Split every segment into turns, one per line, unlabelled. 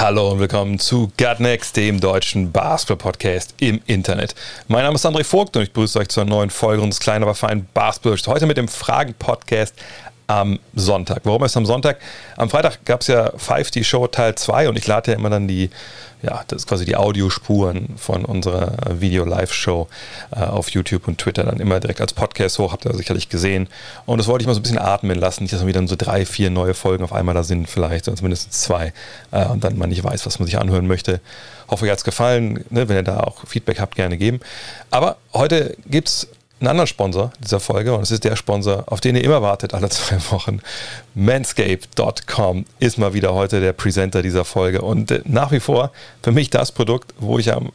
Hallo und willkommen zu Gut Next, dem deutschen Basketball-Podcast im Internet. Mein Name ist André Vogt und ich begrüße euch zur neuen Folge unseres kleinen, aber feinen Basketball. Heute mit dem Fragen-Podcast am Sonntag. Warum ist am Sonntag? Am Freitag gab es ja Five die Show Teil 2 und ich lade ja immer dann die, ja, das ist quasi die Audiospuren von unserer Video-Live-Show äh, auf YouTube und Twitter dann immer direkt als Podcast hoch, habt ihr sicherlich gesehen. Und das wollte ich mal so ein bisschen atmen lassen, nicht, dass wieder so drei, vier neue Folgen auf einmal da sind, vielleicht, oder zumindest zwei, äh, und dann man nicht weiß, was man sich anhören möchte. Hoffe, euch hat es gefallen. Ne? Wenn ihr da auch Feedback habt, gerne geben. Aber heute gibt es einen anderen Sponsor dieser Folge und es ist der Sponsor, auf den ihr immer wartet, alle zwei Wochen. Manscape.com ist mal wieder heute der Presenter dieser Folge und äh, nach wie vor für mich das Produkt, wo ich am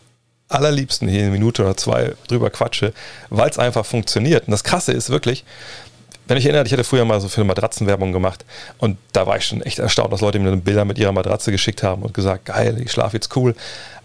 allerliebsten hier eine Minute oder zwei drüber quatsche, weil es einfach funktioniert. Und das Krasse ist wirklich, wenn ich erinnere, ich hatte früher mal so eine Matratzenwerbung gemacht und da war ich schon echt erstaunt, dass Leute mir Bilder mit ihrer Matratze geschickt haben und gesagt, geil, ich schlafe jetzt cool.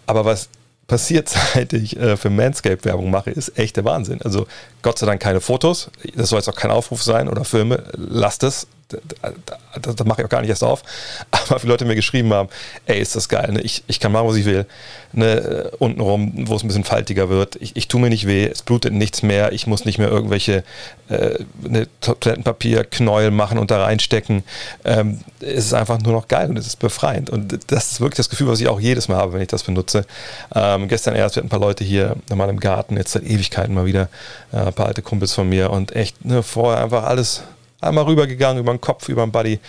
Aber was passiert, seit ich äh, für Manscape Werbung mache, ist echt der Wahnsinn. Also Gott sei Dank keine Fotos. Das soll jetzt auch kein Aufruf sein oder Filme. Lasst es. Das, das mache ich auch gar nicht erst auf. Aber viele Leute mir geschrieben haben, ey, ist das geil. Ne? Ich, ich kann machen, was ich will. Ne? Untenrum, wo es ein bisschen faltiger wird. Ich, ich tue mir nicht weh. Es blutet nichts mehr. Ich muss nicht mehr irgendwelche äh, ne, Toilettenpapier, Knäuel machen und da reinstecken. Ähm, es ist einfach nur noch geil und es ist befreiend. Und das ist wirklich das Gefühl, was ich auch jedes Mal habe, wenn ich das benutze. Ähm, gestern erst, wir hatten ein paar Leute hier mal im Garten, jetzt seit Ewigkeiten mal wieder, äh, ein paar alte Kumpels von mir und echt ne, vorher einfach alles einmal rübergegangen, über den Kopf, über den Buddy.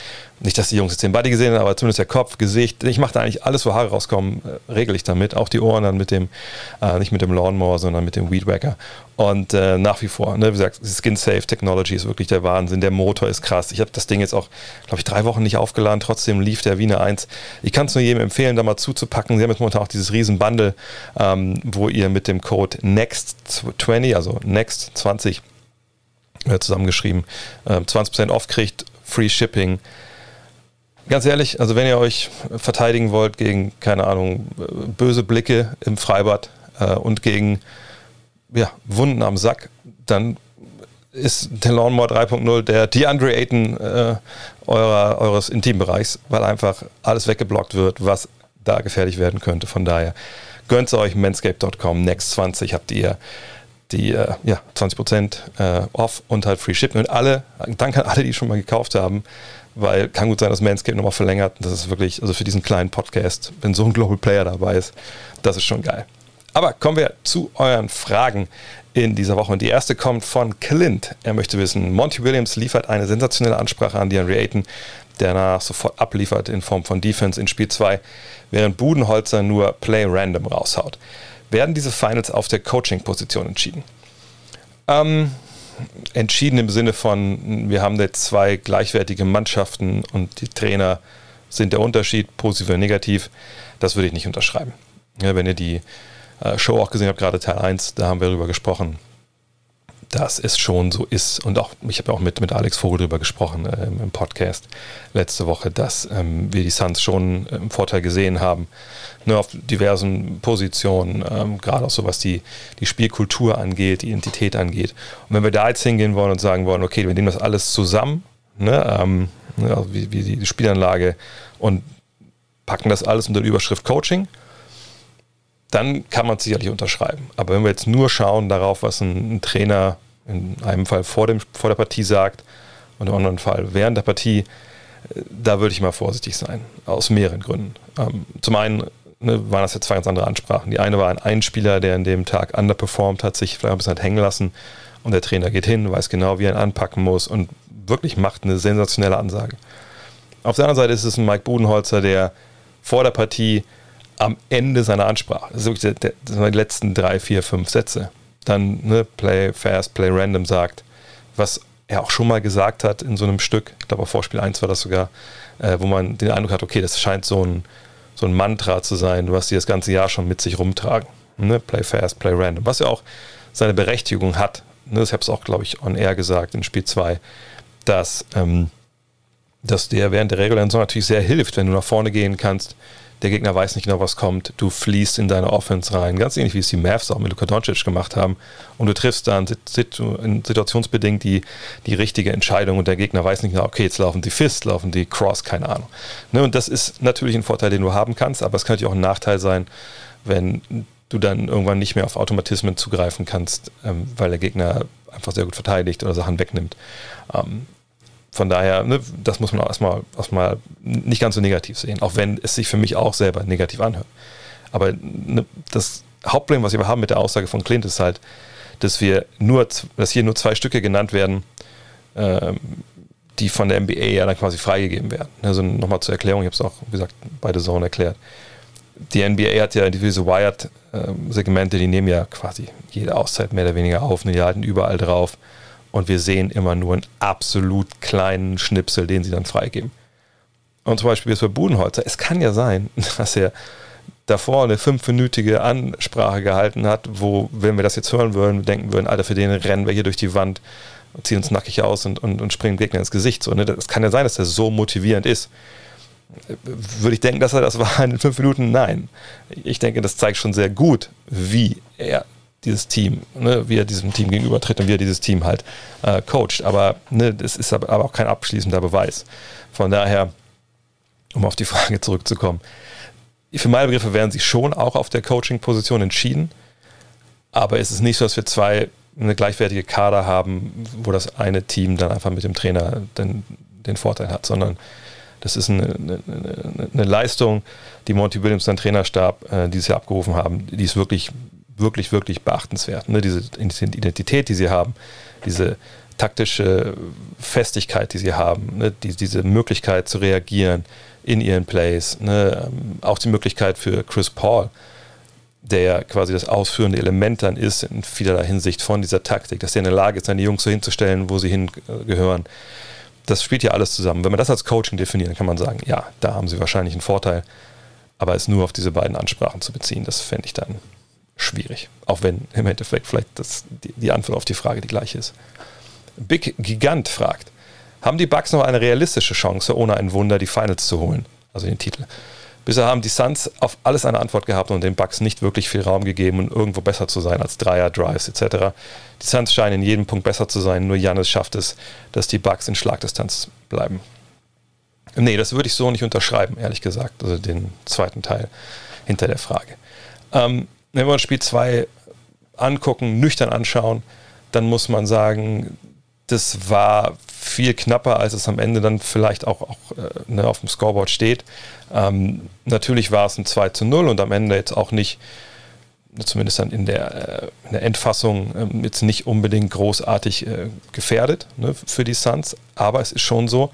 Nicht, dass die Jungs jetzt den Buddy gesehen haben, aber zumindest der Kopf, Gesicht. Ich mache da eigentlich alles, wo Haare rauskommen, äh, regel ich damit. Auch die Ohren dann mit dem, äh, nicht mit dem Lawnmower, sondern mit dem Weedwacker. Und äh, nach wie vor, ne, wie gesagt, Skin Safe Technology ist wirklich der Wahnsinn. Der Motor ist krass. Ich habe das Ding jetzt auch, glaube ich, drei Wochen nicht aufgeladen. Trotzdem lief der wie eine Eins. Ich kann es nur jedem empfehlen, da mal zuzupacken. Sie haben jetzt momentan auch dieses riesen Bundle, ähm, wo ihr mit dem Code NEXT20, also NEXT20, äh, zusammengeschrieben, äh, 20% off kriegt, Free Shipping. Ganz ehrlich, also wenn ihr euch verteidigen wollt gegen, keine Ahnung, böse Blicke im Freibad äh, und gegen ja, Wunden am Sack, dann ist der Lawnmower 3.0 der DeAndre Ayton äh, eurer, eures Intimbereichs, weil einfach alles weggeblockt wird, was da gefährlich werden könnte. Von daher gönnt euch manscape.com. Next 20 habt ihr die äh, ja, 20% äh, off und halt Free Shipping. Und alle, danke an alle, die schon mal gekauft haben, weil kann gut sein, dass Manscaped nochmal verlängert. Das ist wirklich, also für diesen kleinen Podcast, wenn so ein Global Player dabei ist, das ist schon geil. Aber kommen wir zu euren Fragen in dieser Woche. Und die erste kommt von Clint. Er möchte wissen, Monty Williams liefert eine sensationelle Ansprache an DeAndre Ayton, der danach sofort abliefert in Form von Defense in Spiel 2, während Budenholzer nur Play Random raushaut werden diese Finals auf der Coaching-Position entschieden. Ähm, entschieden im Sinne von, wir haben jetzt zwei gleichwertige Mannschaften und die Trainer sind der Unterschied, positiv oder negativ. Das würde ich nicht unterschreiben. Ja, wenn ihr die äh, Show auch gesehen habt, gerade Teil 1, da haben wir darüber gesprochen, dass es schon so ist. Und auch, ich habe auch mit, mit Alex Vogel darüber gesprochen äh, im Podcast letzte Woche, dass ähm, wir die Suns schon im ähm, Vorteil gesehen haben, ne, auf diversen Positionen, ähm, gerade auch so was die, die Spielkultur angeht, die Identität angeht. Und wenn wir da jetzt hingehen wollen und sagen wollen, okay, wir nehmen das alles zusammen, ne, ähm, ne, also wie, wie die Spielanlage und packen das alles unter die Überschrift Coaching, dann kann man es sicherlich unterschreiben. Aber wenn wir jetzt nur schauen darauf, was ein, ein, Trainer in einem Fall vor, dem, vor der Partie sagt und im anderen Fall während der Partie, äh, da würde ich mal vorsichtig sein, aus mehreren Gründen. Ähm, zum einen ne, waren das jetzt zwei ganz andere Ansprachen. Die eine war ein Einspieler, der an dem Tag underperformt hat, sich vielleicht ein bisschen hängen lassen und der Trainer geht hin, weiß genau, wie er ihn anpacken muss und wirklich macht eine sensationelle Ansage. Auf der anderen Seite ist es ein Mike Budenholzer, der vor der Partie am Ende seiner Ansprache, das, sind die letzten drei, vier, fünf Sätze, dann ne, Play Fast, Play Random sagt, was er auch schon mal gesagt hat in so einem Stück, ich glaube, vor Spiel 1 war das sogar, äh, wo man den Eindruck hat, okay, das scheint so ein, so ein Mantra zu sein, was sie das ganze Jahr schon mit sich rumtragen. Ne? Play fast, play random. Was ja auch seine Berechtigung hat. Ne? Ich habe es auch, glaube ich, on air gesagt in Spiel 2, dass, ähm, dass dir während der regulären Saison natürlich sehr hilft, wenn du nach vorne gehen kannst. Der Gegner weiß nicht genau, was kommt. Du fließt in deine Offense rein. Ganz ähnlich wie es die Mavs auch mit Luka Doncic gemacht haben. Und du triffst dann situationsbedingt die, die richtige Entscheidung und der Gegner weiß nicht genau, okay, jetzt laufen die Fist, laufen die Cross, keine Ahnung. Ne, und das ist natürlich ein Vorteil, den du haben kannst, aber es könnte auch ein Nachteil sein, wenn du dann irgendwann nicht mehr auf Automatismen zugreifen kannst, ähm, weil der Gegner einfach sehr gut verteidigt oder Sachen wegnimmt. Ähm, von daher, ne, das muss man auch erstmal, erstmal nicht ganz so negativ sehen, auch wenn es sich für mich auch selber negativ anhört. Aber ne, das Hauptproblem, was wir haben mit der Aussage von Clint, ist halt, dass wir nur, dass hier nur zwei Stücke genannt werden, ähm, die von der NBA ja dann quasi freigegeben werden. Also nochmal zur Erklärung, ich habe es auch, wie gesagt, bei der Zone erklärt. Die NBA hat ja diese Wired-Segmente, die nehmen ja quasi jede Auszeit mehr oder weniger auf, die halten überall drauf und wir sehen immer nur einen absolut kleinen Schnipsel, den sie dann freigeben. Und zum Beispiel jetzt bei Budenholzer, es kann ja sein, dass er davor eine fünfminütige Ansprache gehalten hat, wo, wenn wir das jetzt hören würden, denken würden, Alter, für den rennen wir hier durch die Wand ziehen uns nackig aus und, und, und springen Gegner ins Gesicht. So, ne? Das kann ja sein, dass er so motivierend ist. Würde ich denken, dass er das war in fünf Minuten? Nein. Ich denke, das zeigt schon sehr gut, wie er dieses Team, ne, wie er diesem Team gegenübertritt und wie er dieses Team halt äh, coacht. Aber ne, das ist aber auch kein abschließender Beweis. Von daher, um auf die Frage zurückzukommen, für meine Begriffe werden sie schon auch auf der Coaching-Position entschieden. Aber es ist nicht so, dass wir zwei eine gleichwertige Kader haben, wo das eine Team dann einfach mit dem Trainer den, den Vorteil hat, sondern das ist eine, eine, eine Leistung, die Monty Williams, sein Trainerstab, äh, dieses Jahr abgerufen haben, die ist wirklich wirklich, wirklich beachtenswert. Ne? Diese Identität, die sie haben, diese taktische Festigkeit, die sie haben, ne? die, diese Möglichkeit zu reagieren in ihren Plays, ne? Ähm, auch die Möglichkeit für Chris Paul, der quasi das ausführende Element dann ist in vielerlei Hinsicht von dieser Taktik, dass er in der Lage ist, seine Jungs so hinzustellen, wo sie hingehören. Das spielt ja alles zusammen. Wenn man das als Coaching definiert, dann kann man sagen, ja, da haben sie wahrscheinlich einen Vorteil. Aber es nur auf diese beiden Ansprachen zu beziehen, das fände ich dann schwierig. Auch wenn im Endeffekt vielleicht das, die, die Antwort auf die Frage die gleiche ist. Big Gigant fragt, haben die Bucks noch eine realistische Chance, ohne ein Wunder die Finals zu holen? Also den Titel. Bisher haben die Suns auf alles eine Antwort gehabt und den Bucks nicht wirklich viel Raum gegeben, um irgendwo besser zu sein als Dreier, Drives etc. Die Suns scheinen in jedem Punkt besser zu sein, nur Janis schafft es, dass die Bucks in Schlagdistanz bleiben. Nee, das würde ich so nicht unterschreiben, ehrlich gesagt, also den zweiten Teil hinter der Frage. Ähm, wenn wir uns Spiel 2 angucken, nüchtern anschauen, dann muss man sagen, das war viel knapper, als es am Ende dann vielleicht auch, auch äh, ne, auf dem Scoreboard steht. Ähm, natürlich war es ein 2 zu 0 und am Ende jetzt auch nicht, zumindest dann in der, äh, in der Endfassung, äh, jetzt nicht unbedingt großartig äh, gefährdet ne, für die Suns. Aber es ist schon so,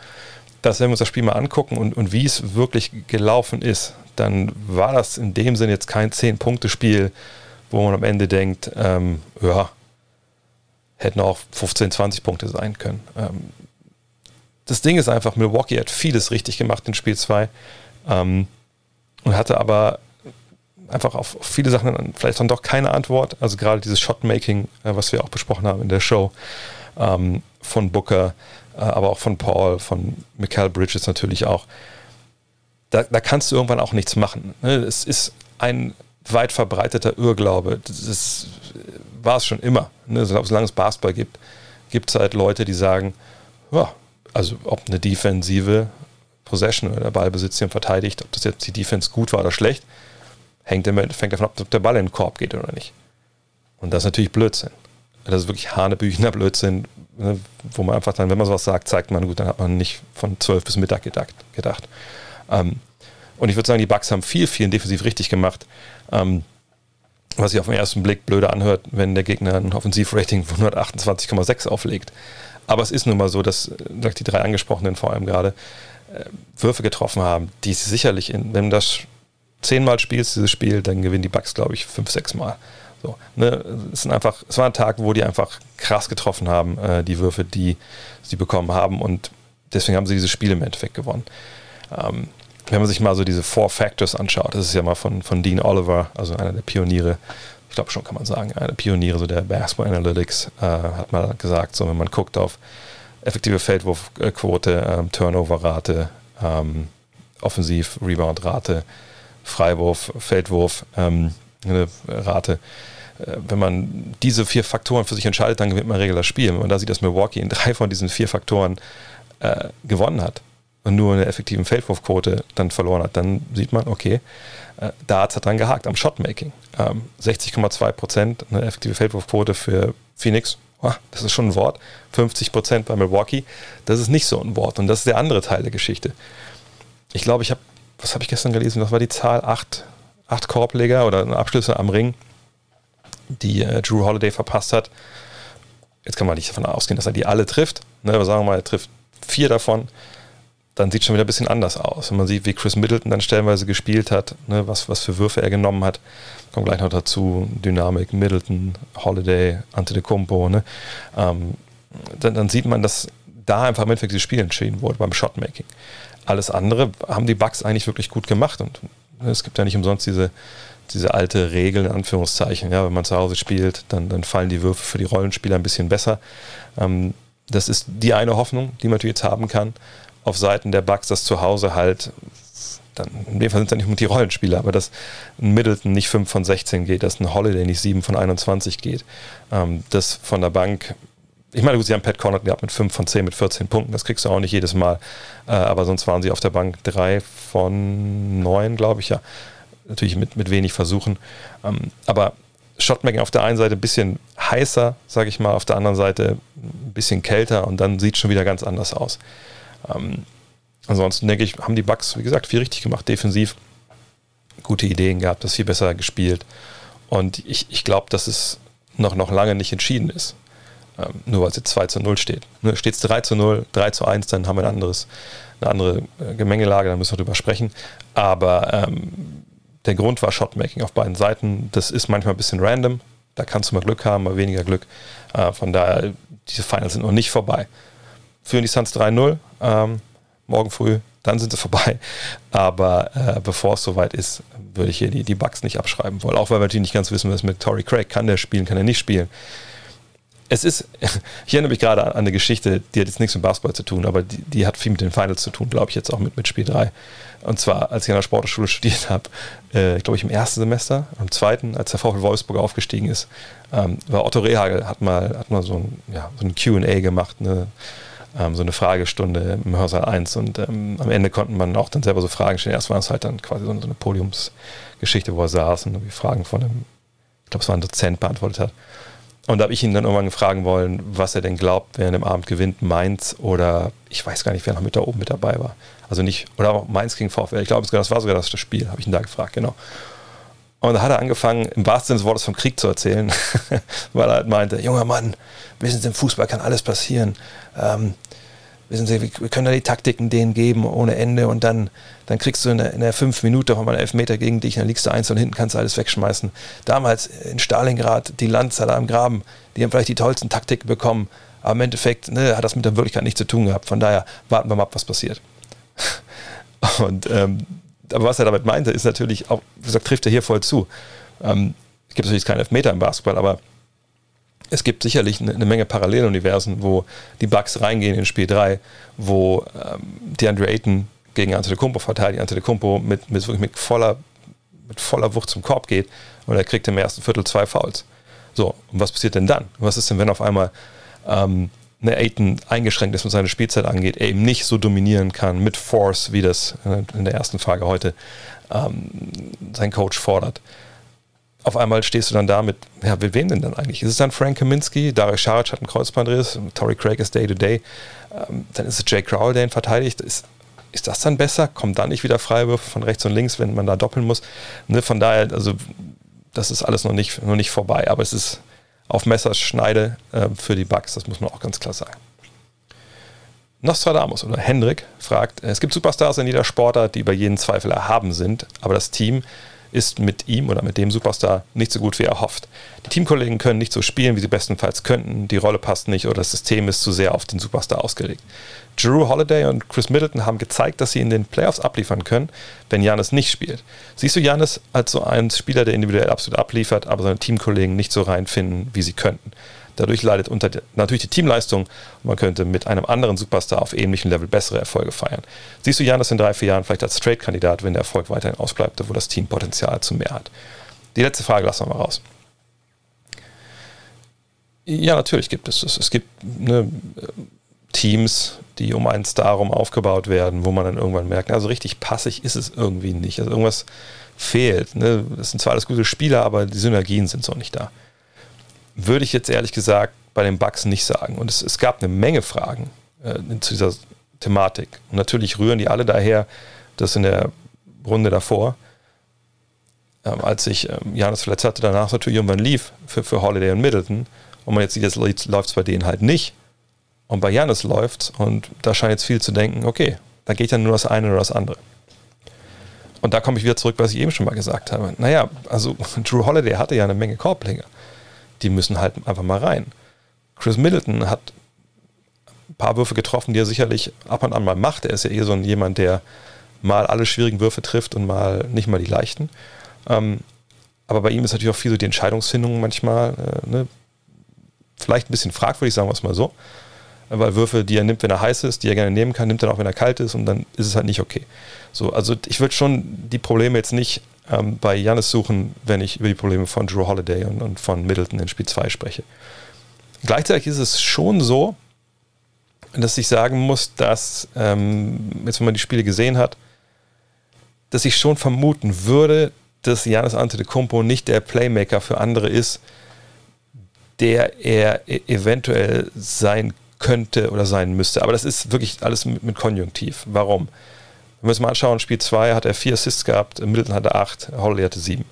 dass wenn wir uns das Spiel mal angucken und, und wie es wirklich gelaufen ist, dann war das in dem Sinn jetzt kein 10-Punkte-Spiel, wo man am Ende denkt, ähm, ja, hätten auch 15, 20 Punkte sein können. Ähm, das Ding ist einfach, Milwaukee hat vieles richtig gemacht in Spiel 2 ähm, und hatte aber einfach auf, viele Sachen vielleicht dann doch keine Antwort. Also gerade dieses Shotmaking, äh, was wir auch besprochen haben in der Show ähm, von Booker, äh, aber auch von Paul, von Michael Bridges natürlich auch da, da kannst du irgendwann auch nichts machen. Ne? Es ist ein weit verbreiteter Irrglaube. Das war es schon immer. Ne? Solange es Basketball gibt, gibt es halt Leute, die sagen, ja, also ob eine defensive Possession oder der Ballbesitz hier verteidigt, ob das jetzt die Defense gut war oder schlecht, hängt im Endeffekt davon ab, ob der Ball in den Korb geht oder nicht. Und das ist natürlich Blödsinn. Das ist wirklich hanebüchener Blödsinn, ne? wo man einfach dann, wenn man sowas sagt, zeigt man, gut, dann hat man nicht von 12 bis Mittag gedacht. gedacht. Ähm, und ich würde sagen, die Bucks haben viel, viel defensiv richtig gemacht. Ähm, was sich auf den ersten Blick blöde anhört, wenn der Gegner ein Offensivrating von 128,6 auflegt. Aber es ist nun mal so, dass die drei angesprochenen vor allem gerade äh, Würfe getroffen haben, die sie sicherlich, in, wenn du das zehnmal spielst, dieses Spiel, dann gewinnen die Bucks, glaube ich, fünf, sechs Mal. So, ne? es, sind einfach, es war ein Tag, wo die einfach krass getroffen haben, äh, die Würfe, die sie bekommen haben. Und deswegen haben sie dieses Spiel im Endeffekt gewonnen. Ähm, wenn man sich mal so diese Four Factors anschaut, das ist ja mal von, von Dean Oliver, also einer der Pioniere, ich glaube schon kann man sagen, einer der Pioniere so der Basketball Analytics, äh, hat mal gesagt, so wenn man guckt auf effektive Feldwurfquote, ähm, Turnover-Rate, ähm, Offensiv, Rebound-Rate, Freiwurf, Feldwurf, ähm, Rate. Äh, wenn man diese vier Faktoren für sich entscheidet, dann gewinnt man regulär Spiel. Wenn man da sieht, dass Milwaukee in drei von diesen vier Faktoren äh, gewonnen hat und nur eine effektive Feldwurfquote dann verloren hat, dann sieht man, okay, äh, da hat es dran gehakt am Shotmaking. Ähm, 60,2 Prozent, eine effektive Feldwurfquote für Phoenix, das ist schon ein Wort. 50 Prozent bei Milwaukee, das ist nicht so ein Wort. Und das ist der andere Teil der Geschichte. Ich glaube, ich habe, was habe ich gestern gelesen? Das war die Zahl? Acht, acht Korbleger oder Abschlüsse am Ring, die äh, Drew Holiday verpasst hat. Jetzt kann man nicht davon ausgehen, dass er die alle trifft. Ne, aber sagen wir mal, er trifft vier davon. Dann sieht es schon wieder ein bisschen anders aus. Wenn man sieht, wie Chris Middleton dann stellenweise gespielt hat, ne, was, was für Würfe er genommen hat kommen gleich noch dazu, Dynamik, Middleton, Holiday, Antetokounmpo, ne? Ähm, dann, dann, sieht man, dass da einfach im Endeffekt das Spiel entschieden wurde beim Shotmaking. Alles andere haben die Bugs eigentlich wirklich gut gemacht und ne, es gibt ja nicht umsonst diese, diese alte Regel, in Anführungszeichen, ja, wenn man zu Hause spielt, dann, dann fallen die Würfe für die Rollenspieler ein bisschen besser. Ähm, das ist die eine Hoffnung, die man natürlich jetzt haben kann, auf Seiten der Bugs, dass zu Hause halt dann, in dem Fall sind es ja nicht nur die Rollenspieler, aber dass ein Middleton nicht 5 von 16 geht, dass ein Holiday nicht 7 von 21 geht, ähm, dass von der Bank, ich meine, gut, sie haben Pat Connaught gehabt mit 5 von 10 mit 14 Punkten, das kriegst du auch nicht jedes Mal, äh, aber sonst waren sie auf der Bank 3 von 9, glaube ich, ja. Natürlich mit, mit wenig Versuchen. Ähm, aber Shotmaking auf der einen Seite ein bisschen heißer, sage ich mal, auf der anderen Seite ein bisschen kälter und dann sieht es schon wieder ganz anders aus. Ähm, Ansonsten denke ich, haben die Bucks, wie gesagt, viel richtig gemacht. Defensiv gute Ideen gehabt, das viel besser gespielt. Und ich, ich glaube, dass es noch, noch lange nicht entschieden ist. Ähm, nur weil es jetzt 2 zu 0 steht. Ne, steht es 3 zu 0, 3 zu 1, dann haben wir ein anderes, eine andere äh, Gemengelage, da müssen wir drüber sprechen. Aber ähm, der Grund war Shotmaking auf beiden Seiten. Das ist manchmal ein bisschen random. Da kannst du mal Glück haben, mal weniger Glück. Äh, von daher, diese Finals sind noch nicht vorbei. Führen die Suns 3-0. Ähm, morgen früh, dann sind sie vorbei. Aber äh, bevor es soweit ist, würde ich hier die, die Bugs nicht abschreiben wollen. Auch weil wir natürlich nicht ganz wissen, was mit Tory Craig kann der spielen, kann er nicht spielen. Es ist, ich erinnere mich gerade an eine Geschichte, die hat jetzt nichts mit Basketball zu tun, aber die, die hat viel mit den Finals zu tun, glaube ich, jetzt auch mit, mit Spiel 3. Und zwar, als ich an der Sportschule studiert habe, äh, glaube ich im ersten Semester, am zweiten, als der VfL Wolfsburg aufgestiegen ist, ähm, war Otto Rehagel, hat mal, hat mal so ein, ja, so ein QA gemacht, eine so eine Fragestunde im Hörsaal 1 und ähm, am Ende konnten man auch dann selber so Fragen stellen. Erst war es halt dann quasi so, eine Podiumsgeschichte, wo er saß und die Fragen von einem, ich glaube, es war ein Dozent beantwortet hat. Und da habe ich ihn dann irgendwann fragen wollen, was er denn glaubt, wer an dem Abend gewinnt, Mainz oder ich weiß gar nicht, wer noch mit da oben mit dabei war. Also nicht, oder auch Mainz gegen VfL. Ich glaube, das war sogar das Spiel, habe ich ihn da gefragt, genau. Und da hat er angefangen, im wahrsten Sinne des Wortes vom Krieg zu erzählen, weil er halt meinte, junger Mann, wissen Sie, im Fußball kann alles passieren. Ähm, wissen Sie, wir können da die Taktiken denen geben ohne Ende und dann, dann kriegst du in der, in der fünf Minute auch mal einen Elfmeter gegen dich, dann liegst du eins und hinten kannst du alles wegschmeißen. Damals in Stalingrad, die Landzahl am Graben, die haben vielleicht die tollsten Taktiken bekommen, aber im Endeffekt ne, hat das mit der Wirklichkeit nichts zu tun gehabt. Von daher warten wir mal ab, was passiert. Und ähm, aber was er damit meinte, ist natürlich auch, wie gesagt, trifft er hier voll zu. Ähm, es gibt natürlich keinen Elfmeter im Basketball, aber es gibt sicherlich eine, Menge Paralleluniversen, wo die Bugs reingehen in Spiel 3, wo ähm, DeAndre Ayton gegen Antetokounmpo verteidigt, Antetokounmpo mit, mit, wirklich mit voller, mit voller Wucht zum Korb geht und er kriegt im ersten Viertel zwei Fouls. So, und was passiert denn dann? Was ist denn, wenn auf einmal ähm, eine Ayton eingeschränkt ist, was seine Spielzeit angeht, er eben nicht so dominieren kann mit Force, wie das in der ersten Frage heute ähm, sein Coach fordert? Auf einmal stehst du dann da mit, ja, mit wem denn dann eigentlich? Ist es dann Frank Kaminski? Darius Scharic hat einen Kreuzbandriss, Tory Craig ist Day-to-Day. Ähm, dann ist es Jake Crowell, der ihn verteidigt. Ist, ist das dann besser? Kommen dann nicht wieder Freiwürfe von rechts und links, wenn man da doppeln muss? Ne, von daher, also das ist alles noch nicht, noch nicht vorbei, aber es ist auf Messerschneide äh, für die Bugs, das muss man auch ganz klar sagen. Nostradamus oder Hendrik fragt, es gibt Superstars in jeder Sportart, die über jeden Zweifel erhaben sind, aber das Team ist mit ihm oder mit dem Superstar nicht so gut wie er hofft. Die Teamkollegen können nicht so spielen, wie sie bestenfalls könnten, die Rolle passt nicht oder das System ist zu sehr auf den Superstar ausgelegt. Drew Holiday und Chris Middleton haben gezeigt, dass sie in den Playoffs abliefern können, wenn Janis nicht spielt. Siehst du Janis als so einen Spieler, der individuell absolut abliefert, aber seine Teamkollegen nicht so reinfinden, wie sie könnten? Dadurch leidet unter natürlich die Teamleistung und man könnte mit einem anderen Superstar auf ähnlichem Level bessere Erfolge feiern. Siehst du Janis in drei, vier Jahren vielleicht als Trade-Kandidat, wenn der Erfolg weiterhin ausbleibt, wo das Team Potenzial zu mehr hat? Die letzte Frage lassen wir mal raus. Ja, natürlich gibt es das. Es gibt ne, Teams, die um einen Star rum aufgebaut werden, wo man dann irgendwann merkt, also richtig passig ist es irgendwie nicht. Also irgendwas fehlt. Ne? Das sind zwar alles gute Spieler, aber die Synergien sind so nicht da würde ich jetzt ehrlich gesagt bei den Bugs nicht sagen. Und es, es gab eine Menge Fragen äh, zu dieser Thematik. Und natürlich rühren die alle daher, dass in der Runde davor, ähm, als sich ähm, Janis verletzt hatte, danach natürlich irgendwann lief für, für Holiday und Middleton. Und man jetzt sieht, jetzt läuft es bei denen halt nicht. Und bei Janis läuft und da scheint jetzt viel zu denken, okay, da geht ja nur das eine oder das andere. Und da komme ich wieder zurück, was ich eben schon mal gesagt habe. Naja, also Drew Holiday hatte ja eine Menge Korblinge die müssen halt einfach mal rein. Chris Middleton hat ein paar Würfe getroffen, die er sicherlich ab und an mal macht. Er ist ja eh so ein jemand, der mal alle schwierigen Würfe trifft und mal nicht mal die leichten. Ähm, aber bei ihm ist natürlich auch viel so die Entscheidungsfindung manchmal äh, ne, vielleicht ein bisschen fragwürdig, sagen wir es mal so. Weil Würfe, die er nimmt, wenn er heiß ist, die er gerne nehmen kann, nimmt er auch, wenn er kalt ist und dann ist es halt nicht okay. So, also ich würde schon die Probleme jetzt nicht ähm, bei Janis suchen, wenn ich über die Probleme von Drew Holiday und, und von Middleton in Spiel 2 spreche. Gleichzeitig ist es schon so, dass ich sagen muss, dass, ähm, jetzt wenn man die Spiele gesehen hat, dass ich schon vermuten würde, dass Janis Antetokounmpo nicht der Playmaker für andere ist, der er e-, eventuell sein könnte oder sein müsste. Aber das ist wirklich alles mit, mit Konjunktiv. Warum? Wenn wir uns mal anschauen, Spiel 2 hat er vier Assists gehabt, Middleton hatte acht, Holiday hatte sieben.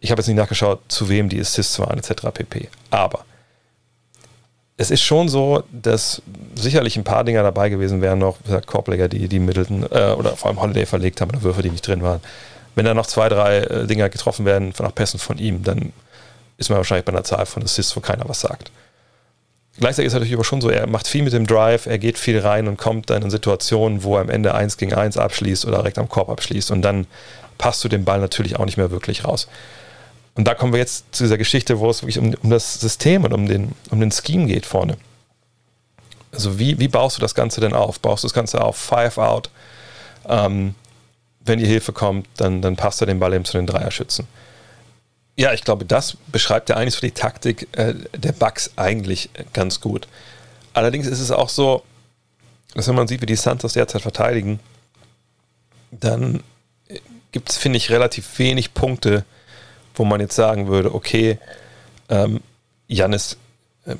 Ich habe jetzt nicht nachgeschaut, zu wem die Assists waren, etc. pp. Aber es ist schon so, dass sicherlich ein paar Dinger dabei gewesen wären, noch, wie gesagt, Korbleger, die, die Middleton äh, oder vor allem Holiday verlegt haben oder Würfe, die nicht drin waren. Wenn da noch zwei, drei äh, Dinger getroffen werden, nach Pässen von ihm, dann ist man wahrscheinlich bei einer Zahl von Assists, wo keiner was sagt. Gleichzeitig ist es natürlich aber schon so, er macht viel mit dem Drive, er geht viel rein und kommt dann in Situationen, wo er am Ende 1 gegen 1 abschließt oder direkt am Korb abschließt und dann passt du den Ball natürlich auch nicht mehr wirklich raus. Und da kommen wir jetzt zu dieser Geschichte, wo es wirklich um, um das System und um den, um den Scheme geht vorne. Also wie, wie baust du das Ganze denn auf? Baust du das Ganze auf Five Out? Ähm, wenn die Hilfe kommt, dann, dann passt er den Ball eben zu den Dreierschützen. Ja, ich glaube, das beschreibt ja eigentlich so die Taktik äh, der Bugs eigentlich ganz gut. Allerdings ist es auch so, dass wenn man sieht, wie die Santos derzeit verteidigen, dann gibt es, finde ich, relativ wenig Punkte, wo man jetzt sagen würde, okay, ähm, Janis äh,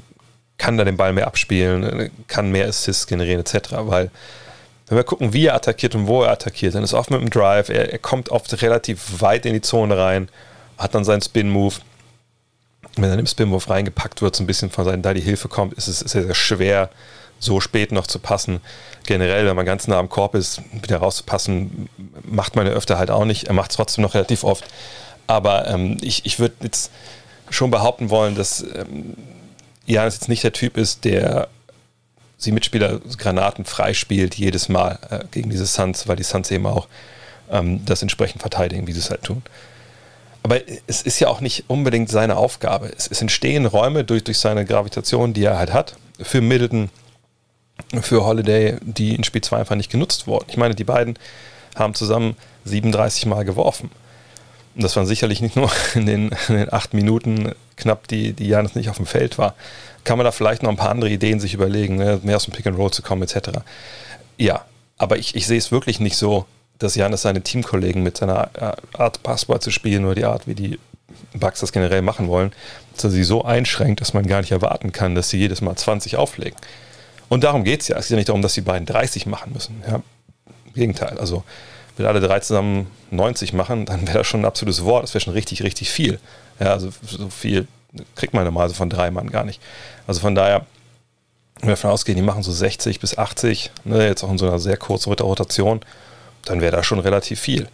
kann da den Ball mehr abspielen, kann mehr Assists generieren, etc. Weil, wenn wir gucken, wie er attackiert und wo er attackiert, dann ist oft mit dem Drive, er, er kommt oft relativ weit in die Zone rein hat dann seinen Spin-Move. Wenn dann im Spin-Move reingepackt wird, so ein bisschen von seinen, da die Hilfe kommt, ist es sehr, sehr schwer, so spät noch zu passen. Generell, wenn man ganz nah am Korb ist, wieder rauszupassen, macht man ja öfter halt auch nicht. Er macht es trotzdem noch relativ oft. Aber ähm, ich, ich würde jetzt schon behaupten wollen, dass ähm, Janis jetzt nicht der Typ ist, der sie Mitspieler Granaten freispielt jedes Mal äh, gegen diese Suns, weil die Suns eben auch ähm, das entsprechend verteidigen, wie sie es halt tun. Aber es ist ja auch nicht unbedingt seine Aufgabe. Es, es, entstehen Räume durch, durch seine Gravitation, die er halt hat, für Middleton, für Holiday, die in Spiel 2 einfach nicht genutzt wurden. Ich meine, die beiden haben zusammen 37 Mal geworfen. Und das waren sicherlich nicht nur in den, in den acht Minuten knapp, die, die Janis nicht auf dem Feld war. Kann man da vielleicht noch ein paar andere Ideen sich überlegen, ne? mehr aus dem Pick and Roll zu kommen, etc. Ja, aber ich, ich sehe es wirklich nicht so, dass Janis seine Teamkollegen mit seiner äh, Art Basketball zu spielen oder die Art, wie die Bugs das generell machen wollen, dass er sie so einschränkt, dass man gar nicht erwarten kann, dass sie jedes Mal 20 auflegen. Und darum geht es ja. Es geht ja nicht darum, dass die beiden 30 machen müssen. Ja, Im Gegenteil. Also, wenn alle drei zusammen 90 machen, dann wäre das schon ein absolutes Wort. Das wäre schon richtig, richtig viel. Ja, also so viel kriegt man normalerweise von drei Mann gar nicht. Also von daher, wenn wir davon ausgehen, die machen so 60 bis 80, ne, jetzt auch in so einer sehr kurzen Rotation, dann wäre da schon relativ viel.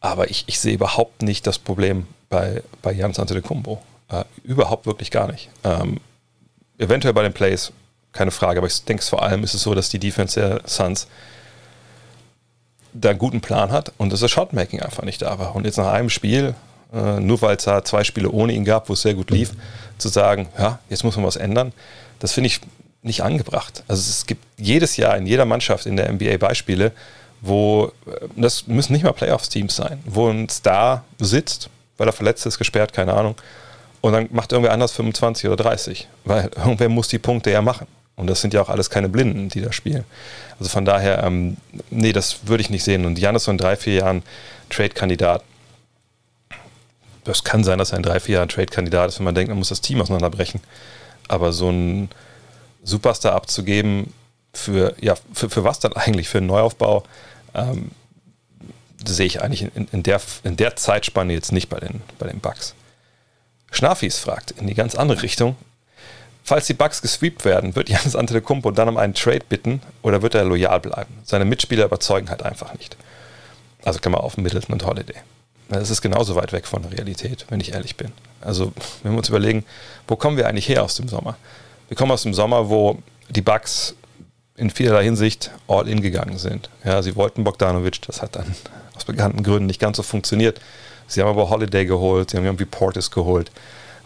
Aber ich, ich sehe überhaupt nicht das Problem bei, bei Jans Antetokounmpo. Äh, überhaupt wirklich gar nicht. Ähm, eventuell bei den Plays, keine Frage, aber ich denke vor allem ist es so, dass die Defense der Suns da einen guten Plan hat und dass das Shotmaking einfach nicht da war. Und jetzt nach einem Spiel, äh, nur weil es da zwei Spiele ohne ihn gab, wo es sehr gut lief, zu sagen, ja, jetzt muss man was ändern, das finde ich nicht angebracht. Also es gibt jedes Jahr in jeder Mannschaft in der NBA Beispiele, wo, das müssen nicht mal Playoffs-Teams sein, wo ein Star sitzt, weil er verletzt ist, gesperrt, keine Ahnung, und dann macht irgendwer anders 25 oder 30, weil irgendwer muss die Punkte ja machen. Und das sind ja auch alles keine Blinden, die da spielen. Also von daher, ähm, nee, das würde ich nicht sehen. Und Janis so in drei, vier Jahren Trade-Kandidat. Das kann sein, dass er in drei, vier Jahren Trade-Kandidat ist, wenn man denkt, man muss das Team auseinanderbrechen. Aber so ein Superstar abzugeben, für, ja, für, für was dann eigentlich? Für einen Neuaufbau? Ähm, sehe ich eigentlich in, in, der, in der Zeitspanne jetzt nicht bei den, bei den Bugs. Schnafis fragt in die ganz andere Richtung. Falls die Bugs gesweept werden, wird Janis Antetokounmpo dann um einen Trade bitten oder wird er loyal bleiben? Seine Mitspieler überzeugen halt einfach nicht. Also Klammer auf Middleton und Holiday. Das ist genauso weit weg von der Realität, wenn ich ehrlich bin. Also wenn wir uns überlegen, wo kommen wir eigentlich her aus dem Sommer? Wir kommen aus dem Sommer, wo die Bugs in vielerlei Hinsicht all in gegangen sind. Ja, sie wollten Bogdanovic, das hat dann aus bekannten Gründen nicht ganz so funktioniert. Sie haben aber Holiday geholt, sie haben irgendwie Portis geholt.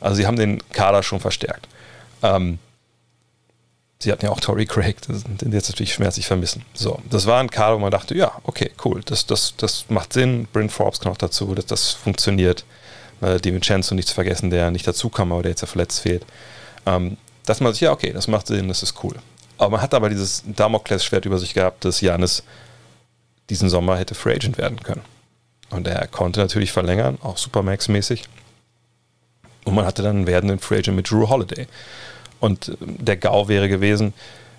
Also sie haben den Kader schon verstärkt. Ähm, sie hatten ja auch Tory Craig, den jetzt natürlich schmerzlich vermissen. So, das war ein Kader, wo man dachte, ja, okay, cool, das, das, das macht Sinn. Bryn Forbes kann auch dazu, dass das funktioniert. Äh, DiVincenzo nicht zu vergessen, der nicht dazu kam, aber der jetzt ja verletzt fehlt. Ähm, dass man sich, ja, okay, das macht Sinn, das ist cool. Aber man hat aber dieses Damoklesschwert über sich gehabt, dass Janis diesen Sommer hätte Free Agent werden können. Und er konnte natürlich verlängern, auch Supermax-mäßig. Und man hatte dann einen werdenden Free Agent mit Drew Holiday. Und äh, der GAU wäre gewesen,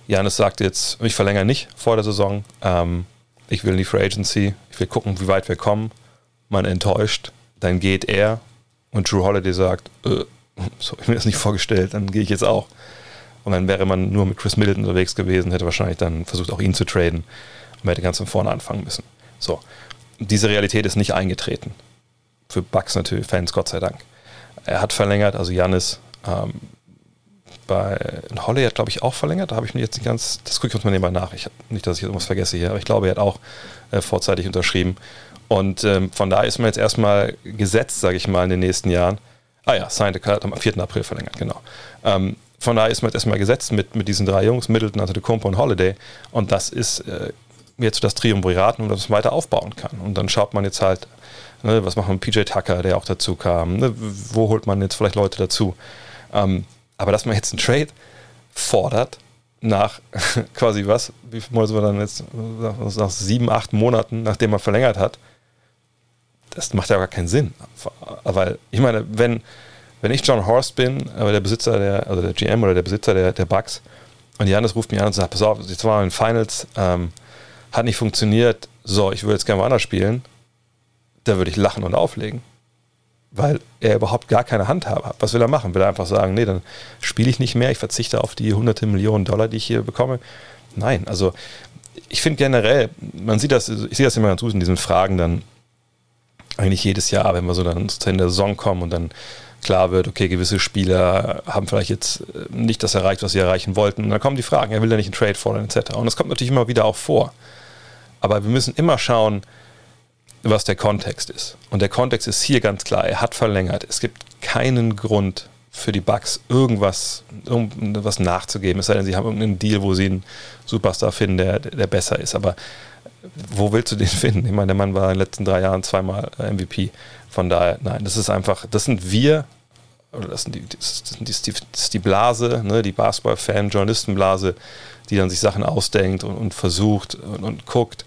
Janis sagt jetzt, ich verlängere nicht vor der Saison, ähm, ich will in die Free Agency, ich will gucken, wie weit wir kommen. Man enttäuscht, dann geht er und Drew Holiday sagt, äh, so ich mir das nicht vorgestellt, dann gehe ich jetzt auch. Und dann wäre man nur mit Chris Middleton unterwegs gewesen, hätte wahrscheinlich dann versucht, auch ihn zu traden und hätte ganz von vorne anfangen müssen. So, diese Realität ist nicht eingetreten. Für Bucks natürlich, Fans, Gott sei Dank. Er hat verlängert, also Janis ähm, bei Holly hat, glaube ich, auch verlängert. Da habe ich mir jetzt nicht ganz, das gucke ich uns mal nebenbei nach. Ich, nicht, dass ich irgendwas vergesse hier, aber ich glaube, er hat auch äh, vorzeitig unterschrieben. Und ähm, von daher ist man jetzt erstmal gesetzt, sage ich mal, in den nächsten Jahren. Ah ja, signed hat am 4. April verlängert, genau. Ähm, von daher ist man jetzt erstmal gesetzt mit, mit diesen drei Jungs, Middleton, Antetokounmpo und Holiday. Und das ist äh, jetzt das Triumvirat, um das weiter aufbauen kann. Und dann schaut man jetzt halt, ne, was macht man mit PJ Tucker, der auch dazu kam, ne, wo holt man jetzt vielleicht Leute dazu. Ähm, aber dass man jetzt einen Trade fordert, nach quasi was, wie viel Monate wir dann jetzt, nach sieben, acht Monaten, nachdem man verlängert hat, das macht ja gar keinen Sinn. Weil, ich meine, wenn, wenn ich John Horst bin, aber der Besitzer der, also der GM oder der Besitzer der, der Bucks, und Janis ruft mich an und sagt, pass auf, jetzt waren wir in Finals, ähm, hat nicht funktioniert, so, ich würde jetzt gerne woanders spielen, da würde ich lachen und auflegen. Weil er überhaupt gar keine Handhabe hat. Was will er machen? Will er einfach sagen, nee, dann spiele ich nicht mehr, ich verzichte auf die hunderte Millionen Dollar, die ich hier bekomme? Nein, also ich finde generell, man sieht das, ich sehe das immer ganz gut in diesen Fragen dann eigentlich jedes Jahr, wenn wir so dann zu Ende der Saison kommen und dann klar wird, okay, gewisse Spieler haben vielleicht jetzt äh, nicht das erreicht, was sie erreichen wollten. Und dann kommen die Fragen, er will ja nicht einen Trade fordern, etc. Und das kommt natürlich immer wieder auch vor. Aber wir müssen immer schauen, was der Kontext ist. Und der Kontext ist hier ganz klar, er hat verlängert. Es gibt keinen Grund für die Bucks irgendwas, irgendwas nachzugeben. Es sei denn, sie haben irgendeinen Deal, wo sie einen Superstar finden, der, der besser ist. Aber wo willst du den finden? Ich meine, der Mann war in den letzten drei Jahren zweimal äh, MVP. Von daher, nein, das ist einfach, das sind wir, oder das, sind die, das, sind die, das ist die Blase, ne, die Basketball-Fan-Journalistenblase, die dann sich Sachen ausdenkt und, und versucht und, und, guckt.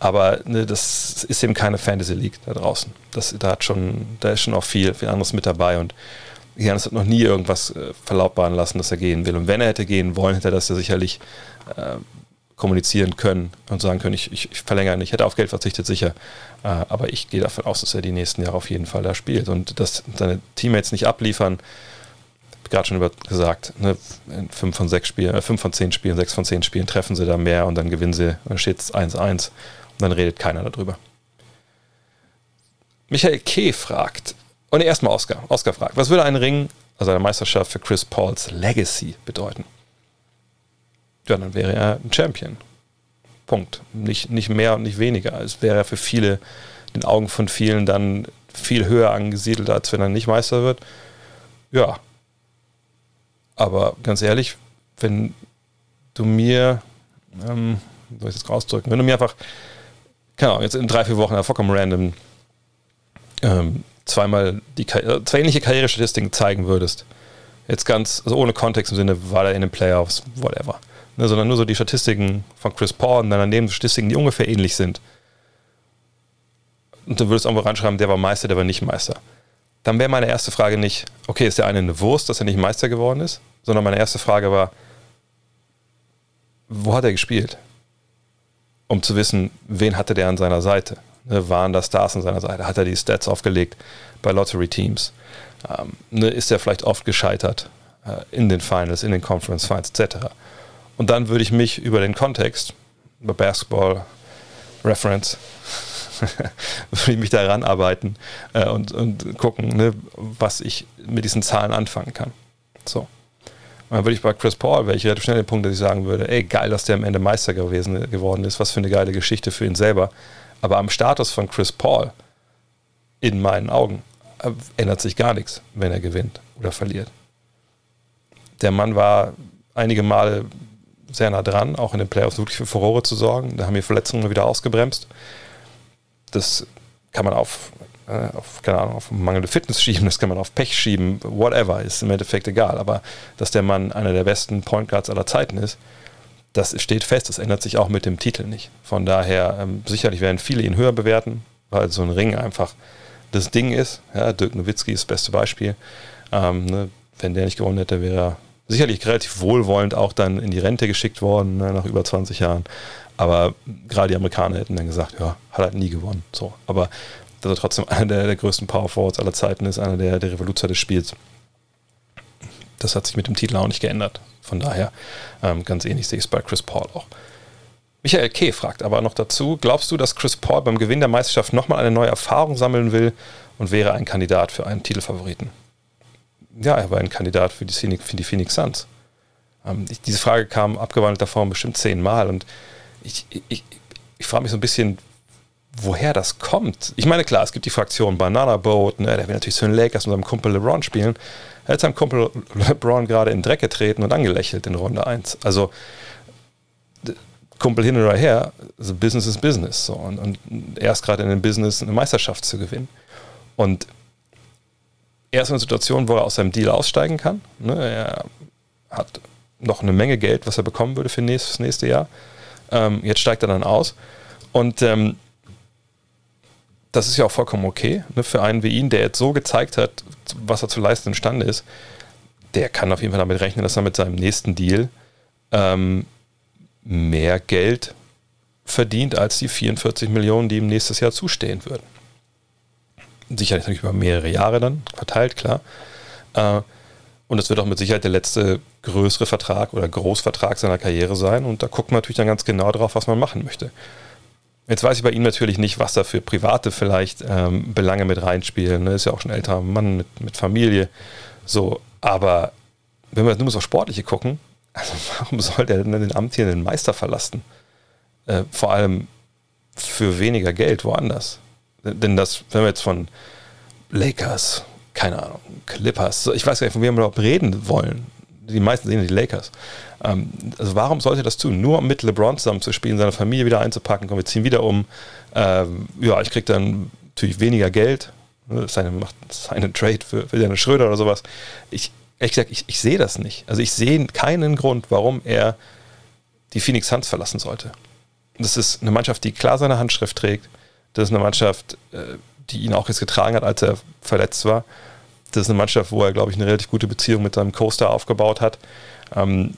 Aber ne, das ist eben keine Fantasy League da draußen. Das, da, hat schon, da ist schon auch viel, viel anderes mit dabei und Janis hat noch nie irgendwas äh, verlautbaren lassen, dass er gehen will. Und wenn er hätte gehen wollen, hätte er das ja sicherlich äh, kommunizieren können und sagen können, ich, ich, ich, verlängere nicht, hätte auf Geld verzichtet, sicher. Äh, aber ich gehe davon aus, dass er die nächsten Jahre auf jeden Fall da spielt. Und dass seine Teammates nicht abliefern, gerade schon über gesagt, ne, in fünf von sechs Spielen, äh, von zehn Spielen, sechs von zehn Spielen treffen sie da mehr und dann gewinnen sie, dann steht es 1-1 und dann redet keiner darüber. Michael K. fragt, und erstmal Oscar. Oscar fragt, was würde ein Ring, also eine Meisterschaft für Chris Pauls Legacy bedeuten? Ja, dann wäre er ein Champion. Punkt. Nicht, nicht mehr und nicht weniger. Es wäre für viele, den Augen von vielen, dann viel höher angesiedelt, als wenn er nicht Meister wird. Ja. Aber ganz ehrlich, wenn du mir, ähm, soll ich das ausdrücken, wenn du mir einfach, keine Ahnung, jetzt in drei, vier Wochen vollkommen random ähm, zweimal die äh, zwei ähnliche Karrierestatistiken zeigen würdest, jetzt ganz, also ohne Kontext im Sinne, war er in den Playoffs, whatever, ne, sondern nur so die Statistiken von Chris Paul und dann daneben Statistiken, die ungefähr ähnlich sind. Und du würdest irgendwo reinschreiben, der war Meister, der war nicht Meister. Dann wäre meine erste Frage nicht, okay, ist der eine eine Wurst, dass er nicht Meister geworden ist? Sondern meine erste Frage war, wo hat er gespielt? Um zu wissen, wen hatte der an seiner Seite? Ne, waren da Stars an seiner Seite? Hat er die Stats aufgelegt bei Lottery-Teams? Ähm, ne, ist er vielleicht oft gescheitert äh, in den Finals, in den Conference Finals etc.? Und dann würde ich mich über den Kontext, über Basketball Reference, würde ich mich da ranarbeiten äh, und, und gucken, ne, was ich mit diesen Zahlen anfangen kann. So. Und dann würde ich bei Chris Paul, wäre ich relativ schnell den Punkt, dass ich sagen würde, ey, geil, dass der am Ende Meister gewesen, geworden ist, was für eine geile Geschichte für ihn selber. Aber am Status von Chris Paul, in meinen Augen, äh, ändert sich gar nichts, wenn er gewinnt oder verliert. Der Mann war einige Male sehr nah dran, auch in den Playoffs wirklich für Furore zu sorgen. Da haben wir Verletzungen wieder ausgebremst. Das kann man auf, äh, auf, keine Ahnung, auf mangelnde Fitness schieben, das kann man auf Pech schieben, whatever, ist im Endeffekt egal. Aber dass der Mann einer der besten Point Guards aller Zeiten ist, das steht fest, das ändert sich auch mit dem Titel nicht. Von daher, ähm, sicherlich werden viele ihn höher bewerten, weil so ein Ring einfach das Ding ist. Ja, Dirk Nowitzki ist das beste Beispiel. Ähm, ne, wenn der nicht gewonnen hätte, wäre er sicherlich relativ wohlwollend auch dann in die Rente geschickt worden, ne, nach über 20 Jahren. Aber gerade die Amerikaner hätten dann gesagt, ja, hat halt nie gewonnen. So. Aber dass er trotzdem einer der, der größten Power Forwards aller Zeiten ist, einer der, der Revoluzer des Spiels. Das hat sich mit dem Titel auch nicht geändert. Von daher, ähm, ganz ähnlich sehe ich es bei Chris Paul auch. Michael K. fragt aber noch dazu: Glaubst du, dass Chris Paul beim Gewinn der Meisterschaft nochmal eine neue Erfahrung sammeln will und wäre ein Kandidat für einen Titelfavoriten? Ja, er war ein Kandidat für die Phoenix, für die Phoenix Suns. Ähm, ich, diese Frage kam abgewandelter Form bestimmt zehnmal und ich, ich, ich frage mich so ein bisschen, woher das kommt. Ich meine, klar, es gibt die Fraktion Banana Boat, ne, der will natürlich zu den Lakers mit seinem Kumpel LeBron spielen. Er hat seinem Kumpel LeBron gerade in Dreck getreten und angelächelt in Runde 1. Also, Kumpel hin oder her, also Business is Business. So. Und, und er ist gerade in dem Business, eine Meisterschaft zu gewinnen. Und er ist in einer Situation, wo er aus seinem Deal aussteigen kann. Ne? Er hat noch eine Menge Geld, was er bekommen würde für das nächste Jahr. Ähm, jetzt steigt er dann aus. Und ähm, das ist ja auch vollkommen okay ne, für einen wie ihn, der jetzt so gezeigt hat, was er zu leisten imstande ist. Der kann auf jeden Fall damit rechnen, dass er mit seinem nächsten Deal ähm, mehr Geld verdient als die 44 Millionen, die ihm nächstes Jahr zustehen würden. Sicherlich natürlich über mehrere Jahre dann verteilt, klar. Äh, und es wird auch mit Sicherheit der letzte größere Vertrag oder Großvertrag seiner Karriere sein. Und da guckt man natürlich dann ganz genau drauf, was man machen möchte. Jetzt weiß ich bei ihm natürlich nicht, was da für private vielleicht ähm, Belange mit reinspielen. Ne? Ist ja auch schon ein älterer Mann mit, mit Familie. So, aber wenn wir nur so Sportliche gucken, also warum soll der denn den amtierenden Meister verlassen? Äh, vor allem für weniger Geld woanders. Denn das, wenn wir jetzt von Lakers, keine Ahnung, Clippers, ich weiß gar nicht, von wem wir überhaupt reden wollen. Die meisten sehen die Lakers. Ähm, also warum sollte er das tun? Nur um mit LeBron zusammen zu spielen, seine Familie wieder einzupacken, komm, wir ziehen wieder um. Ähm, ja, ich kriege dann natürlich weniger Geld. Ne, seine, macht seine Trade für, für Dennis Schröder oder sowas. Ich, ehrlich gesagt, ich, ich sehe das nicht. Also ich sehe keinen Grund, warum er die Phoenix Suns verlassen sollte. Das ist eine Mannschaft, die klar seine Handschrift trägt. Das ist eine Mannschaft, äh, die ihn auch jetzt getragen hat, als er verletzt war. Das ist eine Mannschaft, wo er, glaube ich, eine relativ gute Beziehung mit seinem Coaster aufgebaut hat. Ähm,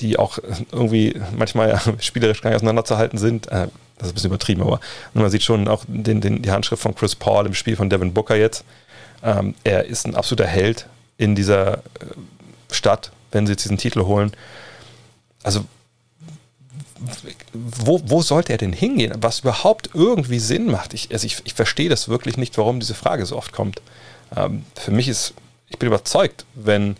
die auch irgendwie manchmal ja, spielerisch gar nicht auseinanderzuhalten sind. Äh, das ist ein bisschen übertrieben, aber man sieht schon auch den, den, die Handschrift von Chris Paul im Spiel von Devin Booker jetzt. Ähm, er ist ein absoluter Held in dieser äh, Stadt, wenn sie jetzt diesen Titel holen. Also, wo, wo sollte er denn hingehen? Was überhaupt irgendwie Sinn macht? Ich, also ich, ich verstehe das wirklich nicht, warum diese Frage so oft kommt. Ähm, für mich ist, ich bin überzeugt, wenn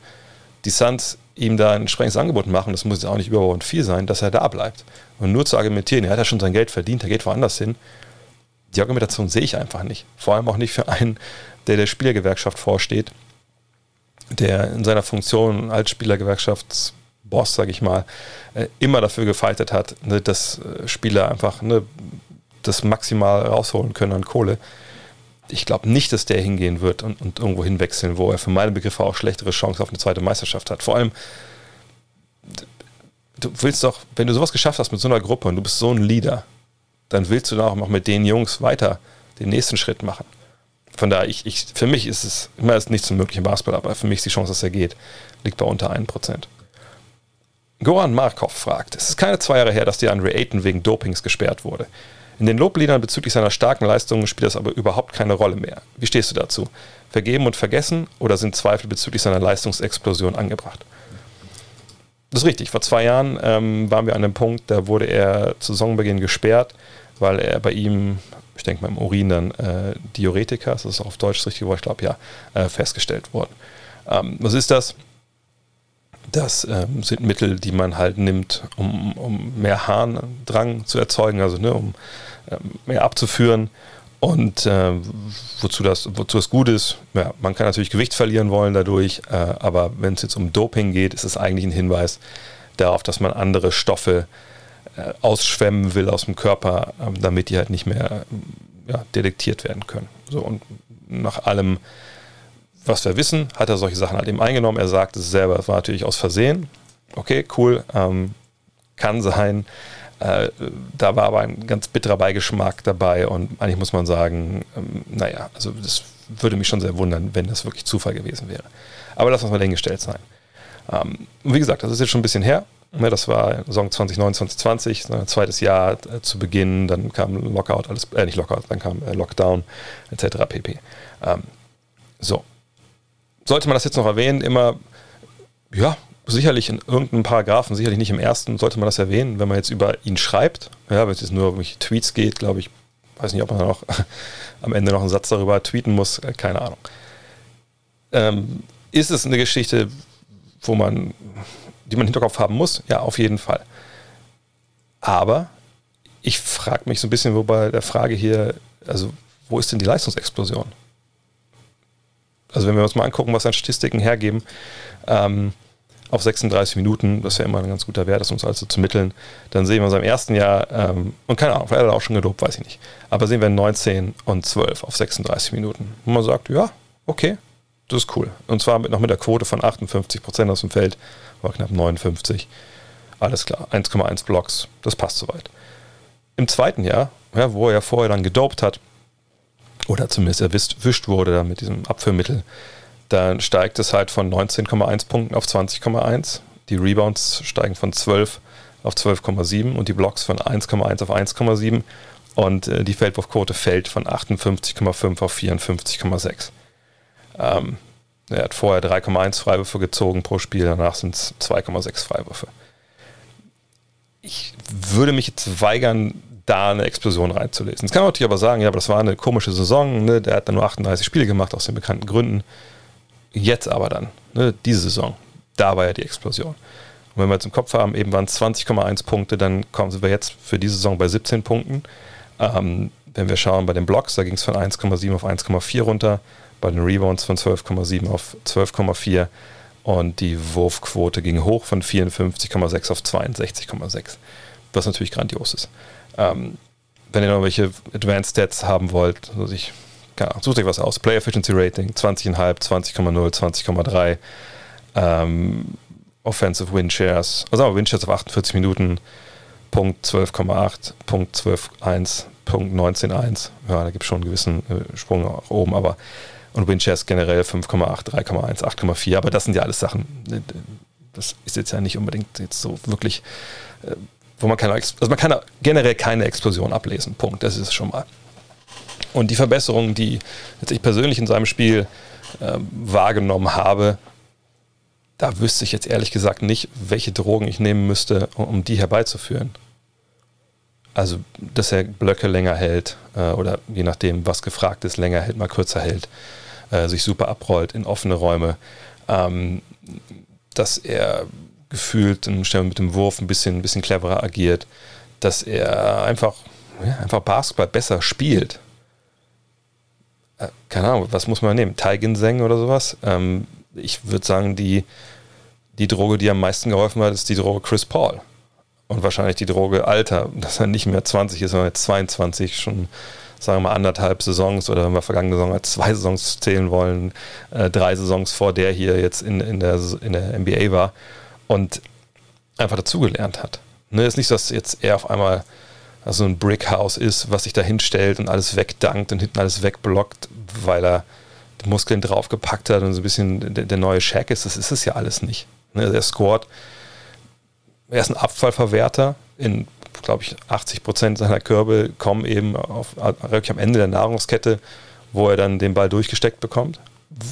die Suns ihm da ein entsprechendes Angebot machen, das muss auch nicht überbordend viel sein, dass er da bleibt. Und nur zu argumentieren, er hat ja schon sein Geld verdient, er geht woanders hin, die Argumentation sehe ich einfach nicht. Vor allem auch nicht für einen, der der Spielergewerkschaft vorsteht, der in seiner Funktion als Spielergewerkschaftsboss, sage ich mal, äh, immer dafür gefeitet hat, ne, dass äh, Spieler einfach ne, das maximal rausholen können an Kohle. Ich glaube nicht, dass der hingehen wird und, und irgendwo hinwechseln, wo er für meine Begriffe auch schlechtere Chancen auf eine zweite Meisterschaft hat. Vor allem, du willst doch, wenn du sowas geschafft hast mit so einer Gruppe und du bist so ein Leader, dann willst du dann auch noch mit den Jungs weiter den nächsten Schritt machen. Von daher, ich, ich, für mich ist es immer ist nichts unmöglich im Basketball, aber für mich ist die Chance, dass er geht, liegt bei unter 1%. Goran Markov fragt, es ist keine zwei Jahre her, dass die Andre Ayton wegen Dopings gesperrt wurde. In den Lobliedern bezüglich seiner starken Leistungen spielt das aber überhaupt keine Rolle mehr. Wie stehst du dazu? Vergeben und vergessen oder sind Zweifel bezüglich seiner Leistungsexplosion angebracht? Das ist richtig. Vor zwei Jahren ähm, waren wir an dem Punkt, da wurde er zu Saisonbeginn gesperrt, weil er bei ihm, ich denke mal im Urin dann äh, Diuretika, das ist auf Deutsch das richtige Wort, ich glaube ja, äh, festgestellt worden. Ähm, was ist das? Das ähm, sind Mittel, die man halt nimmt, um, um mehr Harndrang zu erzeugen, also ne, um ähm, mehr abzuführen. Und äh, wozu, das, wozu das gut ist, ja, man kann natürlich Gewicht verlieren wollen dadurch, äh, aber wenn es jetzt um Doping geht, ist es eigentlich ein Hinweis darauf, dass man andere Stoffe äh, ausschwemmen will aus dem Körper, ähm, damit die halt nicht mehr ja, detektiert werden können. So, und nach allem, was wir wissen, hat er solche Sachen halt eben eingenommen. Er sagt es selber, es war natürlich aus Versehen. Okay, cool, ähm, kann sein. Äh, da war aber ein ganz bitterer Beigeschmack dabei und eigentlich muss man sagen, ähm, naja, also das würde mich schon sehr wundern, wenn das wirklich Zufall gewesen wäre. Aber das muss mal dahingestellt sein. Ähm, wie gesagt, das ist jetzt schon ein bisschen her. Ne, das war Saison 2019, 2020, sein zweites Jahr äh, zu Beginn, dann kam Lockout, alles, äh, nicht Lockout, dann kam äh, Lockdown, etc. pp. Ähm, so. Sollte man das jetzt noch erwähnen, immer, ja, sicherlich in irgendeinem Paragraphen, sicherlich nicht im ersten, sollte man das erwähnen, wenn man jetzt über ihn schreibt. Ja, wenn es jetzt nur um Tweets geht, glaube ich, weiß nicht, ob man noch am Ende noch einen Satz darüber tweeten muss, äh, keine Ahnung. Ähm, ist es eine Geschichte, wo man, die man im Hinterkopf haben muss? Ja, auf jeden Fall. Aber ich frage mich so ein bisschen, wo bei der Frage hier, also wo ist denn die Leistungsexplosion? Also wenn wir uns mal angucken, was an Statistiken hergeben, ähm, auf 36 Minuten, das wäre immer ein ganz guter Wert, das uns also zu mitteln, dann sehen wir uns im ersten Jahr, ähm, und keine Ahnung, vielleicht hat er auch schon gedopt, weiß ich nicht, aber sehen wir 19 und 12 auf 36 Minuten. Und man sagt, ja, okay, das ist cool. Und zwar mit, noch mit der Quote von 58 Prozent aus dem Feld, war knapp 59. Alles klar, 1,1 Blocks, das passt soweit. Im zweiten Jahr, ja, wo er ja vorher dann gedopt hat, oder zumindest erwischt wurde da mit diesem Abführmittel, dann steigt es halt von 19,1 Punkten auf 20,1. Die Rebounds steigen von 12 auf 12,7 und die Blocks von 1,1 auf 1,7 und äh, die Feldwurfquote fällt von 58,5 auf 54,6. Ähm, er hat vorher 3,1 Freiwürfe gezogen pro Spiel, danach sind es 2,6 Freiwürfe. Ich würde mich jetzt weigern, da eine Explosion reinzulesen. Jetzt kann man natürlich aber sagen, ja, aber das war eine komische Saison, ne? der hat dann nur 38 Spiele gemacht aus den bekannten Gründen. Jetzt aber dann, ne, diese Saison, da war ja die Explosion. Und wenn wir jetzt im Kopf haben, eben waren es 20,1 Punkte, dann kommen wir jetzt für diese Saison bei 17 Punkten. Ähm, wenn wir schauen bei den Blocks, da ging es von 1,7 auf 1,4 runter, bei den Rebounds von 12,7 auf 12,4 und die Wurfquote ging hoch von 54,6 auf 62,6, was natürlich grandios ist. Ähm, wenn ihr noch welche Advanced Stats haben wollt, also ich keine Ahnung, sucht euch was aus. Play Efficiency Rating 20,5, 20,0, 20,3. Ähm, Offensive Win Shares, also Win Shares auf 48 Minuten, Punkt 12,8, Punkt 12,1, Punkt 19,1. Ja, da gibt es schon einen gewissen äh, Sprung nach oben, aber und Win generell 5,8, 3,1, 8,4. Aber das sind ja alles Sachen, äh, das ist jetzt ja nicht unbedingt jetzt so wirklich, äh, wo man keine, also man kann generell keine Explosion ablesen. Punkt. Das ist es schon mal. Und die Verbesserungen, die jetzt ich persönlich in seinem Spiel äh, wahrgenommen habe, da wüsste ich jetzt ehrlich gesagt nicht, welche Drogen ich nehmen müsste, um, die herbeizuführen. Also, dass er Blöcke länger hält äh, oder je nachdem, was gefragt ist, länger hält, mal kürzer hält, äh, sich super abrollt in offene Räume, ähm, dass er gefühlt mit dem Wurf ein bisschen, ein bisschen cleverer agiert, dass er einfach, ja, einfach Basketball besser spielt. Äh, keine Ahnung, was muss man nehmen? Taiginseng oder sowas? Ähm, ich würde sagen, die, die Droge, die am meisten geholfen hat, ist die Droge Chris Paul. Und wahrscheinlich die Droge Alter, dass er nicht mehr 20 ist, sondern jetzt 22, schon sagen wir mal anderthalb Saisons oder wenn wir vergangene Saison als zwei Saisons zählen wollen, äh, drei Saisons vor der hier jetzt in, in, der, in der NBA war und einfach dazugelernt hat. Ne, ist nicht, dass jetzt er auf einmal so ein Brickhouse ist, was sich da hinstellt und alles wegdankt und hinten alles wegblockt, weil er die Muskeln draufgepackt hat und so ein bisschen der, der neue Shaq ist. Das ist es ja alles nicht. Ne, der scored, er ist ein Abfallverwerter. In, glaube ich, 80 Prozent seiner Körbe kommen eben auf, wirklich am Ende der Nahrungskette, wo er dann den Ball durchgesteckt bekommt.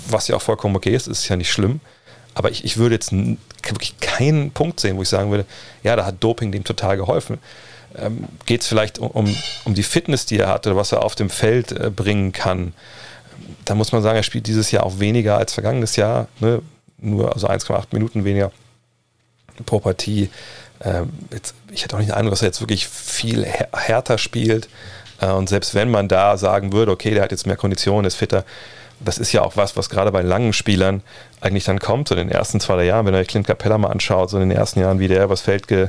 Was ja auch vollkommen okay ist, ist ja nicht schlimm. Aber ich, ich würde jetzt wirklich keinen Punkt sehen, wo ich sagen würde, ja, da hat Doping dem total geholfen. Ähm, Geht es vielleicht um, um die Fitness, die er hat oder was er auf dem Feld äh, bringen kann? Da muss man sagen, er spielt dieses Jahr auch weniger als vergangenes Jahr. Ne? Nur also 1,8 Minuten weniger pro Partie. Ähm, jetzt, ich hätte auch nicht den Eindruck, dass er jetzt wirklich viel härter spielt. Äh, und selbst wenn man da sagen würde, okay, der hat jetzt mehr Konditionen, ist fitter, das ist ja auch was, was gerade bei langen Spielern eigentlich dann kommt, so in den ersten zwei drei Jahren, wenn ihr euch Clint Capella mal anschaut, so in den ersten Jahren, wie der übers Feld ge,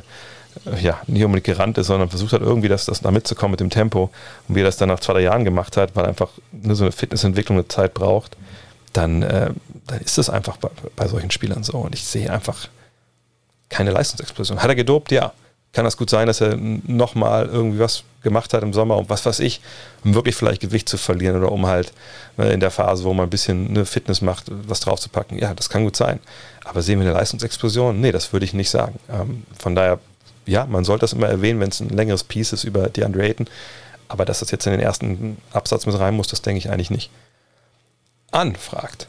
ja, nicht unbedingt gerannt ist, sondern versucht hat, irgendwie das, das da mitzukommen mit dem Tempo und wie er das dann nach zwei, drei Jahren gemacht hat, weil einfach nur so eine Fitnessentwicklung eine Zeit braucht, dann, äh, dann ist das einfach bei, bei solchen Spielern so. Und ich sehe einfach keine Leistungsexplosion. Hat er gedopt? Ja kann das gut sein, dass er nochmal irgendwie was gemacht hat im Sommer, um was weiß ich, um wirklich vielleicht Gewicht zu verlieren oder um halt ne, in der Phase, wo man ein bisschen eine Fitness macht, was draufzupacken. Ja, das kann gut sein. Aber sehen wir eine Leistungsexplosion? Nee, das würde ich nicht sagen. Ähm, von daher, ja, man sollte das immer erwähnen, wenn es ein längeres Piece ist über DeAndre Ayton. Aber dass das jetzt in den ersten Absatz mit rein muss, das denke ich eigentlich nicht. Anfragt.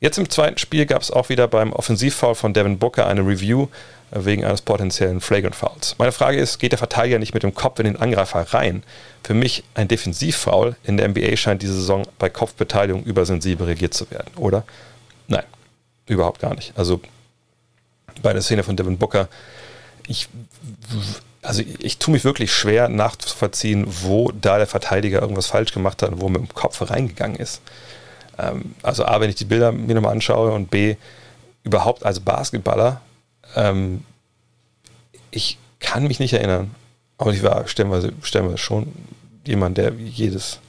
Jetzt im zweiten Spiel gab es auch wieder beim Offensivfoul von Devin Booker eine Review wegen eines potenziellen Flagrant Fouls. Meine Frage ist, geht der Verteidiger nicht mit dem Kopf in den Angreifer rein? Für mich ein Defensivfoul. In der NBA scheint diese Saison bei Kopfbeteiligung übersensibel reagiert zu werden, oder? Nein, überhaupt gar nicht. Also bei der Szene von Devin Booker, ich, also ich, ich tue mich wirklich schwer nachzuvollziehen, wo da der Verteidiger irgendwas falsch gemacht hat und wo mit dem Kopf reingegangen ist. Ähm, also A, wenn ich die Bilder mir nochmal anschaue und B, überhaupt als Basketballer ähm, ich kann mich nicht erinnern, aber ich war stellenweise, stellenweise schon jemand, der jedes,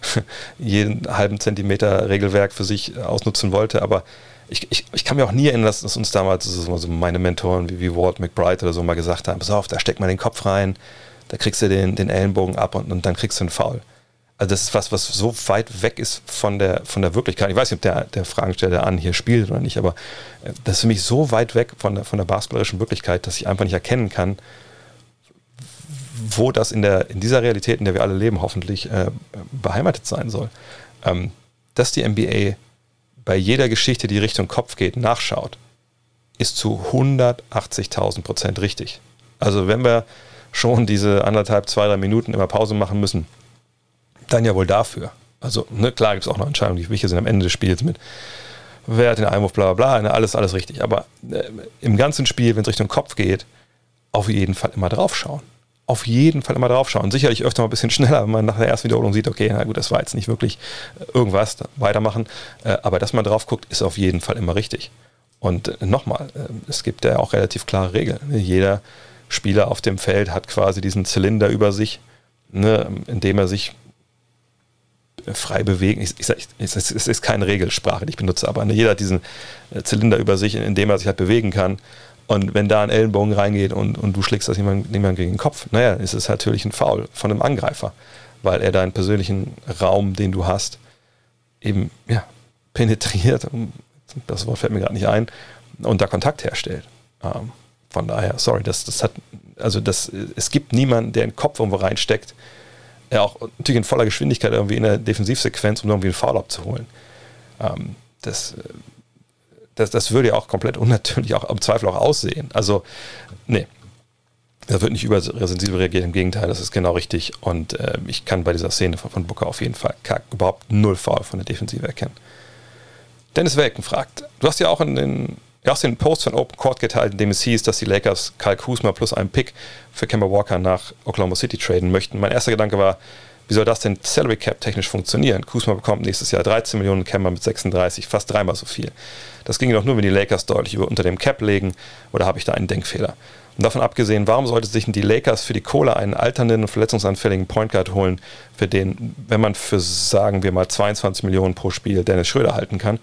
jeden halben Zentimeter Regelwerk für sich ausnutzen wollte, aber ich, ich, ich kann mir auch nie erinnern, dass, uns damals so meine Mentoren wie, wie Walt McBride oder so mal gesagt haben, pass auf, da steckt man den Kopf rein, da kriegst du den, den Ellenbogen ab und, und dann kriegst du einen Foul. Also das ist was, was so weit weg ist von der, von der Wirklichkeit. Ich weiß nicht, ob der, der Fragensteller an hier spielt oder nicht, aber äh, das ist für mich so weit weg von der, von der basketballerischen Wirklichkeit, dass ich einfach nicht erkennen kann, wo das in, der, in dieser Realität, in der wir alle leben, hoffentlich äh, beheimatet sein soll. Ähm, dass die NBA bei jeder Geschichte, die Richtung Kopf geht, nachschaut, ist zu 180.000 Prozent richtig. Also wenn wir schon diese anderthalb, zwei, drei Minuten immer Pause machen müssen, dann ja wohl dafür. Also, ne, klar gibt es auch noch Entscheidungen, die wichtig sind am Ende des Spiels mit wer hat den Einwurf, bla bla bla, ne, alles, alles richtig. Aber äh, im ganzen Spiel, wenn es Richtung Kopf geht, auf jeden Fall immer draufschauen. Auf jeden Fall immer draufschauen. Sicherlich öfter mal ein bisschen schneller, wenn man nach der ersten Wiederholung sieht, okay, na gut, das war jetzt nicht wirklich irgendwas, weitermachen. Äh, aber dass man drauf guckt, ist auf jeden Fall immer richtig. Und äh, nochmal, äh, es gibt ja auch relativ klare Regeln. Jeder Spieler auf dem Feld hat quasi diesen Zylinder über sich, ne, indem er sich frei bewegen. Ich, ich, ich, es ist keine Regelsprache, die ich benutze, aber jeder hat diesen äh, Zylinder über sich, in dem er sich halt bewegen kann. Und wenn da ein Ellenbogen reingeht und, und du schlägst das jemand, jemand gegen den Kopf, naja, ist es natürlich ein Foul von einem Angreifer, weil er deinen persönlichen Raum, den du hast, eben ja, penetriert, das Wort fällt mir gerade nicht ein, und da Kontakt herstellt. Ähm, von daher, sorry, das, das hat, also das, es gibt niemanden, der den Kopf irgendwo reinsteckt, ja auch natürlich in voller Geschwindigkeit irgendwie in der Defensivsequenz, um irgendwie einen Foul abzuholen. Ähm, das, äh, das, das würde ja auch komplett unnatürlich auch im Zweifel auch aussehen. Also, nee. Da wird nicht übersensibel reagiert, im Gegenteil, das ist genau richtig. Und äh, ich kann bei dieser Szene von, von Booker auf jeden Fall überhaupt null Foul von der Defensive erkennen. Dennis Welken fragt, du hast ja auch in den, hast den Post von Open Court geteilt, in dem es hieß, dass die Lakers Kyle Kuzma plus einen Pick für Kemba Walker nach Oklahoma City traden möchten. Mein erster Gedanke war, wie soll das denn Salary Cap technisch funktionieren? Kuzma bekommt nächstes Jahr 13 Millionen, Kemba mit 36, fast dreimal so viel. Das ging doch nur, wenn die Lakers deutlich unter dem Cap legen, oder habe ich da einen Denkfehler? Und davon abgesehen, warum sollte sich die Lakers für die Kohle einen alternden und verletzungsanfälligen Point Guard holen, für den, wenn man für, sagen wir mal, 22 Millionen pro Spiel Dennis Schröder halten kann?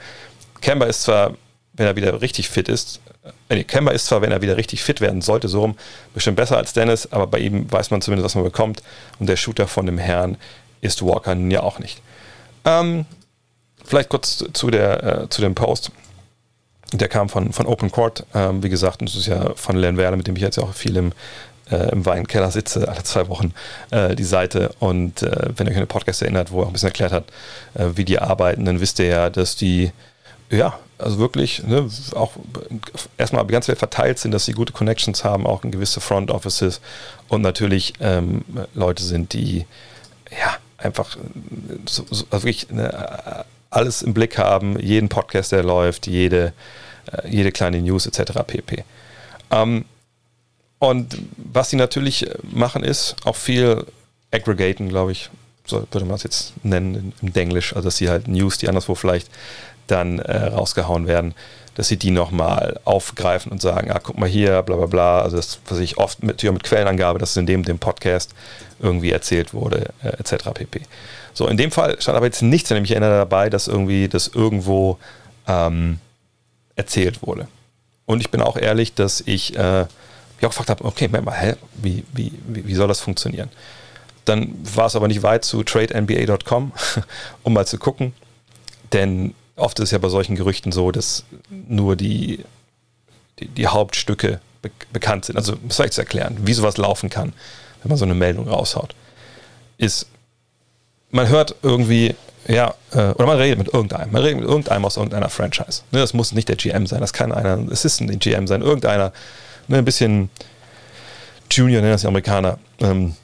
Kemba ist zwar, wenn er wieder richtig fit ist, äh, nee, Kemba ist zwar, wenn er wieder richtig fit werden sollte, so rum, bestimmt besser als Dennis, aber bei ihm weiß man zumindest, was man bekommt. Und der Shooter von dem Herrn ist Walker nun ja auch nicht. Ähm, vielleicht kurz zu, der, äh, zu dem Post. Der kam von, von Open Court, ähm, wie gesagt, und das ist ja von Len Werle, mit dem ich jetzt auch viel im, äh, im Weinkeller sitze, alle zwei Wochen, äh, die Seite. Und äh, wenn ihr euch an den Podcast erinnert, wo er auch ein bisschen erklärt hat, äh, wie die arbeiten, dann wisst ihr ja, dass die, ja, also wirklich ne, auch erstmal ganz Welt verteilt sind, dass sie gute Connections haben, auch in gewisse Front Offices und natürlich ähm, Leute sind, die ja einfach so, so, also wirklich ne, alles im Blick haben, jeden Podcast, der läuft, jede äh, jede kleine News etc. pp. Ähm, und was sie natürlich machen, ist auch viel aggregaten, glaube ich, so würde man es jetzt nennen im Denglisch, also dass sie halt News, die anderswo vielleicht dann äh, rausgehauen werden, dass sie die nochmal aufgreifen und sagen, ah, guck mal hier, bla bla bla, also das, was ich oft mit, mit Quellenangabe, dass es in dem, dem Podcast irgendwie erzählt wurde, äh, etc. pp. So, in dem Fall stand aber jetzt nichts, wenn ich erinnere, dabei, dass irgendwie das irgendwo ähm, erzählt wurde. Und ich bin auch ehrlich, dass ich äh, mich auch gefragt habe, okay, Moment mal, hä, wie, wie, wie soll das funktionieren? Dann war es aber nicht weit zu tradenba.com, um mal zu gucken. Denn oft ist es ja bei solchen Gerüchten so, dass nur die, die, die Hauptstücke be bekannt sind. Also, muss ich zu erklären, wie sowas laufen kann, wenn man so eine Meldung raushaut. Ist, man hört irgendwie, ja, äh, oder man redet mit irgendeinem. Man redet mit irgendeinem aus irgendeiner Franchise. Ne, das muss nicht der GM sein, das kann einer Assistant GM sein, irgendeiner, ne, ein bisschen Junior, nennen das die Amerikaner, ähm,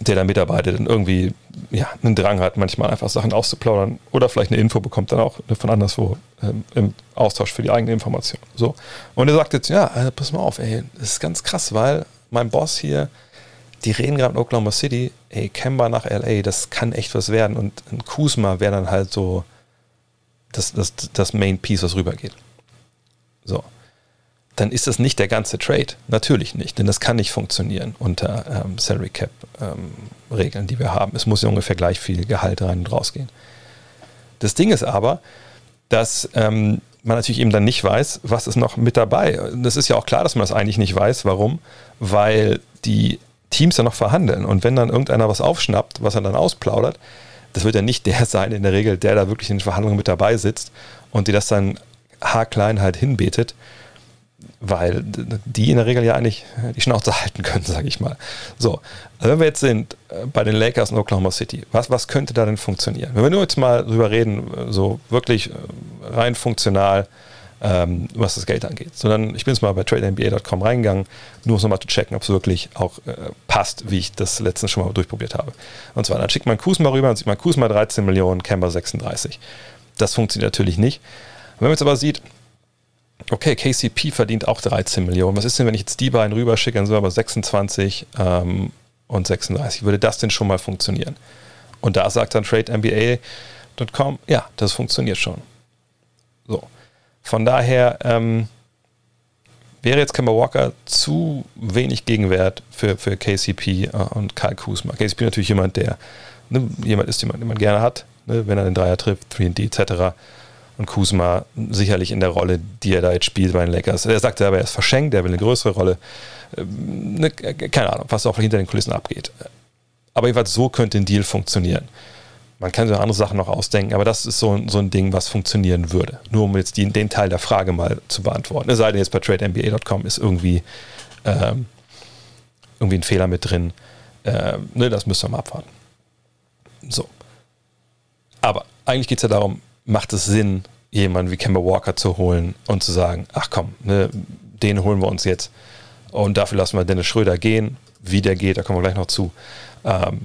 der da mitarbeitet und irgendwie ja, einen Drang hat, manchmal einfach Sachen auszuplaudern oder vielleicht eine Info bekommt, dann auch von anderswo ähm, im Austausch für die eigene Information. So. Und er sagt jetzt, ja, äh, pass mal auf, ey, das ist ganz krass, weil mein Boss hier, die reden gerade in Oklahoma City, ey, Kemba nach LA, das kann echt was werden. Und ein Kuzma wäre dann halt so das, das, das Main Piece, was rübergeht. So. Dann ist das nicht der ganze Trade. Natürlich nicht, denn das kann nicht funktionieren unter ähm, Salary Cap ähm, Regeln, die wir haben. Es muss ja ungefähr gleich viel Gehalt rein und rausgehen. Das Ding ist aber, dass ähm, man natürlich eben dann nicht weiß, was ist noch mit dabei. Das ist ja auch klar, dass man das eigentlich nicht weiß. Warum? Weil die Teams ja noch verhandeln. Und wenn dann irgendeiner was aufschnappt, was er dann ausplaudert, das wird ja nicht der sein in der Regel, der da wirklich in den Verhandlungen mit dabei sitzt und die das dann haarklein halt hinbetet, weil die in der Regel ja eigentlich die Schnauze halten können, sage ich mal. So, also wenn wir jetzt sind äh, bei den Lakers in Oklahoma City, was, was könnte da denn funktionieren? Wenn wir nur jetzt mal drüber reden, so wirklich äh, rein funktional, ähm, was das Geld angeht. Sondern ich bin jetzt mal bei tradenba.com reingegangen, nur um nochmal zu checken, ob es wirklich auch äh, passt, wie ich das letztens schon mal durchprobiert habe. Und zwar, dann schickt man Kuzma rüber, dann sieht man Kuzma 13 Millionen, Camber 36. Das funktioniert natürlich nicht. Wenn man jetzt aber sieht, okay, KCP verdient auch 13 Millionen. Was ist denn, wenn ich jetzt die beiden rüberschicke, dann sind wir aber 26 ähm, und 36. Würde das denn schon mal funktionieren? Und da sagt dann TradeNBA.com, ja, das funktioniert schon. So. Von daher ähm, wäre jetzt Kemba Walker zu wenig Gegenwert für, für KCP äh, und Kyle Kuzma. KCP natürlich jemand, der ne, jemand ist, jemand, den man gerne hat, ne, wenn er den Dreier trifft, 3D etc. Und Kuzma sicherlich in der Rolle, die er da jetzt spielt bei den Lakers. Er sagt selber, er ist verschenkt, er will eine größere Rolle. Ähm, ne, keine Ahnung, was auch hinter den Kulissen abgeht. Aber jedenfalls so könnte ein Deal funktionieren. Man kann sich andere Sachen noch ausdenken, aber das ist so, so ein Ding, was funktionieren würde. Nur um jetzt die, den Teil der Frage mal zu beantworten. Es sei denn, jetzt bei tradenba.com ist irgendwie, ähm, irgendwie ein Fehler mit drin. Ähm, ne, das müssen wir mal abwarten. So. Aber eigentlich geht es ja darum, macht es Sinn, jemanden wie Kemba Walker zu holen und zu sagen, ach komm, ne, den holen wir uns jetzt Und dafür lassen wir Dennis Schröder gehen. Wie der geht, da kommen wir gleich noch zu. Ähm,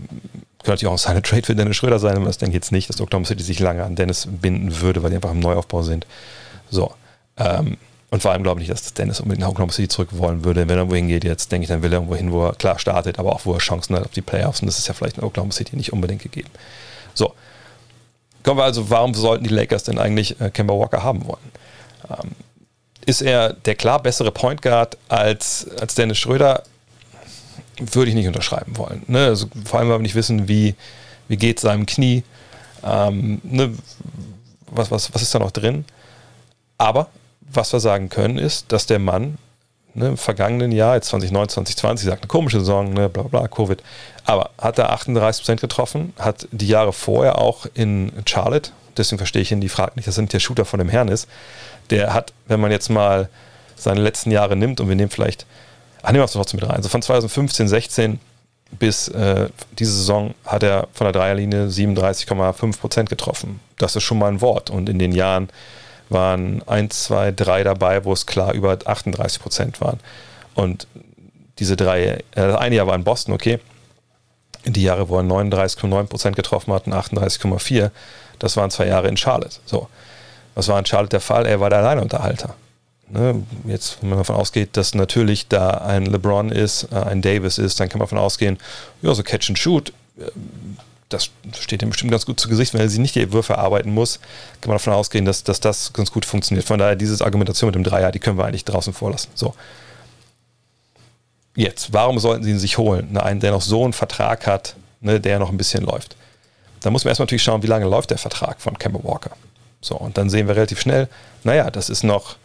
könnte natürlich auch seine Trade für Dennis Schröder sein, aber das denke ich jetzt nicht, dass Oklahoma City sich lange an Dennis binden würde, weil die einfach im Neuaufbau sind. So. Ähm, und vor allem glaube ich nicht, dass Dennis unbedingt nach Oklahoma City zurück wollen würde. Wenn er irgendwo hingeht, jetzt denke ich, dann will er irgendwo hin, wo er klar startet, aber auch wo er Chancen hat auf die Playoffs. Und das ist ja vielleicht in Oklahoma City nicht unbedingt gegeben. So. Kommen wir also, warum sollten die Lakers denn eigentlich äh, Kemba Walker haben wollen? Ähm, ist er der klar bessere Point Guard als, als Dennis Schröder? Würde ich nicht unterschreiben wollen. Ne? Also vor allem, weil wir nicht wissen, wie, wie geht seinem Knie, ähm, ne? was, was, was ist da noch drin. Aber was wir sagen können, ist, dass der Mann ne, im vergangenen Jahr, jetzt 2019, 2020, sagt eine komische Saison, ne, bla bla, Covid, aber hat er 38% getroffen, hat die Jahre vorher auch in Charlotte, deswegen verstehe ich ihn, die Frage nicht, dass er der Shooter von dem Herrn ist, der hat, wenn man jetzt mal seine letzten Jahre nimmt und wir nehmen vielleicht, ach, nehmen wir es trotzdem mit rein, also von 2015, 16 bis äh, diese Saison hat er von der Dreierlinie 37,5% getroffen. Das ist schon mal ein Wort und in den Jahren waren 1, 2, 3 dabei, wo es klar über 38 Prozent waren. Und diese drei, äh, eine Jahr war in Boston, okay. Die Jahre, wo er 39,9 Prozent getroffen hat und 38,4, das waren zwei Jahre in Charlotte. So. Was war in Charlotte der Fall? Er war der Alleinunterhalter. Ne? Jetzt, wenn man davon ausgeht, dass natürlich da ein LeBron ist, äh, ein Davis ist, dann kann man davon ausgehen, ja, so Catch and Shoot, äh, das steht ihm bestimmt ganz gut zu Gesicht, wenn er sich nicht die Würfe erarbeiten muss, kann man davon ausgehen, dass, dass das ganz gut funktioniert. Von daher, diese Argumentation mit dem Dreier, die können wir eigentlich draußen vorlassen. So. Jetzt, warum sollten sie ihn sich holen? Ne, einen, der noch so einen Vertrag hat, ne, der noch ein bisschen läuft. Da muss man erstmal natürlich schauen, wie lange läuft der Vertrag von Kemba Walker. So, und dann sehen wir relativ schnell, naja, das ist noch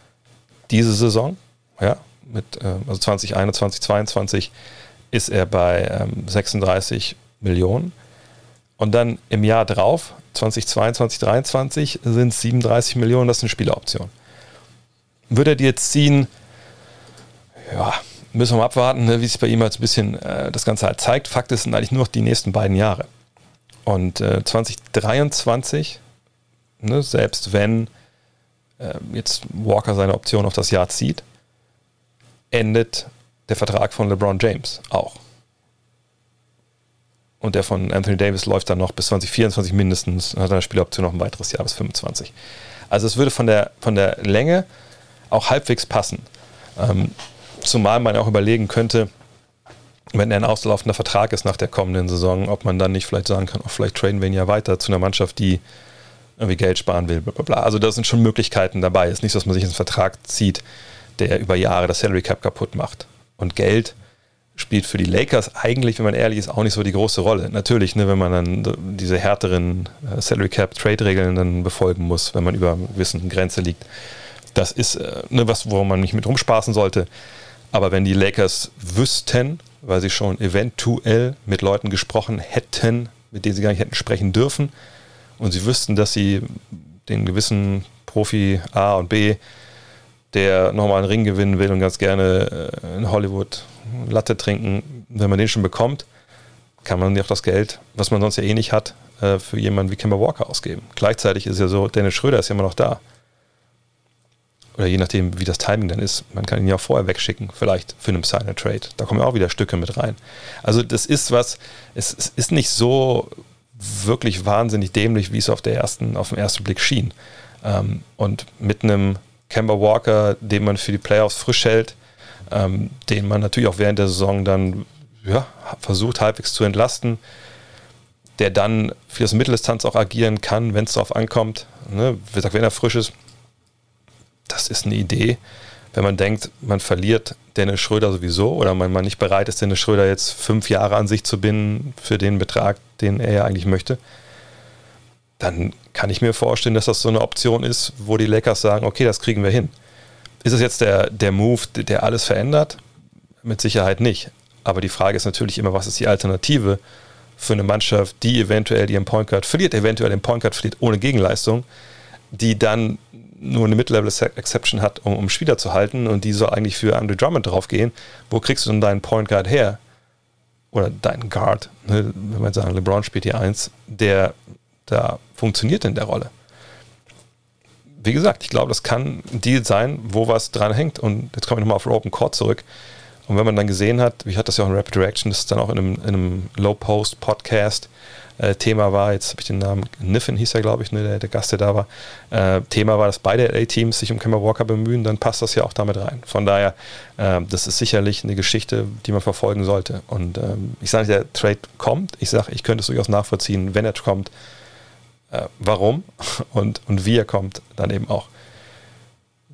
diese Saison, ja, mit äh, also 2021, 2022 ist er bei ähm, 36 Millionen. Und dann im Jahr drauf, 2022, 2023, sind es 37 Millionen, das ist eine Spieleroption. Würde er die jetzt ziehen, ja, müssen wir mal abwarten, ne, wie sich bei ihm als ein bisschen äh, das Ganze halt zeigt. Fakt ist, sind eigentlich nur noch die nächsten beiden Jahre. Und äh, 2023, ne, selbst wenn äh, jetzt Walker seine Option auf das Jahr zieht, endet der Vertrag von LeBron James auch und der von Anthony Davis läuft dann noch bis 2024 mindestens, hat eine Spieloption noch ein weiteres Jahr bis 25. Also es würde von der, von der Länge auch halbwegs passen. Ähm, zumal man auch überlegen könnte, wenn er ein auslaufender Vertrag ist nach der kommenden Saison, ob man dann nicht vielleicht sagen kann, oh, vielleicht traden wir ihn ja weiter zu einer Mannschaft, die irgendwie Geld sparen will, bla. Also da sind schon Möglichkeiten dabei. Es ist nicht so, dass man sich einen Vertrag zieht, der über Jahre das Salary Cap kaputt macht. Und Geld spielt für die Lakers eigentlich, wenn man ehrlich ist, auch nicht so die große Rolle. Natürlich, ne, wenn man dann diese härteren äh, Salary Cap Trade Regeln dann befolgen muss, wenn man über einer gewissen Grenze liegt. Das ist äh, ne, was, wo man nicht mit rumspaßen sollte. Aber wenn die Lakers wüssten, weil sie schon eventuell mit Leuten gesprochen hätten, mit denen sie gar nicht hätten sprechen dürfen, und sie wüssten, dass sie den gewissen Profi A und B, der nochmal einen Ring gewinnen will und ganz gerne äh, in Hollywood Latte trinken, wenn man den schon bekommt, kann man ja auch das Geld, was man sonst ja eh nicht hat, äh, für jemanden wie Kemba Walker ausgeben. Gleichzeitig ist ja so, Dennis Schröder ist ja immer noch da. Oder je nachdem, wie das Timing dann ist, man kann ihn ja vorher wegschicken, vielleicht für einen Signer Trade. Da kommen ja auch wieder Stücke mit rein. Also das ist was, es, es ist nicht so wirklich wahnsinnig dämlich, wie es auf, der ersten, auf den ersten Blick schien. Ähm, und mit einem Kemba Walker, den man für die Playoffs frisch hält, ähm, den man natürlich auch während der Saison dann ja, versucht halbwegs zu entlasten, der dann für das Mitteldistanz auch agieren kann, wenn es darauf ankommt. Ne? Wie gesagt, wenn er frisch ist, das ist eine Idee. Wenn man denkt, man verliert Dennis Schröder sowieso oder man, man nicht bereit ist, Dennis Schröder jetzt fünf Jahre an sich zu binden für den Betrag, den er ja eigentlich möchte, dann kann ich mir vorstellen, dass das so eine Option ist, wo die Lakers sagen, okay, das kriegen wir hin. Ist es jetzt der, der Move, der alles verändert? Mit Sicherheit nicht. Aber die Frage ist natürlich immer, was ist die Alternative für eine Mannschaft, die eventuell ihren Point Guard verliert, eventuell den Point Guard verliert ohne Gegenleistung, die dann nur eine Mid-Level-Exception hat, um, um Spieler zu halten und die soll eigentlich für Andre Drummond draufgehen. Wo kriegst du denn deinen Point Guard her? Oder deinen Guard, ne? wenn man sagen, LeBron spielt hier eins, der da funktioniert in der Rolle wie gesagt, ich glaube, das kann ein Deal sein, wo was dran hängt. Und jetzt komme ich nochmal auf Open Court zurück. Und wenn man dann gesehen hat, wie hat das ja auch in Rapid Reaction, das ist dann auch in einem, in einem Low-Post-Podcast äh, Thema war, jetzt habe ich den Namen, Niffen hieß er, glaube ich, ne, der, der, Gast, der da war. Äh, Thema war, dass beide LA-Teams sich um Kemba Walker bemühen, dann passt das ja auch damit rein. Von daher, äh, das ist sicherlich eine Geschichte, die man verfolgen sollte. Und ähm, ich sage nicht, der Trade kommt. Ich sage, ich könnte es durchaus nachvollziehen, wenn er kommt, äh, warum und, und wie er kommt, dann eben auch.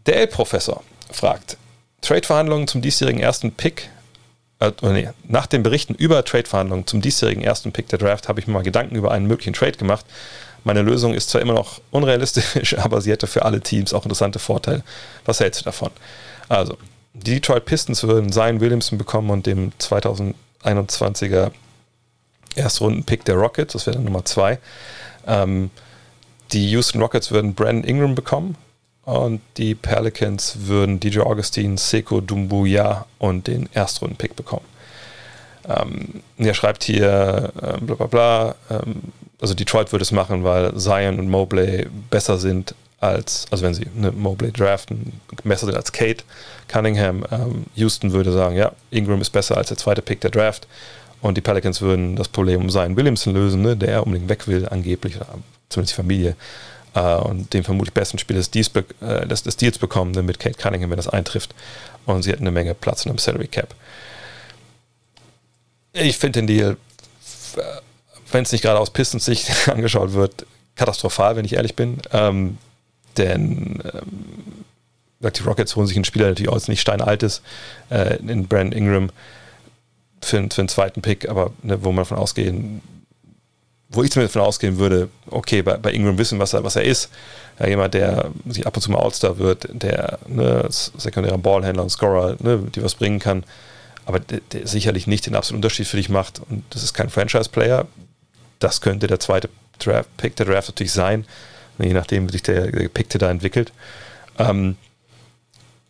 Der L-Professor fragt, Trade-Verhandlungen zum diesjährigen ersten Pick äh, nee, nach den Berichten über Trade-Verhandlungen zum diesjährigen ersten Pick der Draft habe ich mir mal Gedanken über einen möglichen Trade gemacht. Meine Lösung ist zwar immer noch unrealistisch, aber sie hätte für alle Teams auch interessante Vorteile. Was hältst du davon? Also, die Detroit Pistons würden Zion Williamson bekommen und dem 2021er Erstrunden-Pick der Rockets, das wäre dann Nummer zwei. Ähm, die Houston Rockets würden Brandon Ingram bekommen und die Pelicans würden DJ Augustin, Seko Dumbuya und den Erstrunden-Pick bekommen. Ähm, er schreibt hier, äh, bla bla bla, ähm, also Detroit würde es machen, weil Zion und Mobley besser sind als, also wenn sie eine Mobley draften, besser sind als Kate Cunningham. Ähm, Houston würde sagen, ja, Ingram ist besser als der zweite Pick der Draft. Und die Pelicans würden das Problem um Zion Williamson lösen, ne, der unbedingt weg will, angeblich, oder zumindest die Familie äh, und den vermutlich besten Spieler des Deals, äh, des, Deals bekommen, mit Kate Cunningham, wenn das eintrifft. Und sie hätten eine Menge Platz in einem Salary Cap. Ich finde den Deal, äh, wenn es nicht gerade aus Pistons Sicht angeschaut wird, katastrophal, wenn ich ehrlich bin. Ähm, denn ähm, die Rockets holen sich einen Spieler, der natürlich auch nicht steinalt ist, äh, in Brandon Ingram für, für einen zweiten Pick, aber ne, wo man davon ausgehen, wo ich zumindest davon ausgehen würde, okay, bei, bei Ingram wissen, was er, was er ist. Ja, jemand, der sich ab und zu mal All-Star wird, der ne, sekundärer Ballhändler und Scorer, ne, die was bringen kann, aber der, der, sicherlich nicht den absoluten Unterschied für dich macht. Und das ist kein Franchise-Player. Das könnte der zweite Draft Pick der Draft natürlich sein, je nachdem, wie sich der Gepickte da entwickelt. Ähm,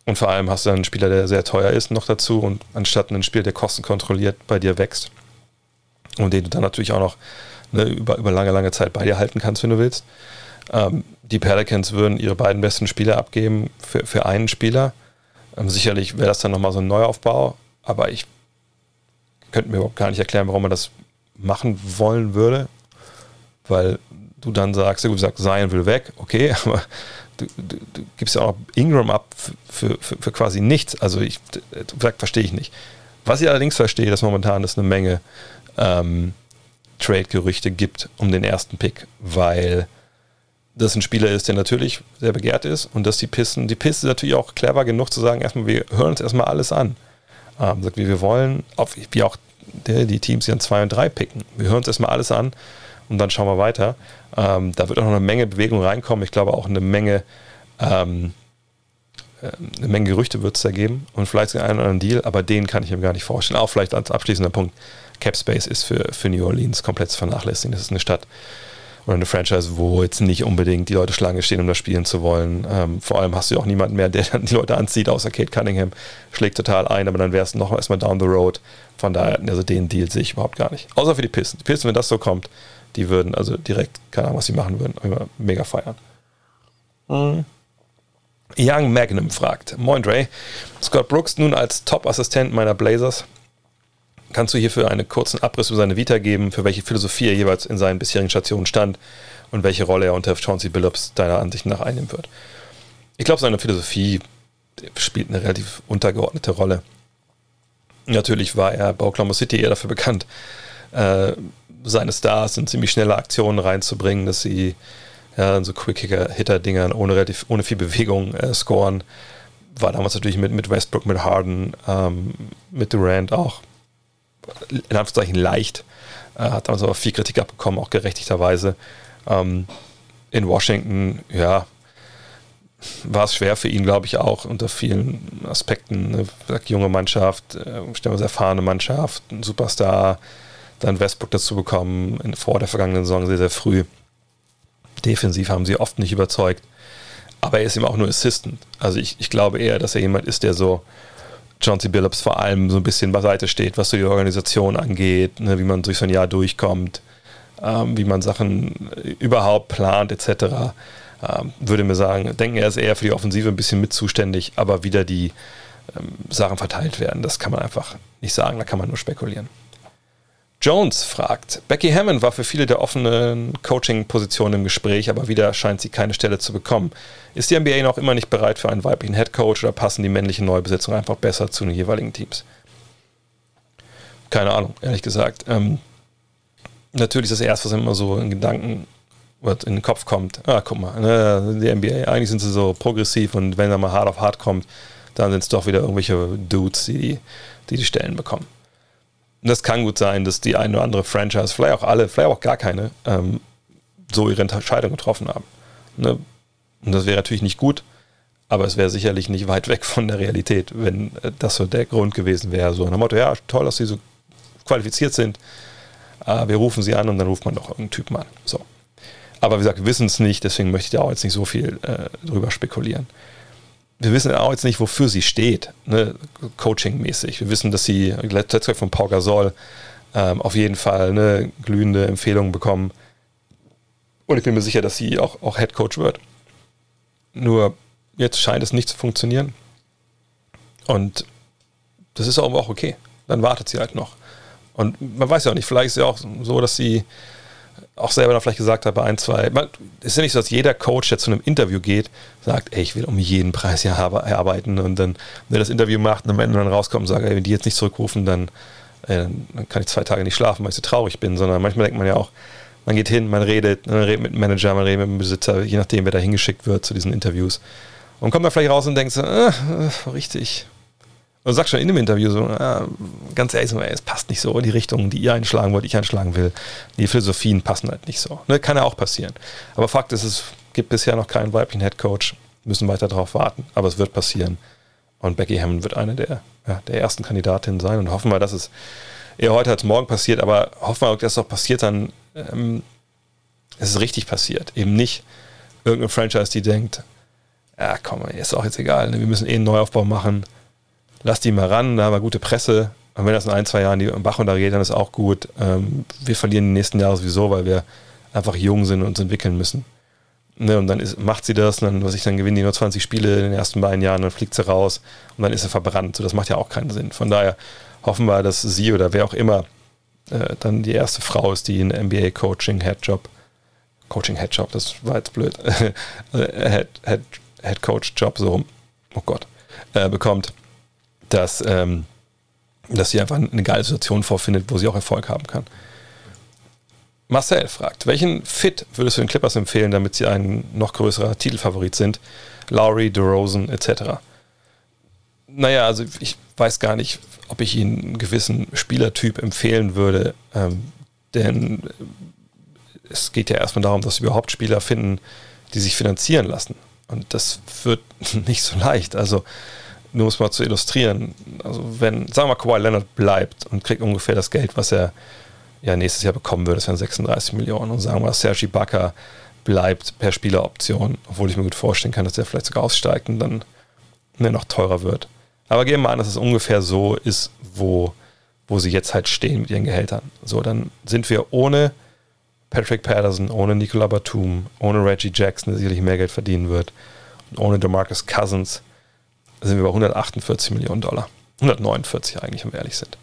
und vor allem hast du einen Spieler, der sehr teuer ist, noch dazu und anstatt einen Spieler, der kostenkontrolliert bei dir wächst und den du dann natürlich auch noch ne, über, über lange, lange Zeit bei dir halten kannst, wenn du willst. Ähm, die Pelicans würden ihre beiden besten Spieler abgeben für, für einen Spieler. Ähm, sicherlich wäre das dann nochmal so ein Neuaufbau, aber ich könnte mir überhaupt gar nicht erklären, warum man das machen wollen würde, weil du dann sagst, du sagst, Zion will weg, okay, aber du, du, du gibst ja auch Ingram ab für, für, für quasi nichts. Also ich verstehe ich nicht. Was ich allerdings verstehe, dass momentan das eine Menge ähm, Trade-Gerüchte gibt um den ersten Pick, weil das ein Spieler ist, der natürlich sehr begehrt ist und dass die Pisten, die Pisten sind natürlich auch clever genug zu sagen, erstmal, wir hören uns erstmal alles an. Ähm, sagt, wie wir wollen, wie auch die Teams, die an 2 und 3 picken. Wir hören uns erstmal alles an und dann schauen wir weiter. Ähm, da wird auch noch eine Menge Bewegung reinkommen. Ich glaube auch eine Menge, ähm, äh, eine Menge Gerüchte wird es da geben und vielleicht einen oder anderen Deal, aber den kann ich mir gar nicht vorstellen. Auch vielleicht als abschließender Punkt. Cap Space ist für, für New Orleans komplett zu vernachlässigen. Das ist eine Stadt oder eine Franchise, wo jetzt nicht unbedingt die Leute Schlange stehen, um da spielen zu wollen. Ähm, vor allem hast du auch niemanden mehr, der dann die Leute anzieht, außer Kate Cunningham. Schlägt total ein, aber dann wäre es noch erstmal down the road. Von daher, also den Deal sehe ich überhaupt gar nicht. Außer für die Pistons. Die Pistons, wenn das so kommt, die würden also direkt, keine Ahnung, was sie machen würden, immer mega feiern. Mhm. Young Magnum fragt: Moin Dre, Scott Brooks nun als Top-Assistent meiner Blazers kannst du hierfür einen kurzen Abriss über seine Vita geben, für welche Philosophie er jeweils in seinen bisherigen Stationen stand und welche Rolle er unter Chauncey Billups deiner Ansicht nach einnehmen wird. Ich glaube, seine Philosophie spielt eine relativ untergeordnete Rolle. Natürlich war er bei Oklahoma City eher dafür bekannt, äh, seine Stars in ziemlich schnelle Aktionen reinzubringen, dass sie ja, so Quick-Hitter-Dingern ohne, ohne viel Bewegung äh, scoren. War damals natürlich mit, mit Westbrook, mit Harden, ähm, mit Durant auch in Anführungszeichen leicht. Äh, hat damals aber viel Kritik abbekommen, auch gerechtigterweise. Ähm, in Washington, ja, war es schwer für ihn, glaube ich, auch unter vielen Aspekten. Eine junge Mannschaft, äh, stellenweise erfahrene Mannschaft, ein Superstar, dann Westbrook dazu bekommen, in, vor der vergangenen Saison sehr, sehr früh. Defensiv haben sie oft nicht überzeugt. Aber er ist eben auch nur Assistant. Also ich, ich glaube eher, dass er jemand ist, der so John C. Billups vor allem so ein bisschen beiseite steht, was so die Organisation angeht, ne, wie man durch so ein Jahr durchkommt, ähm, wie man Sachen überhaupt plant, etc. Ähm, würde mir sagen, denken, er ist eher für die Offensive ein bisschen mit zuständig, aber wieder die ähm, Sachen verteilt werden. Das kann man einfach nicht sagen, da kann man nur spekulieren. Jones fragt, Becky Hammond war für viele der offenen Coaching-Positionen im Gespräch, aber wieder scheint sie keine Stelle zu bekommen. Ist die NBA noch immer nicht bereit für einen weiblichen Headcoach oder passen die männlichen Neubesetzungen einfach besser zu den jeweiligen Teams? Keine Ahnung, ehrlich gesagt. Ähm, natürlich ist das erste, was immer so in Gedanken was in den Kopf kommt. Ah, guck mal, ne, die NBA, eigentlich sind sie so progressiv und wenn da mal hart auf hart kommt, dann sind es doch wieder irgendwelche Dudes, die die, die Stellen bekommen. Und das kann gut sein, dass die eine oder andere Franchise, vielleicht auch alle, vielleicht auch gar keine, ähm, so ihre Entscheidung getroffen haben. Ne? Und das wäre natürlich nicht gut, aber es wäre sicherlich nicht weit weg von der Realität, wenn äh, das so der Grund gewesen wäre. So nach dem Motto, ja, toll, dass sie so qualifiziert sind, äh, wir rufen sie an und dann ruft man doch irgendeinen Typen an. So. Aber wie gesagt, wir wissen es nicht, deswegen möchte ich da auch jetzt nicht so viel äh, drüber spekulieren wir wissen auch jetzt nicht, wofür sie steht, ne, coaching-mäßig. Wir wissen, dass sie letztes von Pau Gasol ähm, auf jeden Fall eine glühende Empfehlung bekommen. Und ich bin mir sicher, dass sie auch, auch Head Coach wird. Nur jetzt scheint es nicht zu funktionieren. Und das ist auch okay. Dann wartet sie halt noch. Und man weiß ja auch nicht, vielleicht ist ja auch so, dass sie auch selber dann vielleicht gesagt hat bei ein, zwei. Es ist ja nicht so, dass jeder Coach, der zu einem Interview geht, sagt, ey, ich will um jeden Preis hier arbeiten und dann, wenn er das Interview macht und am Ende dann rauskommt und sagt, ey, wenn die jetzt nicht zurückrufen, dann, ey, dann kann ich zwei Tage nicht schlafen, weil ich so traurig bin, sondern manchmal denkt man ja auch, man geht hin, man redet, man redet mit dem Manager, man redet mit dem Besitzer, je nachdem, wer da hingeschickt wird zu diesen Interviews. Und kommt dann vielleicht raus und denkt so, äh, richtig, und sagt schon in dem Interview so, ja, ganz ehrlich, es passt nicht so in die Richtung, die ihr einschlagen wollt, ich einschlagen will. Die Philosophien passen halt nicht so. Ne, kann ja auch passieren. Aber Fakt ist, es gibt bisher noch keinen weiblichen Headcoach, müssen weiter darauf warten, aber es wird passieren. Und Becky Hammond wird eine der, ja, der ersten Kandidatinnen sein und hoffen wir, dass es eher heute als morgen passiert, aber hoffen wir, dass es auch passiert dann, ähm, es richtig passiert. Eben nicht irgendeine Franchise, die denkt, ja komm, ist auch jetzt egal, ne, wir müssen eh einen Neuaufbau machen lass die mal ran, da haben wir gute Presse. Und wenn das in ein, zwei Jahren die Bach runtergeht, dann ist auch gut. Ähm, wir verlieren die nächsten Jahre sowieso, weil wir einfach jung sind und uns entwickeln müssen. Ne, und dann ist, macht sie das, und dann, was ich, dann gewinnen die nur 20 Spiele in den ersten beiden Jahren, dann fliegt sie raus und dann ist sie verbrannt. So, das macht ja auch keinen Sinn. Von daher hoffen wir, dass sie oder wer auch immer äh, dann die erste Frau ist, die einen NBA-Coaching-Headjob, Coaching-Headjob, das war jetzt blöd, Head, Head, Head so, oh Gott, äh, bekommt dass, ähm, dass sie einfach eine geile Situation vorfindet, wo sie auch Erfolg haben kann. Marcel fragt, welchen Fit würdest du den Clippers empfehlen, damit sie ein noch größerer Titelfavorit sind? Lowry, DeRozan etc. Naja, also ich weiß gar nicht, ob ich ihnen einen gewissen Spielertyp empfehlen würde, ähm, denn es geht ja erstmal darum, dass sie überhaupt Spieler finden, die sich finanzieren lassen. Und das wird nicht so leicht. Also nur um es mal zu illustrieren, also wenn, sagen wir mal, Kawhi Leonard bleibt und kriegt ungefähr das Geld, was er ja nächstes Jahr bekommen würde, das wären 36 Millionen. Und sagen wir, Sergi Bakker bleibt per Spieleroption, obwohl ich mir gut vorstellen kann, dass er vielleicht sogar aussteigt und dann ne, noch teurer wird. Aber gehen wir mal an, dass es ungefähr so ist, wo, wo sie jetzt halt stehen mit ihren Gehältern. So, dann sind wir ohne Patrick Patterson, ohne Nicola Batum, ohne Reggie Jackson, der sicherlich mehr Geld verdienen wird, und ohne DeMarcus Cousins sind wir bei 148 Millionen Dollar. 149 eigentlich, wenn wir ehrlich sind.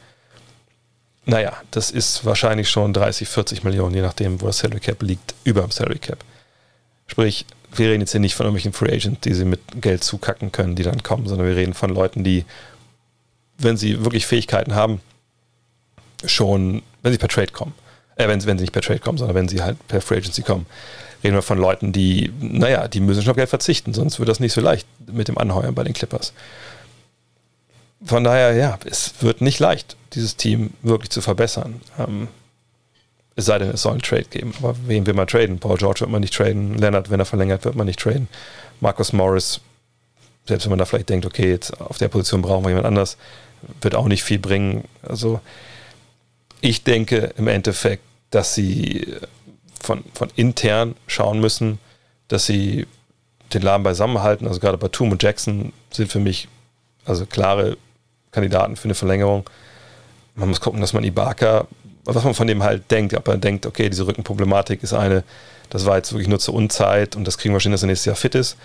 Naja, das ist wahrscheinlich schon 30, 40 Millionen, je nachdem, wo das Salary Cap liegt, über dem Salary Cap. Sprich, wir reden jetzt hier nicht von irgendwelchen Free Agents, die sie mit Geld zukacken können, die dann kommen, sondern wir reden von Leuten, die, wenn sie wirklich Fähigkeiten haben, schon, wenn sie per Trade kommen, äh, wenn, wenn sie nicht per Trade kommen, sondern wenn sie halt per Free Agency kommen, reden wir von Leuten, die, naja, die müssen schon auf Geld verzichten, sonst wird das nicht so leicht mit dem Anheuern bei den Clippers. Von daher, ja, es wird nicht leicht, dieses Team wirklich zu verbessern. Ähm, es sei denn, es soll einen Trade geben. Aber wen will man traden? Paul George wird man nicht traden. Leonard, wenn er verlängert, wird man nicht traden. Marcus Morris, selbst wenn man da vielleicht denkt, okay, jetzt auf der Position brauchen wir jemand anders, wird auch nicht viel bringen. Also ich denke im Endeffekt, dass sie von, von intern schauen müssen, dass sie den Laden beisammenhalten. Also gerade Batum und Jackson sind für mich also klare Kandidaten für eine Verlängerung. Man muss gucken, dass man Ibaka, was man von dem halt denkt, ob er denkt, okay, diese Rückenproblematik ist eine, das war jetzt wirklich nur zur Unzeit und das kriegen wir schon, dass er nächstes Jahr fit ist.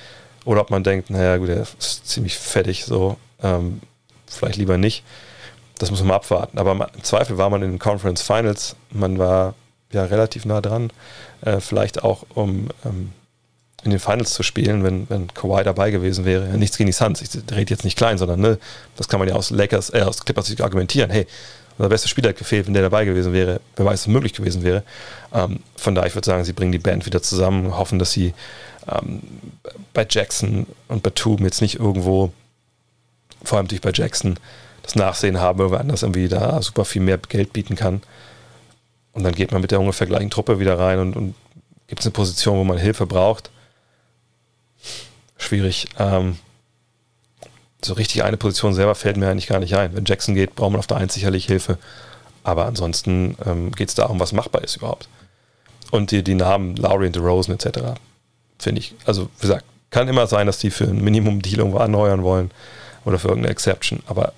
Oder ob man denkt, naja, gut, er ist ziemlich fettig so. ähm, vielleicht lieber nicht. Das muss man abwarten. Aber im Zweifel war man in den Conference Finals, man war ja relativ nah dran, äh, vielleicht auch um ähm, in den Finals zu spielen, wenn, wenn Kawhi dabei gewesen wäre. Nichts gegen die Suns, ich rede jetzt nicht klein, sondern ne, das kann man ja aus Lakers, äh, aus Clippers argumentieren. Hey, unser bester Spieler hat gefehlt, wenn der dabei gewesen wäre, wer weiß, was möglich gewesen wäre. Ähm, von daher, ich würde sagen, sie bringen die Band wieder zusammen, hoffen, dass sie ähm, bei Jackson und Batum jetzt nicht irgendwo, vor allem durch bei Jackson, das Nachsehen haben, weil anders irgendwie da super viel mehr Geld bieten kann. Und dann geht man mit der ungefähr gleichen Truppe wieder rein und, und gibt es eine Position, wo man Hilfe braucht. Schwierig. Ähm, so richtig eine Position selber fällt mir eigentlich gar nicht ein. Wenn Jackson geht, braucht man auf der 1 sicherlich Hilfe. Aber ansonsten ähm, geht es darum, was machbar ist überhaupt. Und die, die Namen Lowry und DeRozan etc. finde ich, also wie gesagt, kann immer sein, dass die für ein Minimum-Deal irgendwo anheuern wollen oder für irgendeine Exception. Aber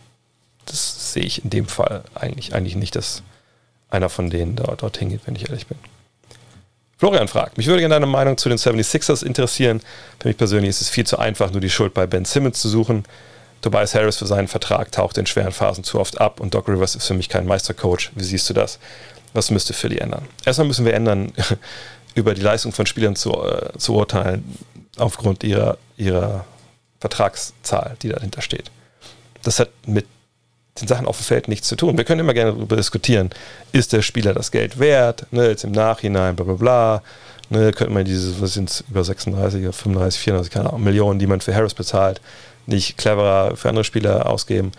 das sehe ich in dem Fall eigentlich, eigentlich nicht, dass einer von denen dort, dorthin geht, wenn ich ehrlich bin. Florian fragt, mich würde gerne deine Meinung zu den 76ers interessieren. Für mich persönlich ist es viel zu einfach, nur die Schuld bei Ben Simmons zu suchen. Tobias Harris für seinen Vertrag taucht in schweren Phasen zu oft ab und Doc Rivers ist für mich kein Meistercoach. Wie siehst du das? Was müsste Philly ändern? Erstmal müssen wir ändern, über die Leistung von Spielern zu, äh, zu urteilen, aufgrund ihrer, ihrer Vertragszahl, die dahinter steht. Das hat mit den Sachen auf dem Feld nichts zu tun. Wir können immer gerne darüber diskutieren, ist der Spieler das Geld wert, ne, jetzt im Nachhinein, bla bla bla. Ne, könnte man diese, was sind es, über 36 oder 35, 34, keine Ahnung, Millionen, die man für Harris bezahlt, nicht cleverer für andere Spieler ausgeben.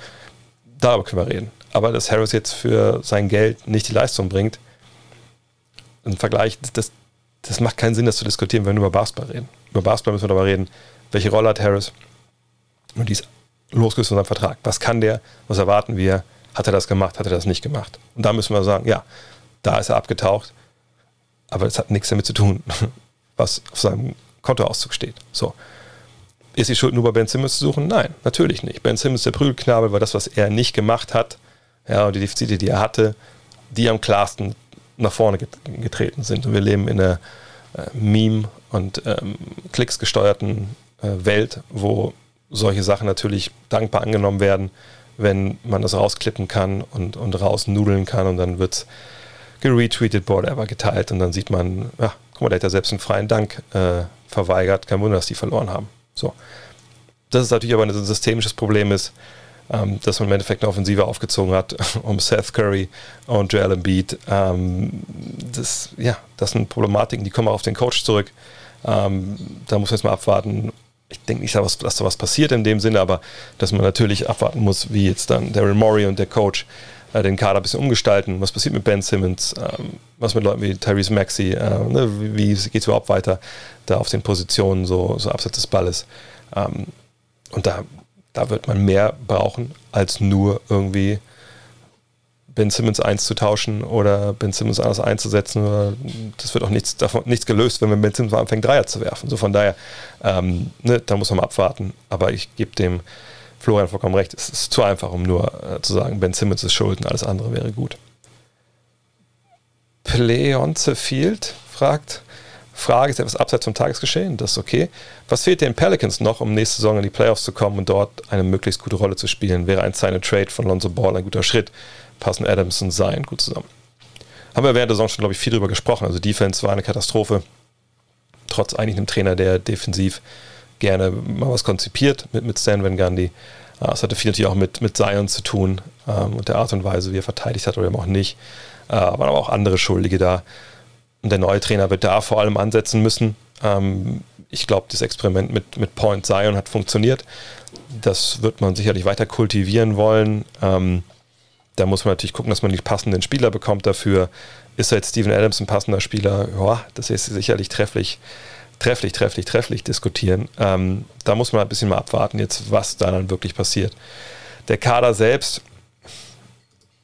Darüber können wir reden. Aber dass Harris jetzt für sein Geld nicht die Leistung bringt, im Vergleich, das, das macht keinen Sinn, das zu diskutieren, wenn wir über Basketball reden. Über Basketball müssen wir darüber reden, welche Rolle hat Harris und die ist losgelöst von seinem Vertrag. Was kann der? Was erwarten wir? Hat er das gemacht? Hat er das nicht gemacht? Und da müssen wir sagen, ja, da ist er abgetaucht, aber es hat nichts damit zu tun, was auf seinem Kontoauszug steht. So. Ist die Schuld nur bei Ben Simmons zu suchen? Nein, natürlich nicht. Ben Simmons, der Prügelknabel, war das, was er nicht gemacht hat, ja, und die Defizite, die er hatte, die am klarsten nach vorne getreten sind. Und wir leben in einer äh, Meme- und ähm, Klicks gesteuerten äh, Welt, wo solche Sachen natürlich dankbar angenommen werden, wenn man das rausklippen kann und, und rausnudeln kann und dann wird es geretweetet, whatever, geteilt und dann sieht man, ja, guck mal, der hat ja selbst einen freien Dank äh, verweigert, kein Wunder, dass die verloren haben. So. Das ist natürlich aber ein systemisches Problem ist, ähm, dass man im Endeffekt eine Offensive aufgezogen hat, um Seth Curry und Joel Embiid. Ähm, das, ja, das sind Problematiken, die kommen auch auf den Coach zurück. Ähm, da muss man jetzt mal abwarten, ich denke nicht, dass, da was passiert in dem Sinne, aber dass man natürlich abwarten muss, wie jetzt dann Daryl Morey und der Coach äh, den Kader ein bisschen umgestalten. Was passiert mit Ben Simmons? Ähm, was mit Leuten wie Tyrese Maxey? Äh, ne, wie, geht es überhaupt weiter da auf den Positionen so, so abseits des Balles? Ähm, und da, da wird man mehr brauchen als nur irgendwie Ben Simmons einzutauschen oder Ben Simmons anders einzusetzen. Das wird auch nichts, davon, nichts gelöst, wenn man Ben Simmons anfängt, Dreier zu werfen. So von daher, ähm, ne, da muss man mal abwarten. Aber ich gebe dem Florian vollkommen recht. Es ist zu einfach, um nur äh, zu sagen, Ben Simmons ist schuld und alles andere wäre gut. Pleonce Field fragt, Frage ist etwas abseits vom Tagesgeschehen, das ist okay. Was fehlt den Pelicans noch, um nächste Saison in die Playoffs zu kommen und dort eine möglichst gute Rolle zu spielen? Wäre ein Sign Trade von Lonzo Ball ein guter Schritt? Passen Adams und Zion gut zusammen. Haben wir während der Saison schon, glaube ich, viel drüber gesprochen. Also Defense war eine Katastrophe. Trotz eigentlich einem Trainer, der defensiv gerne mal was konzipiert mit, mit Stan Van Gundy. Ah, es hatte viel natürlich auch mit, mit Zion zu tun ähm, und der Art und Weise, wie er verteidigt hat oder eben auch nicht. Äh, waren aber auch andere Schuldige da. Und der neue Trainer wird da vor allem ansetzen müssen. Ähm, ich glaube, das Experiment mit, mit Point Zion hat funktioniert. Das wird man sicherlich weiter kultivieren wollen. Ähm, da muss man natürlich gucken, dass man die passenden Spieler bekommt dafür. Ist jetzt Steven Adams ein passender Spieler? Ja, das ist sicherlich trefflich, trefflich, trefflich, trefflich diskutieren. Ähm, da muss man ein bisschen mal abwarten, jetzt, was da dann wirklich passiert. Der Kader selbst,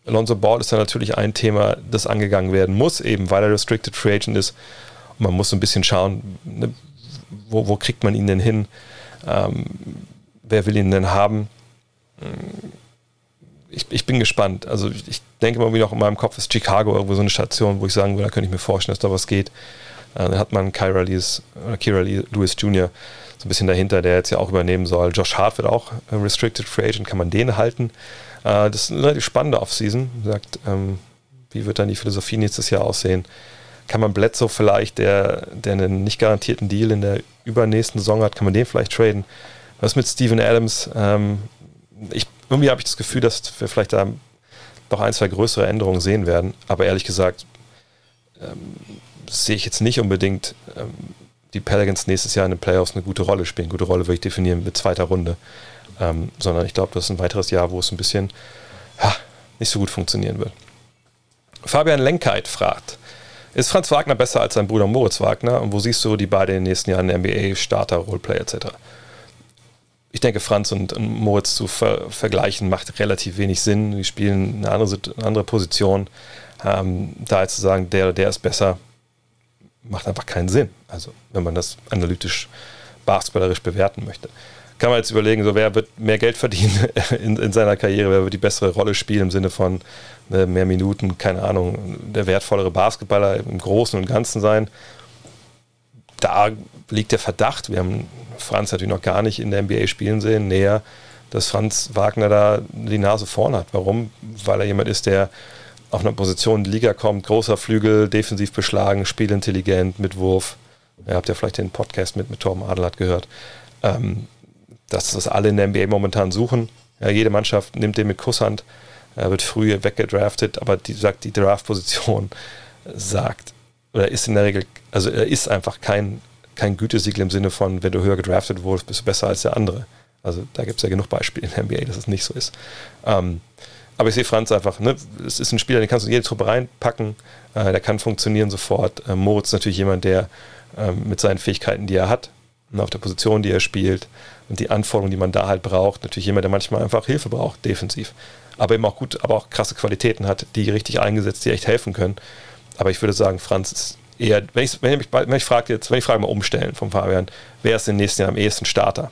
Alonso Ball ist da natürlich ein Thema, das angegangen werden muss, eben weil er Restricted Free Agent ist. Und man muss so ein bisschen schauen, ne, wo, wo, kriegt man ihn denn hin? Ähm, wer will ihn denn haben? Ich, ich bin gespannt. Also ich denke mal, wie noch in meinem Kopf ist Chicago irgendwo so eine Station, wo ich sagen würde, da könnte ich mir vorstellen, dass da was geht. Äh, dann hat man Kyra Lewis, oder Kira Lewis Jr. so ein bisschen dahinter, der jetzt ja auch übernehmen soll. Josh Hart wird auch äh, Restricted Free Agent, kann man den halten? Äh, das ist eine relativ spannende Offseason. Sagt, ähm, wie wird dann die Philosophie nächstes Jahr aussehen? Kann man Bledsoe vielleicht, der, der einen nicht garantierten Deal in der übernächsten Saison hat, kann man den vielleicht traden? Was mit Steven Adams? Ähm, ich, irgendwie habe ich das Gefühl, dass wir vielleicht da noch ein, zwei größere Änderungen sehen werden. Aber ehrlich gesagt, ähm, sehe ich jetzt nicht unbedingt ähm, die Pelicans nächstes Jahr in den Playoffs eine gute Rolle spielen. Gute Rolle würde ich definieren mit zweiter Runde. Ähm, sondern ich glaube, das ist ein weiteres Jahr, wo es ein bisschen ha, nicht so gut funktionieren wird. Fabian Lenkheit fragt, ist Franz Wagner besser als sein Bruder Moritz Wagner? Und wo siehst du die beiden in den nächsten Jahren in der NBA, Starter, Roleplay etc.? Ich denke, Franz und, Moritz zu ver vergleichen macht relativ wenig Sinn. Die spielen eine andere, eine andere Position. Ähm, da jetzt zu sagen, der der ist besser, macht einfach keinen Sinn. Also, wenn man das analytisch, basketballerisch bewerten möchte. Kann man jetzt überlegen, so wer wird mehr Geld verdienen in, in seiner Karriere, wer wird die bessere Rolle spielen im Sinne von ne, mehr Minuten, keine Ahnung, der wertvollere Basketballer im Großen und Ganzen sein. Da liegt der Verdacht, wir haben Franz natürlich noch gar nicht in der NBA spielen sehen, näher, dass Franz Wagner da die Nase vorn hat. Warum? Weil er jemand ist, der auf einer Position in die Liga kommt, großer Flügel, defensiv beschlagen, spielintelligent, mit Wurf. Ihr habt ja vielleicht den Podcast mit, mit Torben Adelhardt gehört. Ähm, dass das alle in der NBA momentan suchen. Ja, jede Mannschaft nimmt den mit Kusshand. Er wird früh weggedraftet, aber die sagt, die Draftposition sagt, oder ist in der Regel, also er ist einfach kein, kein Gütesiegel im Sinne von, wenn du höher gedraftet wurdest, bist du besser als der andere. Also da gibt es ja genug Beispiele in der NBA, dass es nicht so ist. Ähm, aber ich sehe Franz einfach, ne, es ist ein Spieler, den kannst du in jede Truppe reinpacken, äh, der kann funktionieren sofort. Äh, Moritz ist natürlich jemand, der äh, mit seinen Fähigkeiten, die er hat, und auf der Position, die er spielt und die Anforderungen, die man da halt braucht, natürlich jemand, der manchmal einfach Hilfe braucht, defensiv aber eben auch gut, aber auch krasse Qualitäten hat, die richtig eingesetzt, die echt helfen können. Aber ich würde sagen, Franz ist eher, wenn ich, wenn ich, wenn ich frage jetzt, wenn ich frage mal umstellen vom Fabian, wer ist den nächsten Jahren am ehesten Starter?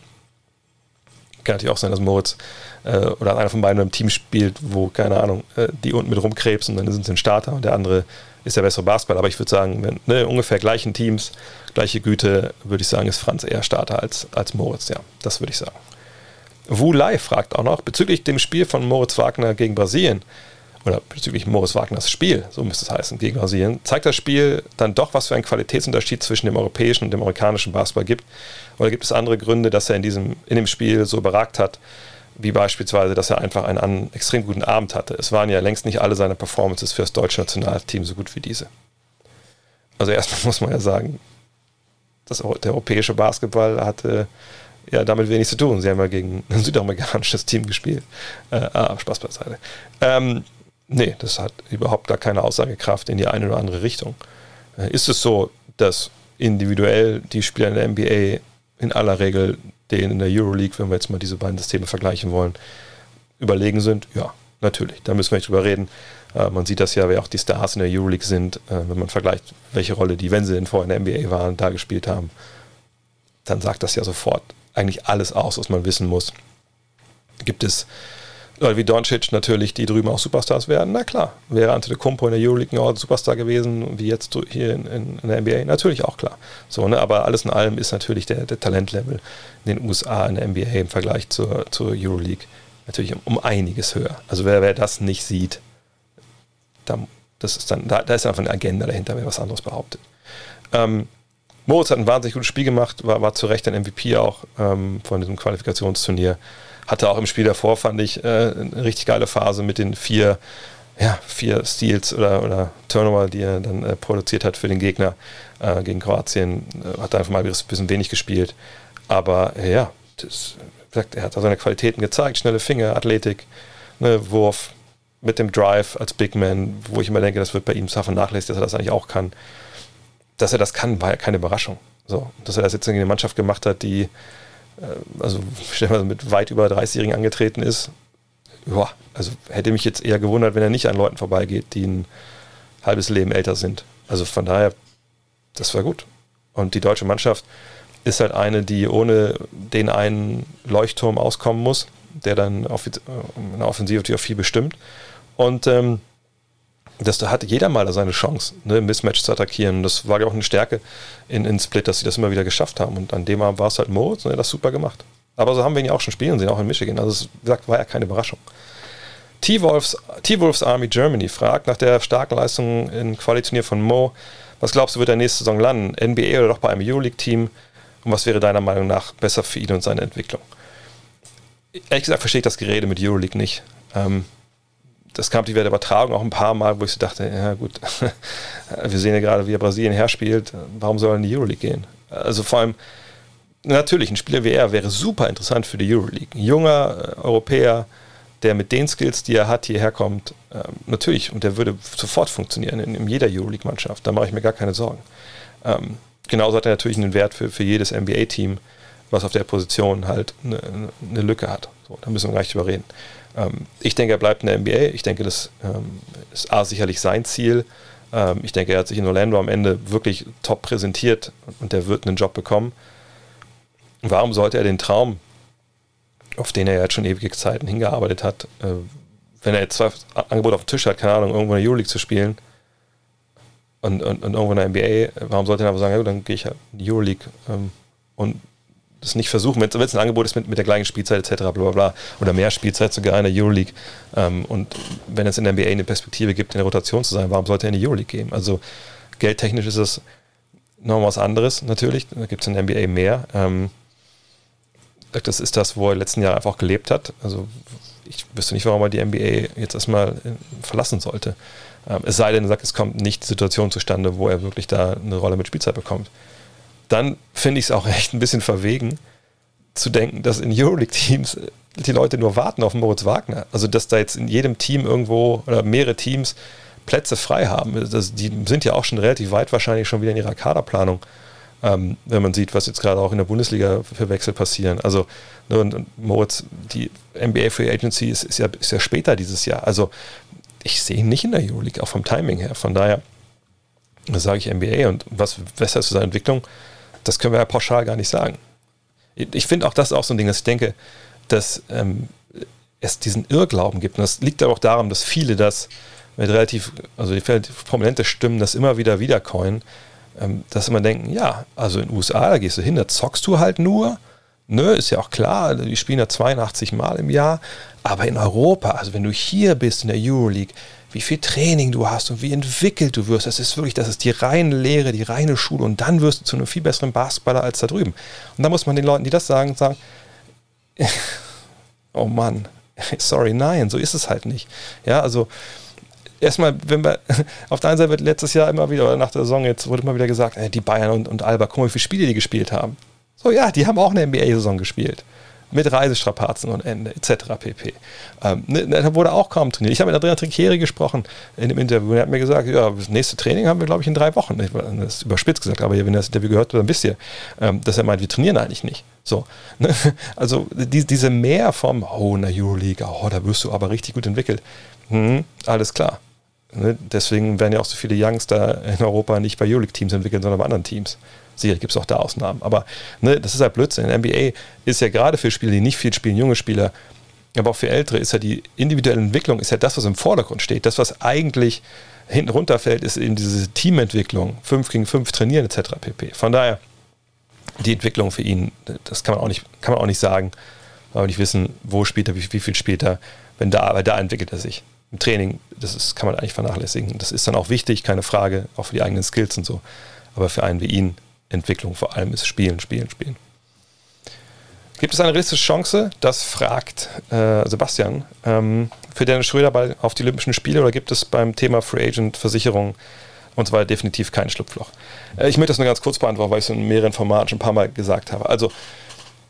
Kann natürlich auch sein, dass Moritz äh, oder einer von beiden im Team spielt, wo, keine Ahnung, äh, die unten mit rumkrebsen, dann sind sie ein Starter und der andere ist der bessere Basketball. Aber ich würde sagen, wenn ne, ungefähr gleichen Teams, gleiche Güte, würde ich sagen, ist Franz eher Starter als, als Moritz. Ja, das würde ich sagen. Wu Lai fragt auch noch bezüglich dem Spiel von Moritz Wagner gegen Brasilien oder bezüglich Moritz Wagners Spiel, so müsste es heißen, gegen Brasilien, zeigt das Spiel dann doch, was für einen Qualitätsunterschied zwischen dem europäischen und dem amerikanischen Basketball gibt? Oder gibt es andere Gründe, dass er in, diesem, in dem Spiel so überragt hat, wie beispielsweise, dass er einfach einen, einen extrem guten Abend hatte? Es waren ja längst nicht alle seine Performances für das deutsche Nationalteam so gut wie diese. Also erstmal muss man ja sagen, das, der europäische Basketball hatte ja damit wenig zu tun. Sie haben ja gegen ein südamerikanisches Team gespielt. Äh, ah, Spaß beiseite. Ähm, nee, das hat überhaupt gar keine Aussagekraft in die eine oder andere Richtung. Äh, ist es so, dass individuell die Spieler in der NBA in aller Regel denen in der Euroleague, wenn wir jetzt mal diese beiden Systeme vergleichen wollen, überlegen sind? Ja, natürlich. Da müssen wir nicht drüber reden. Äh, man sieht das ja, wer auch die Stars in der Euroleague sind, äh, wenn man vergleicht, welche Rolle die, wenn sie denn vorher in der NBA waren, da gespielt haben, dann sagt das ja sofort eigentlich alles aus, was man wissen muss. Gibt es Leute wie Doncic natürlich, die drüben auch Superstars werden? Na klar. Wäre Ante de Kumpo in der Euroleague ein Superstar gewesen, wie jetzt hier in, in, in, der NBA? Natürlich auch klar. So, ne? Aber alles in allem ist natürlich der, der Talentlevel in den USA, in der NBA im Vergleich zur, zur Euroleague natürlich um, um einiges höher. Also wer, wer das nicht sieht, da, das ist dann, da, da ist einfach eine Agenda dahinter, wer was anderes behauptet. Ähm, Moritz hat ein wahnsinnig gutes Spiel gemacht, war, war zu Recht ein MVP auch ähm, von diesem Qualifikationsturnier. Hatte auch im Spiel davor, fand ich, äh, eine richtig geile Phase mit den vier, ja, vier Steals oder, oder Turnover, die er dann äh, produziert hat für den Gegner äh, gegen Kroatien. Äh, hat einfach mal ein bisschen wenig gespielt. Aber ja, das, gesagt, er hat seine Qualitäten gezeigt, schnelle Finger, Athletik, ne, Wurf mit dem Drive als Big Man, wo ich immer denke, das wird bei ihm zwar vernachlässigt, dass er das eigentlich auch kann dass er das kann, war ja keine Überraschung. So, dass er das jetzt in eine Mannschaft gemacht hat, die äh, also mit weit über 30-Jährigen angetreten ist. Ja, also hätte mich jetzt eher gewundert, wenn er nicht an Leuten vorbeigeht, die ein halbes Leben älter sind. Also von daher, das war gut. Und die deutsche Mannschaft ist halt eine, die ohne den einen Leuchtturm auskommen muss, der dann in der Offensive natürlich auch viel bestimmt. Und ähm, das hatte jeder mal seine Chance, ne, Mismatch zu attackieren. Das war ja auch eine Stärke in, in Split, dass sie das immer wieder geschafft haben. Und an dem Abend war es halt Moritz und er hat das super gemacht. Aber so haben wir ihn ja auch schon spielen sehen, auch in Michigan. Also, gesagt, war ja keine Überraschung. T-Wolves, T-Wolves Army Germany fragt nach der starken Leistung im Qualiturnier von Mo, was glaubst du, wird er nächste Saison landen? NBA oder doch bei einem Euroleague-Team? Und was wäre deiner Meinung nach besser für ihn und seine Entwicklung? Ehrlich gesagt verstehe ich das Gerede mit Euroleague nicht. Ähm, das kam die Übertragung auch ein paar Mal, wo ich so dachte, ja gut, wir sehen ja gerade, wie er Brasilien herspielt, warum soll er in die Euroleague gehen? Also vor allem, natürlich, ein Spieler wie er wäre super interessant für die Euroleague. Ein junger äh, Europäer, der mit den Skills, die er hat, hierher kommt, äh, natürlich, und der würde sofort funktionieren in, in jeder Euroleague-Mannschaft. Da mache ich mir gar keine Sorgen. Ähm, genauso hat er natürlich einen Wert für, für jedes NBA-Team, was auf der Position halt eine, eine Lücke hat. So, da müssen wir gar nicht drüber reden. Ähm, ich denke, er bleibt in der NBA. Ich denke, das ähm, ist A, sicherlich sein Ziel. Ähm, ich denke, er hat sich in Orlando am Ende wirklich top präsentiert und der wird einen Job bekommen. Warum sollte er den Traum, auf den er jetzt schon ewige Zeiten hingearbeitet hat, äh, wenn er jetzt zwei Angebote auf dem Tisch hat, keine Ahnung, irgendwo in der Euroleague zu spielen und, und, und irgendwo in der NBA, warum sollte er aber sagen, ja, dann gehe ich halt in die Euroleague und das nicht versuchen, wenn es ein Angebot ist mit, mit der gleichen Spielzeit etc. Bla, bla, bla, oder mehr Spielzeit sogar in der Euroleague ähm, und wenn es in der NBA eine Perspektive gibt, in der Rotation zu sein, warum sollte er in die Euroleague gehen? Also geldtechnisch ist es noch was anderes natürlich, da gibt es in der NBA mehr. Ähm, das ist das, wo er letzten Jahr einfach gelebt hat. Also ich wüsste nicht, warum er die NBA jetzt erstmal äh, verlassen sollte. Ähm, es sei denn, er sagt, es kommt nicht die Situation zustande, wo er wirklich da eine Rolle mit Spielzeit bekommt dann finde ich es auch echt ein bisschen verwegen, zu denken, dass in Euroleague-Teams die Leute nur warten auf Moritz Wagner. Also, dass da jetzt in jedem Team irgendwo oder mehrere Teams Plätze frei haben. Das, die sind ja auch schon relativ weit wahrscheinlich schon wieder in ihrer Kaderplanung, ähm, wenn man sieht, was jetzt gerade auch in der Bundesliga für Wechsel passieren. Also, ne, und, und Moritz, die NBA Free Agency ist, ist, ja, ist ja später dieses Jahr. Also, ich sehe ihn nicht in der Euroleague, auch vom Timing her. Von daher sage ich NBA und was besser ist für seine Entwicklung, das können wir ja pauschal gar nicht sagen. Ich finde auch das auch so ein Ding, dass ich denke, dass ähm, es diesen Irrglauben gibt. Und das liegt aber auch daran, dass viele das mit relativ, also die relativ prominente Stimmen das immer wieder wiedercoin, ähm, dass immer denken, ja, also in den USA, da gehst du hin, da zockst du halt nur. Nö, ist ja auch klar, die spielen ja 82 Mal im Jahr. Aber in Europa, also wenn du hier bist in der Euroleague, wie viel Training du hast und wie entwickelt du wirst. Das ist wirklich, das ist die reine Lehre, die reine Schule und dann wirst du zu einem viel besseren Basketballer als da drüben. Und da muss man den Leuten, die das sagen, sagen, oh Mann, sorry, nein, so ist es halt nicht. Ja, also erstmal, wenn wir, auf der einen Seite wird letztes Jahr immer wieder, oder nach der Saison jetzt wurde immer wieder gesagt, die Bayern und, und Alba, guck mal, wie viele Spiele die gespielt haben. So, ja, die haben auch eine NBA-Saison gespielt mit Reisestrapazen und Ende etc. pp. Ähm, ne, da wurde auch kaum trainiert. Ich habe mit Adrian Trinchieri gesprochen in dem Interview und er hat mir gesagt, ja, das nächste Training haben wir, glaube ich, in drei Wochen. Das ist überspitzt gesagt, aber wenn ihr das Interview gehört habt, dann wisst ihr, ähm, dass er meint, wir trainieren eigentlich nicht. So, ne? Also die, diese Mehr vom, oh, in der Euroleague, oh, da wirst du aber richtig gut entwickelt. Hm, alles klar. Ne? Deswegen werden ja auch so viele Youngster in Europa nicht bei Euroleague-Teams entwickelt, sondern bei anderen Teams. Sicherlich gibt es auch da Ausnahmen. Aber ne, das ist halt Blödsinn. In NBA ist ja gerade für Spieler, die nicht viel spielen, junge Spieler, aber auch für Ältere, ist ja die individuelle Entwicklung, ist ja das, was im Vordergrund steht. Das, was eigentlich hinten runterfällt, ist eben diese Teamentwicklung, 5 gegen 5 trainieren etc. pp. Von daher, die Entwicklung für ihn, das kann man auch nicht, kann man auch nicht sagen, weil wir nicht wissen, wo spielt er, wie, wie viel spielt er, wenn da, weil da entwickelt er sich. Im Training, das ist, kann man eigentlich vernachlässigen. Das ist dann auch wichtig, keine Frage, auch für die eigenen Skills und so. Aber für einen wie ihn Entwicklung vor allem ist Spielen, Spielen, Spielen. Gibt es eine realistische Chance, das fragt äh, Sebastian, ähm, für Dennis Schröder bei, auf die Olympischen Spiele oder gibt es beim Thema Free Agent Versicherung und weiter definitiv kein Schlupfloch? Äh, ich möchte das nur ganz kurz beantworten, weil ich es in mehreren Formaten schon ein paar Mal gesagt habe. Also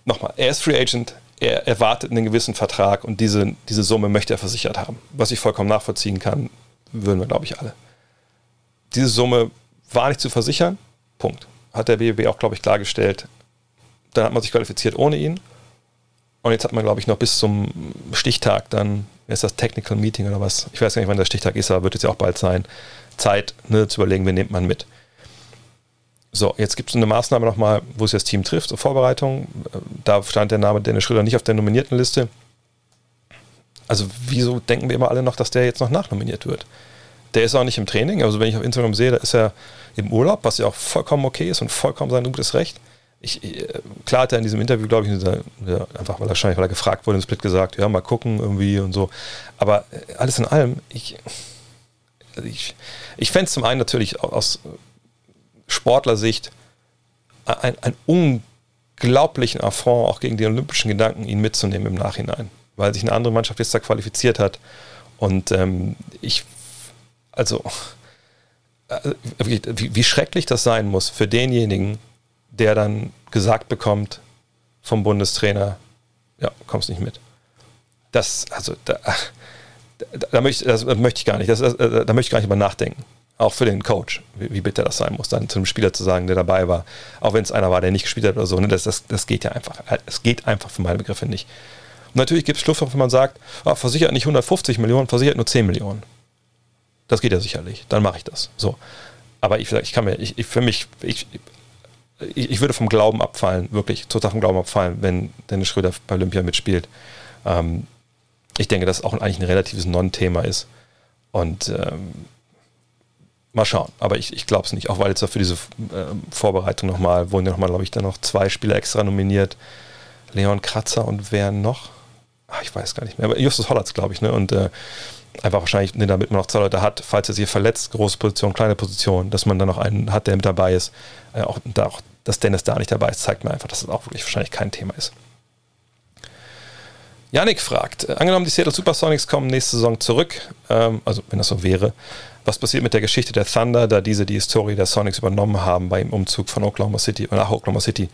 nochmal, er ist Free Agent, er erwartet einen gewissen Vertrag und diese, diese Summe möchte er versichert haben. Was ich vollkommen nachvollziehen kann, würden wir, glaube ich, alle. Diese Summe war nicht zu versichern, Punkt hat der BBB auch, glaube ich, klargestellt. Dann hat man sich qualifiziert ohne ihn. Und jetzt hat man, glaube ich, noch bis zum Stichtag dann, ist das Technical Meeting oder was? Ich weiß gar nicht, wann der Stichtag ist, aber wird jetzt ja auch bald sein. Zeit, ne, zu überlegen, wen nimmt man mit. So, jetzt gibt es eine Maßnahme nochmal, wo es das Team trifft, so Vorbereitung. Da stand der Name Dennis Schröder nicht auf der nominierten Liste. Also, wieso denken wir immer alle noch, dass der jetzt noch nachnominiert wird? Der ist auch nicht im Training. Also wenn ich auf Instagram sehe, da ist er im Urlaub, was ja auch vollkommen okay ist und vollkommen sein gutes Recht. Ich, äh, klar hat er in diesem Interview, glaube ich, ja, einfach weil er wahrscheinlich, weil er gefragt wurde, im Split gesagt, ja, mal gucken irgendwie und so. Aber äh, alles in allem, ich, ich, ich fände es zum einen natürlich aus Sportlersicht ein, ein unglaublichen Affront auch gegen die olympischen Gedanken, ihn mitzunehmen im Nachhinein, weil sich eine andere Mannschaft jetzt da qualifiziert hat. Und ähm, ich, also, äh, wie, schrecklich das sein muss für denjenigen, der dann gesagt bekommt vom Bundestrainer, ja, kommst nicht mit. Das, also, da, da, da möchte, das möchte ich gar nicht, das, da möchte ich gar nicht über nachdenken. Auch für den Coach, wie, wie, bitter das sein muss, dann zu einem Spieler zu sagen, der dabei war, auch wenn es einer war, der nicht gespielt hat oder so, ne, das, das, das geht ja einfach. Es geht einfach für meine Begriffe nicht. Und natürlich gibt es Schlussfolgerungen, wenn man sagt, oh, versichert nicht 150 Millionen, versichert nur 10 Millionen. Das geht ja sicherlich. Dann mache ich das. So. Aber ich, ich kann mir, ich, ich für mich, ich, ich, würde vom Glauben abfallen, wirklich total vom Glauben abfallen, wenn Dennis Schröder bei Olympia mitspielt. Ähm, ich denke, dass auch eigentlich ein relatives Non-Thema ist. Und ähm, mal schauen. Aber ich, ich glaube es nicht. Auch weil jetzt für diese äh, Vorbereitung nochmal, wurden ja nochmal, glaube ich, dann noch zwei Spieler extra nominiert. Leon Kratzer und wer noch? Ach, ich weiß gar nicht mehr. Aber Justus Hollatz, glaube ich, ne? Und äh, einfach wahrscheinlich, ne, damit man noch zwei Leute hat, falls er sich verletzt, große Position, kleine Position, dass man dann noch einen hat, der mit dabei ist. Äh, auch, da, auch, dass Dennis da nicht dabei ist, zeigt mir einfach, dass es das auch wirklich wahrscheinlich kein Thema ist. Janik fragt, äh, angenommen die Seattle Supersonics kommen nächste Saison zurück, ähm, also wenn das so wäre, was passiert mit der Geschichte der Thunder, da diese die Historie der Sonics übernommen haben beim Umzug von Oklahoma City nach Oklahoma City?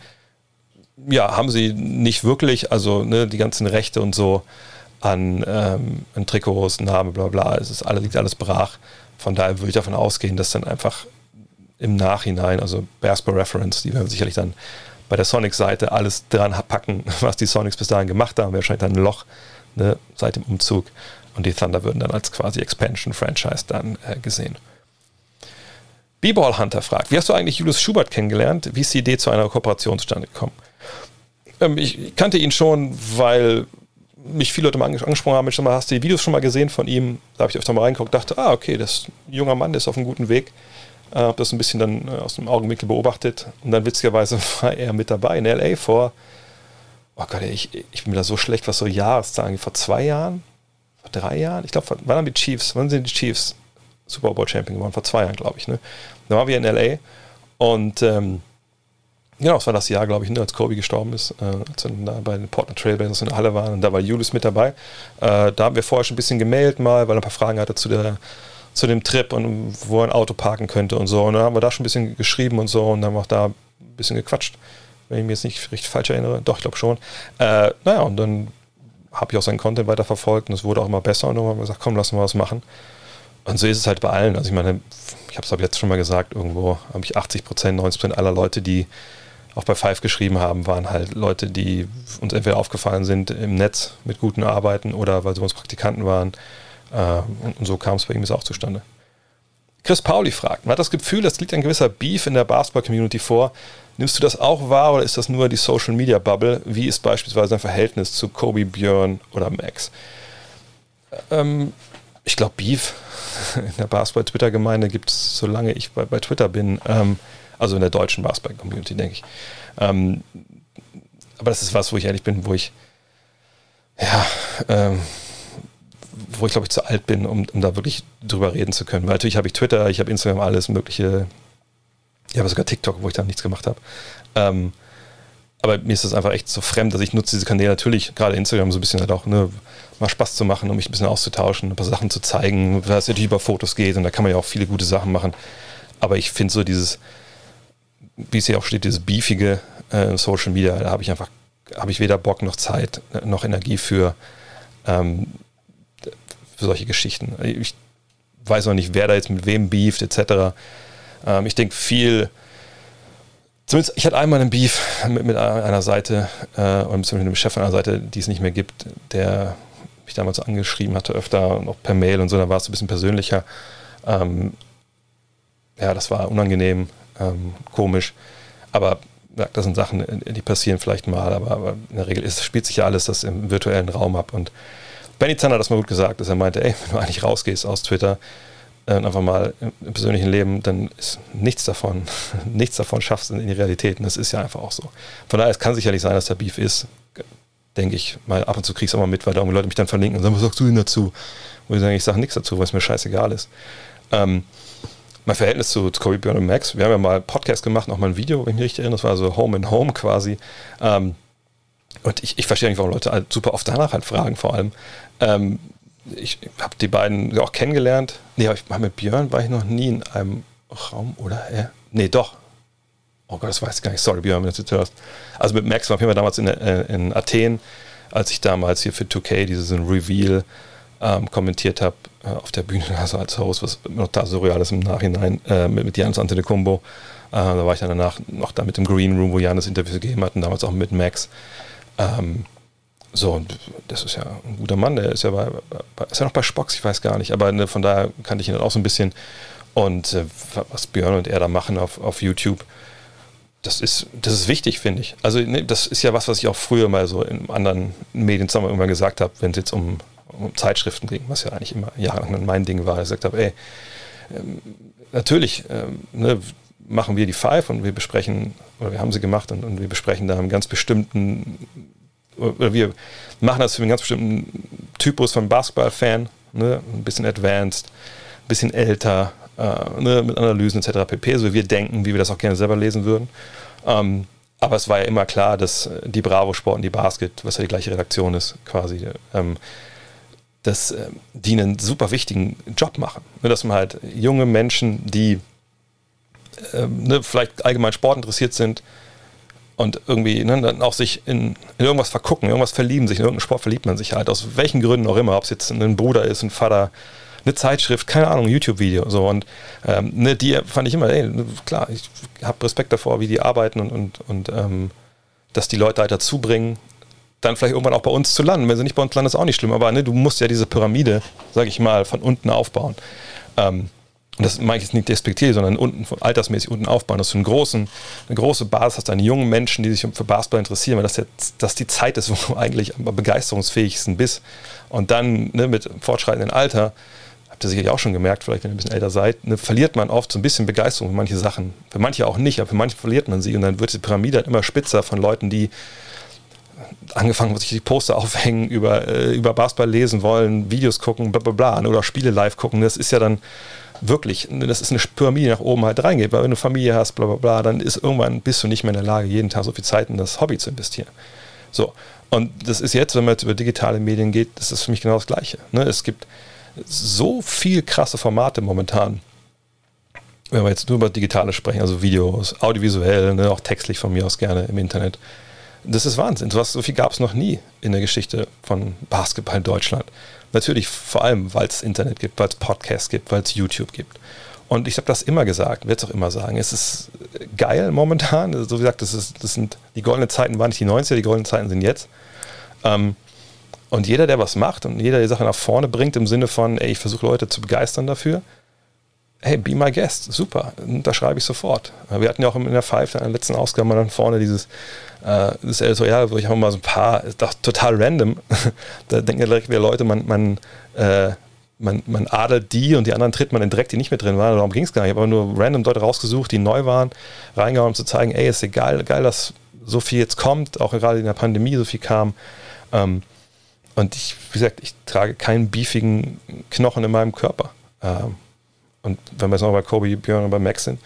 Ja, haben sie nicht wirklich, also ne, die ganzen Rechte und so an, ähm, an Trikots, Namen, bla bla, es ist alles, liegt alles brach. Von daher würde ich davon ausgehen, dass dann einfach im Nachhinein, also Basketball Reference, die werden sicherlich dann bei der Sonics-Seite alles dran packen, was die Sonics bis dahin gemacht haben. Wahrscheinlich dann ein Loch ne, seit dem Umzug. Und die Thunder würden dann als quasi Expansion-Franchise dann äh, gesehen. B-Ball Hunter fragt, wie hast du eigentlich Julius Schubert kennengelernt? Wie ist die Idee zu einer Kooperation zustande gekommen? Ähm, ich kannte ihn schon, weil mich viele Leute mal angesprochen haben, Mensch, hast du die Videos schon mal gesehen von ihm? Da habe ich öfter mal reingeguckt, dachte, ah, okay, das ist ein junger Mann, der ist auf einem guten Weg. Äh, habe das ein bisschen dann äh, aus dem Augenwinkel beobachtet und dann witzigerweise war er mit dabei in L.A. vor, oh Gott, ich, ich bin mir da so schlecht, was so Jahreszahlen, vor zwei Jahren, vor drei Jahren, ich glaube, wann haben die Chiefs, wann sind die Chiefs Super Bowl Champion geworden? Vor zwei Jahren, glaube ich, ne? Da waren wir in L.A. und ähm, Genau, es war das Jahr, glaube ich, ne, als Kobe gestorben ist, äh, als wir da bei den Portland Trailblazers in der Halle waren und da war Julius mit dabei. Äh, da haben wir vorher schon ein bisschen gemailt mal, weil er ein paar Fragen hatte zu, der, zu dem Trip und wo er ein Auto parken könnte und so. Und dann haben wir da schon ein bisschen geschrieben und so und dann haben wir auch da ein bisschen gequatscht, wenn ich mich jetzt nicht richtig falsch erinnere. Doch, ich glaube schon. Äh, naja, und dann habe ich auch seinen Content weiterverfolgt und es wurde auch immer besser und dann haben wir gesagt, komm, lass mal was machen. Und so ist es halt bei allen. Also ich meine, ich habe es jetzt schon mal gesagt, irgendwo habe ich 80 Prozent, 90 Prozent aller Leute, die auch bei Five geschrieben haben, waren halt Leute, die uns entweder aufgefallen sind im Netz mit guten Arbeiten oder weil sie uns Praktikanten waren. Äh, und so kam es bei ihm jetzt auch zustande. Chris Pauli fragt, man hat das Gefühl, es liegt ein gewisser Beef in der Basketball-Community vor. Nimmst du das auch wahr oder ist das nur die Social-Media-Bubble? Wie ist beispielsweise dein Verhältnis zu Kobe, Björn oder Max? Ähm, ich glaube, Beef in der Basketball-Twitter-Gemeinde gibt es, solange ich bei, bei Twitter bin. Ähm, also in der deutschen Basketball-Community, denke ich. Ähm, aber das ist was, wo ich ehrlich bin, wo ich, ja, ähm, wo ich glaube ich zu alt bin, um, um da wirklich drüber reden zu können. Weil natürlich habe ich Twitter, ich habe Instagram, alles mögliche. Ich habe sogar TikTok, wo ich da nichts gemacht habe. Ähm, aber mir ist das einfach echt so fremd, dass ich nutze diese Kanäle natürlich, gerade Instagram, so ein bisschen halt auch, ne, mal Spaß zu machen, um mich ein bisschen auszutauschen, ein paar Sachen zu zeigen, was es natürlich über Fotos geht und da kann man ja auch viele gute Sachen machen. Aber ich finde so dieses, wie es hier auch steht, dieses beefige äh, Social Media, da habe ich einfach, habe ich weder Bock noch Zeit, noch Energie für, ähm, für solche Geschichten. Ich weiß noch nicht, wer da jetzt mit wem beeft, etc. Ähm, ich denke viel, zumindest ich hatte einmal einen Beef mit, mit einer Seite, äh, oder mit einem Chef einer Seite, die es nicht mehr gibt, der mich damals angeschrieben hatte, öfter noch per Mail und so, da war es ein bisschen persönlicher. Ähm, ja, das war unangenehm ähm, komisch. Aber ja, das sind Sachen, die passieren vielleicht mal, aber, aber in der Regel ist, spielt sich ja alles das im virtuellen Raum ab. Und Benny Zander hat das mal gut gesagt, dass er meinte, ey, wenn du eigentlich rausgehst aus Twitter, äh, einfach mal im persönlichen Leben, dann ist nichts davon, nichts davon schaffst in die Realität. Und das ist ja einfach auch so. Von daher, es kann sicherlich sein, dass der Beef ist, denke ich, mal ab und zu kriegst du auch mal mit, weil da Leute mich dann verlinken und sagen, was sagst du denn dazu? Wo ich sage, ich sage nichts dazu, weil es mir scheißegal ist. Ähm, mein Verhältnis zu, Kobe Björn und Max, wir haben ja mal einen Podcast gemacht, auch mal ein Video, wenn ich mich richtig erinnere, das war so Home and Home quasi. Ähm, und ich, ich verstehe nicht, warum Leute halt super oft danach halt fragen, vor allem. Ähm, ich habe die beiden auch kennengelernt. Nee, aber ich, mit Björn war ich noch nie in einem Raum, oder? Er? Nee, doch. Oh Gott, das weiß ich gar nicht. Sorry, Björn, wenn du das hörst. Also mit Max war ich damals in, äh, in Athen, als ich damals hier für 2K diesen Reveal ähm, kommentiert habe äh, auf der Bühne, also als Host, was noch da surreal ist im Nachhinein, äh, mit, mit Janis Antetokounmpo. Äh, da war ich dann danach noch da mit dem Green Room, wo Janis Interviews gegeben hat und damals auch mit Max. Ähm, so, und das ist ja ein guter Mann, der ist ja, bei, bei, ist ja noch bei Spocks, ich weiß gar nicht, aber ne, von daher kannte ich ihn dann auch so ein bisschen. Und äh, was Björn und er da machen auf, auf YouTube, das ist, das ist wichtig, finde ich. Also, ne, das ist ja was, was ich auch früher mal so in anderen Medien irgendwann gesagt habe, wenn es jetzt um, um Zeitschriften ging, was ja eigentlich immer jahrelang mein Ding war. Ich gesagt habe, ey, ähm, natürlich ähm, ne, machen wir die Five und wir besprechen, oder wir haben sie gemacht und, und wir besprechen da einen ganz bestimmten oder wir machen das für einen ganz bestimmten Typus von Basketball-Fan, ne? ein bisschen advanced, ein bisschen älter, äh, ne? mit Analysen etc. pp. So wie wir denken, wie wir das auch gerne selber lesen würden. Ähm, aber es war ja immer klar, dass die Bravo Sport und die Basket, was ja die gleiche Redaktion ist, quasi, ähm, dass äh, die einen super wichtigen Job machen. Ne? Dass man halt junge Menschen, die äh, ne, vielleicht allgemein Sport interessiert sind, und irgendwie ne, dann auch sich in, in, irgendwas vergucken, irgendwas verlieben sich, in irgendeinen Sport verliebt man sich halt, aus welchen Gründen auch immer, ob es jetzt ein Bruder ist, ein Vater, eine Zeitschrift, keine Ahnung, YouTube-Video so und ähm, ne, die fand ich immer, ey, klar, ich habe Respekt davor, wie die arbeiten und, und, und ähm, dass die Leute halt dazu bringen, dann vielleicht irgendwann auch bei uns zu landen. Wenn sie nicht bei uns landen, ist auch nicht schlimm, aber ne, du musst ja diese Pyramide, sag ich mal, von unten aufbauen. Ähm, und das meine ich jetzt nicht despektiert, sondern unten, altersmäßig unten aufbauen, dass du einen großen, eine große Basis hast an jungen Menschen, die sich für Basketball interessieren, weil das jetzt das die Zeit ist, wo du eigentlich am begeisterungsfähigsten bist. Und dann ne, mit fortschreitendem Alter, habt ihr sicherlich auch schon gemerkt, vielleicht wenn ihr ein bisschen älter seid, ne, verliert man oft so ein bisschen Begeisterung für manche Sachen. Für manche auch nicht, aber für manche verliert man sie. Und dann wird die Pyramide halt immer spitzer von Leuten, die angefangen, sich die Poster aufhängen, über, äh, über Basketball lesen wollen, Videos gucken, bla bla bla, oder Spiele live gucken. Das ist ja dann wirklich, das ist eine Pyramide nach oben halt reingeht, weil wenn du Familie hast, bla bla bla, dann ist irgendwann bist du nicht mehr in der Lage, jeden Tag so viel Zeit in das Hobby zu investieren. So. Und das ist jetzt, wenn man jetzt über digitale Medien geht, das ist für mich genau das Gleiche. Ne? Es gibt so viel krasse Formate momentan, wenn wir jetzt nur über digitale sprechen, also Videos, audiovisuell, ne, auch textlich von mir aus gerne im Internet. Das ist Wahnsinn. So viel gab es noch nie in der Geschichte von Basketball in Deutschland. Natürlich vor allem, weil es Internet gibt, weil es Podcasts gibt, weil es YouTube gibt. Und ich habe das immer gesagt, werde es auch immer sagen. Es ist geil momentan. So wie gesagt, das, ist, das sind die goldenen Zeiten waren nicht die 90er, die goldenen Zeiten sind jetzt. Ähm, und jeder, der was macht und jeder, der Sachen nach vorne bringt, im Sinne von, ey, ich versuche Leute zu begeistern dafür, hey, be my guest, super, da schreibe ich sofort. Wir hatten ja auch in der Five, in der letzten Ausgabe, dann vorne dieses äh, das Editorial, wo ich auch mal so ein paar, ist doch total random, da denken ja direkt wieder Leute, man, man, äh, man, man adelt die und die anderen tritt man in direkt, die nicht mehr drin waren, darum ging es gar nicht. Ich habe aber nur random Leute rausgesucht, die neu waren, reingehauen, um zu zeigen, ey, ist egal, geil, dass so viel jetzt kommt, auch gerade in der Pandemie so viel kam. Ähm, und ich, wie gesagt, ich trage keinen beefigen Knochen in meinem Körper. Ähm, und wenn wir jetzt noch bei Kobe, Björn und bei Max sind,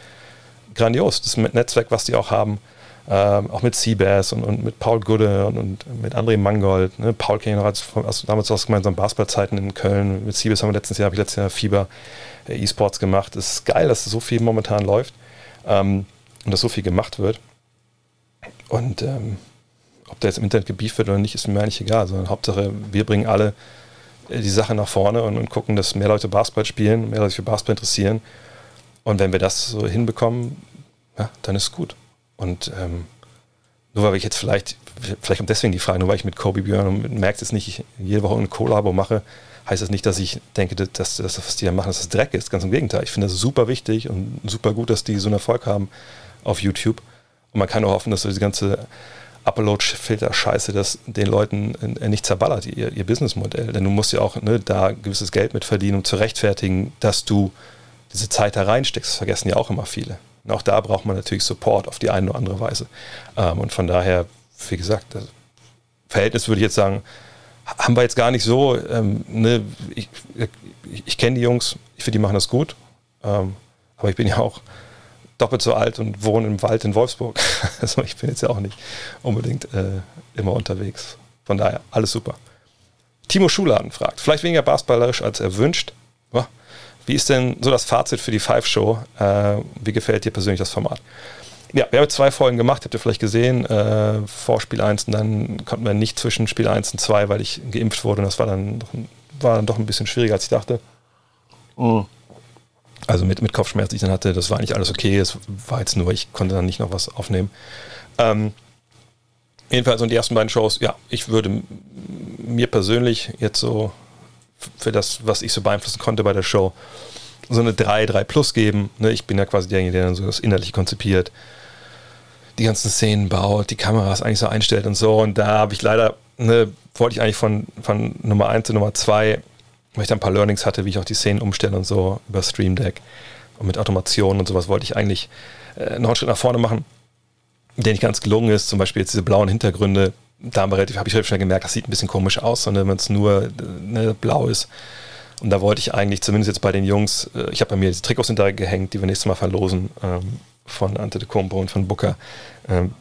grandios. Das Netzwerk, was die auch haben, ähm, auch mit Seabass und, und mit Paul Gude und, und mit André Mangold. Ne? Paul kenne ich noch als, als, damals aus gemeinsamen Basketballzeiten in Köln. Mit Seabass haben wir letztes Jahr, habe ich letztes Jahr Fieber äh, E-Sports gemacht. Es ist geil, dass so viel momentan läuft ähm, und dass so viel gemacht wird. Und ähm, ob der jetzt im Internet gebieft wird oder nicht, ist mir eigentlich egal, sondern Hauptsache, wir bringen alle die Sache nach vorne und, und, gucken, dass mehr Leute Basketball spielen, mehr Leute für Basketball interessieren. Und wenn wir das so hinbekommen, ja, dann ist gut. Und ähm, nur weil ich jetzt vielleicht, vielleicht kommt deswegen die Frage, nur weil ich mit Kobe Björn und merkt es nicht, jede Woche ein Kollabo mache, heißt das nicht, dass ich denke, dass, dass was die da machen, dass das Dreck ist. Ganz im Gegenteil. Ich finde das super wichtig und super gut, dass die so einen Erfolg haben auf YouTube. Und man kann auch hoffen, dass so diese ganze Upload-Filter-Scheiße, das den Leuten äh, nicht zerballert, ihr, ihr Businessmodell. Denn du musst ja auch ne, da gewisses Geld mit verdienen, um zu rechtfertigen, dass du diese Zeit da reinsteckst. Das vergessen ja auch immer viele. Und auch da braucht man natürlich Support auf die eine oder andere Weise. Ähm, und von daher, wie gesagt, das Verhältnis würde ich jetzt sagen, haben wir jetzt gar nicht so. Ähm, ne, ich, ich, ich kenne die Jungs, ich finde, die machen das gut. Ähm, aber ich bin ja auch doppelt so alt und wohne im Wald in Wolfsburg. Also ich bin jetzt ja auch nicht unbedingt äh, immer unterwegs. Von daher, alles super. Timo Schuladen fragt, vielleicht weniger basketballerisch als er wünscht. Wie ist denn so das Fazit für die Five-Show? Äh, wie gefällt dir persönlich das Format? Ja, wir haben zwei Folgen gemacht, habt ihr vielleicht gesehen, äh, vor Spiel 1 und dann konnten wir nicht zwischen Spiel 1 und 2, weil ich geimpft wurde und das war dann war dann doch ein bisschen schwieriger, als ich dachte. Mhm. Also mit, mit Kopfschmerz, die ich dann hatte, das war eigentlich alles okay. Es war jetzt nur, ich konnte dann nicht noch was aufnehmen. Ähm, jedenfalls, und die ersten beiden Shows, ja, ich würde mir persönlich jetzt so für das, was ich so beeinflussen konnte bei der Show, so eine 3, 3 Plus geben. Ne, ich bin ja quasi derjenige, der dann so das innerlich konzipiert, die ganzen Szenen baut, die Kameras eigentlich so einstellt und so. Und da habe ich leider, ne, wollte ich eigentlich von, von Nummer 1 zu Nummer 2 weil ich da ein paar Learnings hatte, wie ich auch die Szenen umstelle und so über Stream Deck und mit Automation und sowas wollte ich eigentlich äh, einen Schritt nach vorne machen, der nicht ganz gelungen ist. Zum Beispiel jetzt diese blauen Hintergründe, da habe ich relativ schnell gemerkt, das sieht ein bisschen komisch aus, sondern wenn es nur äh, ne, blau ist. Und da wollte ich eigentlich, zumindest jetzt bei den Jungs, äh, ich habe bei mir diese Trikots hinterher gehängt, die wir nächstes Mal verlosen, ähm, von Ante de Combo und von Booker. Ähm,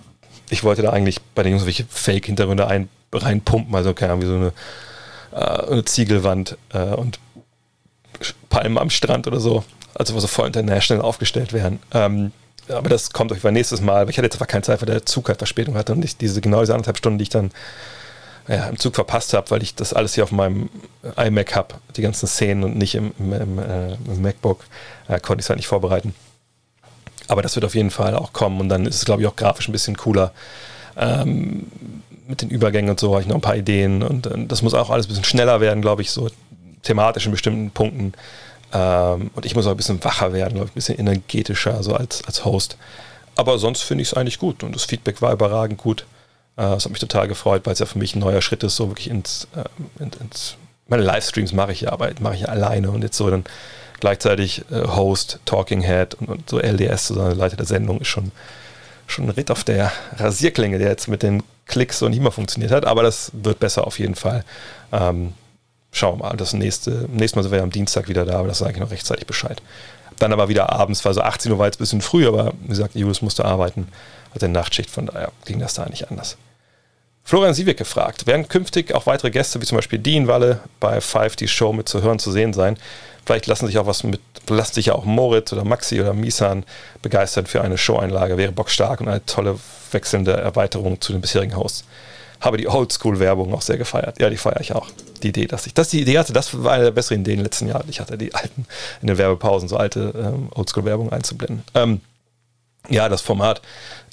ich wollte da eigentlich bei den Jungs welche Fake-Hintergründe ein, reinpumpen, also keine Ahnung, wie so eine äh, eine Ziegelwand äh, und Palmen am Strand oder so. Also wo so voll international aufgestellt werden. Ähm, aber das kommt euch bei nächstes Mal. Ich hatte jetzt aber keine Zeit, weil der Zug halt Verspätung hatte und ich diese genau diese anderthalb Stunden, die ich dann ja, im Zug verpasst habe, weil ich das alles hier auf meinem iMac habe, die ganzen Szenen und nicht im, im, im, äh, im MacBook, äh, konnte ich es halt nicht vorbereiten. Aber das wird auf jeden Fall auch kommen und dann ist es, glaube ich, auch grafisch ein bisschen cooler. Ähm, mit den Übergängen und so habe ich noch ein paar Ideen und, und, das muss auch alles ein bisschen schneller werden, glaube ich, so thematisch in bestimmten Punkten. Ähm, und ich muss auch ein bisschen wacher werden, glaube ich, ein bisschen energetischer, so als, als Host. Aber sonst finde ich es eigentlich gut und das Feedback war überragend gut. Äh, das hat mich total gefreut, weil es ja für mich ein neuer Schritt ist, so wirklich ins, äh, ins meine Livestreams mache ich ja, aber mache ich ja alleine und jetzt so dann gleichzeitig äh, Host, Talking Head und, und, so LDS, so eine Leiter der Sendung, ist schon, schon ein Ritt auf der Rasierklinge, der jetzt mit den Klicks so nicht mehr funktioniert hat, aber das wird besser auf jeden Fall. Ähm, schauen wir mal. Das nächste, nächstes Mal sind wir ja am Dienstag wieder da, aber das sage ich noch rechtzeitig Bescheid. Dann aber wieder abends, war so 18 Uhr war jetzt ein bisschen früh, aber wie gesagt, Julius musste arbeiten, hat eine Nachtschicht, von daher ging das da nicht anders. Florian Siebeck gefragt, werden künftig auch weitere Gäste wie zum Beispiel Dean Walle bei Five die Show mit zu hören zu sehen sein? Vielleicht lassen sich auch was mit, lassen sich ja auch Moritz oder Maxi oder Misan begeistern für eine Show-Einlage. Wäre bockstark und eine tolle wechselnde Erweiterung zu den bisherigen Hosts. Habe die Oldschool-Werbung auch sehr gefeiert. Ja, die feiere ich auch. Die Idee, dass ich das die Idee hatte, das war eine der besseren Ideen in den letzten Jahren. Ich hatte die alten in den Werbepausen so alte ähm, Oldschool-Werbung einzublenden. Ähm, ja, das Format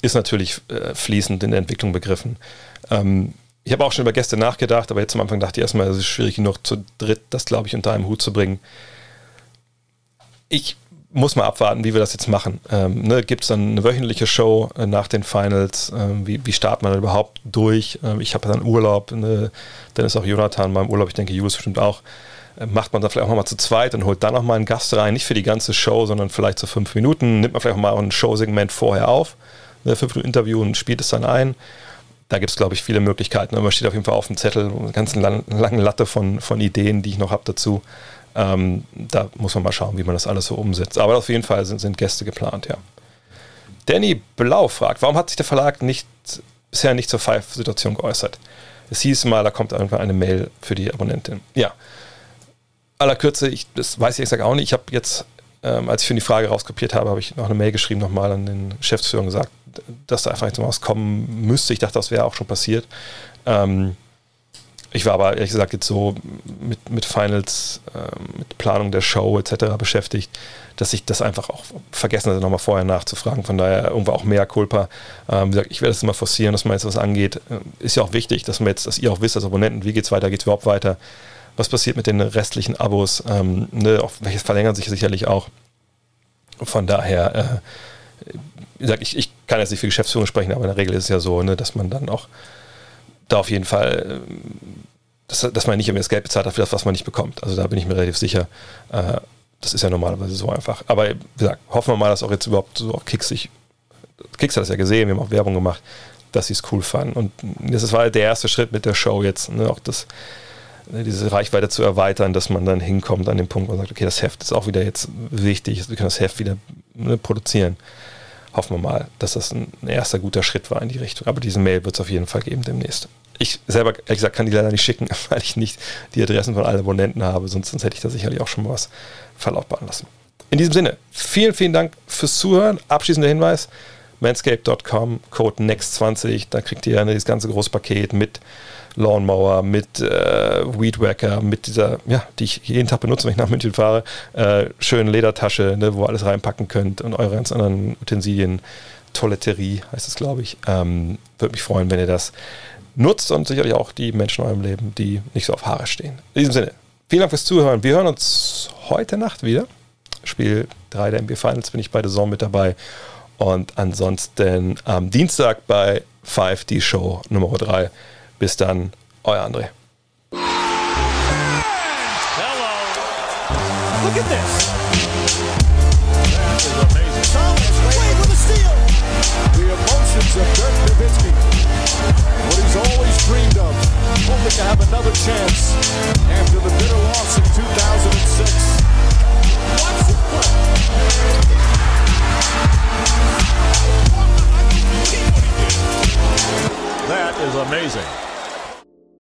ist natürlich äh, fließend in der Entwicklung begriffen. Ähm, ich habe auch schon über Gäste nachgedacht, aber jetzt am Anfang dachte ich erstmal, es ist schwierig genug, zu dritt das, glaube ich, unter einem Hut zu bringen ich muss mal abwarten, wie wir das jetzt machen. Ähm, ne, Gibt es dann eine wöchentliche Show äh, nach den Finals? Ähm, wie, wie startet man überhaupt durch? Ähm, ich habe dann Urlaub, ne, dann ist auch Jonathan beim Urlaub, ich denke, Julius bestimmt auch. Äh, macht man da vielleicht auch nochmal zu zweit und holt dann nochmal einen Gast rein, nicht für die ganze Show, sondern vielleicht so fünf Minuten, nimmt man vielleicht auch mal ein Showsegment vorher auf, ne, fünf Minuten Interview und spielt es dann ein. Da gibt es, glaube ich, viele Möglichkeiten. Man steht auf jeden Fall auf dem Zettel, eine ganz lange Latte von, von Ideen, die ich noch habe dazu. Ähm, da muss man mal schauen, wie man das alles so umsetzt. Aber auf jeden Fall sind, sind Gäste geplant, ja. Danny Blau fragt, warum hat sich der Verlag nicht, bisher nicht zur Five-Situation geäußert? Es hieß mal, da kommt irgendwann eine Mail für die Abonnentin. Ja. Aller Kürze, ich, das weiß ich exakt auch nicht. Ich habe jetzt, ähm, als ich für die Frage rauskopiert habe, habe ich noch eine Mail geschrieben, nochmal an den Geschäftsführer gesagt, dass da einfach jetzt mal was kommen müsste. Ich dachte, das wäre auch schon passiert. Ähm, ich war aber ehrlich gesagt jetzt so mit, mit Finals, äh, mit Planung der Show etc. beschäftigt, dass ich das einfach auch vergessen hatte, nochmal vorher nachzufragen. Von daher irgendwo auch mehr Culpa. Ähm, wie gesagt, ich werde es immer forcieren, dass man jetzt was angeht. Äh, ist ja auch wichtig, dass man jetzt, dass ihr auch wisst als Abonnenten, wie geht es weiter, geht es überhaupt weiter. Was passiert mit den restlichen Abos? Ähm, ne, auch, welches verlängern sich sicherlich auch. Von daher, äh, wie gesagt, ich, ich kann jetzt nicht für Geschäftsführung sprechen, aber in der Regel ist es ja so, ne, dass man dann auch da auf jeden Fall, ähm, dass, dass man nicht immer das Geld bezahlt hat für das, was man nicht bekommt. Also da bin ich mir relativ sicher. Äh, das ist ja normalerweise so einfach. Aber wie gesagt, hoffen wir mal, dass auch jetzt überhaupt so auch Kicks sich, Kicks hat es ja gesehen, wir haben auch Werbung gemacht, dass sie es cool fanden. Und das war der erste Schritt mit der Show jetzt, ne, auch das, ne, diese Reichweite zu erweitern, dass man dann hinkommt an den Punkt, wo man sagt, okay, das Heft ist auch wieder jetzt wichtig, wir können das Heft wieder ne, produzieren. Hoffen wir mal, dass das ein erster guter Schritt war in die Richtung. Aber diese Mail wird es auf jeden Fall geben demnächst. Ich selber, ehrlich gesagt, kann die leider nicht schicken, weil ich nicht die Adressen von allen Abonnenten habe, sonst, sonst hätte ich da sicherlich auch schon mal was verlautbaren lassen. In diesem Sinne, vielen, vielen Dank fürs Zuhören. Abschließender Hinweis: manscape.com, Code NEXT20. Da kriegt ihr das ganze große Paket mit Lawnmower, mit äh, Weedwacker, mit dieser, ja, die ich jeden Tag benutze, wenn ich nach München fahre, äh, schönen Ledertasche, ne, wo ihr alles reinpacken könnt und eure ganz anderen Utensilien. Toiletterie heißt es, glaube ich. Ähm, Würde mich freuen, wenn ihr das nutzt und sicherlich auch die Menschen in eurem Leben, die nicht so auf Haare stehen. In diesem Sinne, vielen Dank fürs Zuhören. Wir hören uns heute Nacht wieder. Spiel 3 der NBA Finals bin ich bei der Saison mit dabei. Und ansonsten am Dienstag bei 5 die Show Nummer 3. Bis dann, euer André.
The emotions of Dirk Nowitzki. What he's always dreamed of. Hoping to have another chance after the bitter loss in 2006.
Watch it. That is amazing.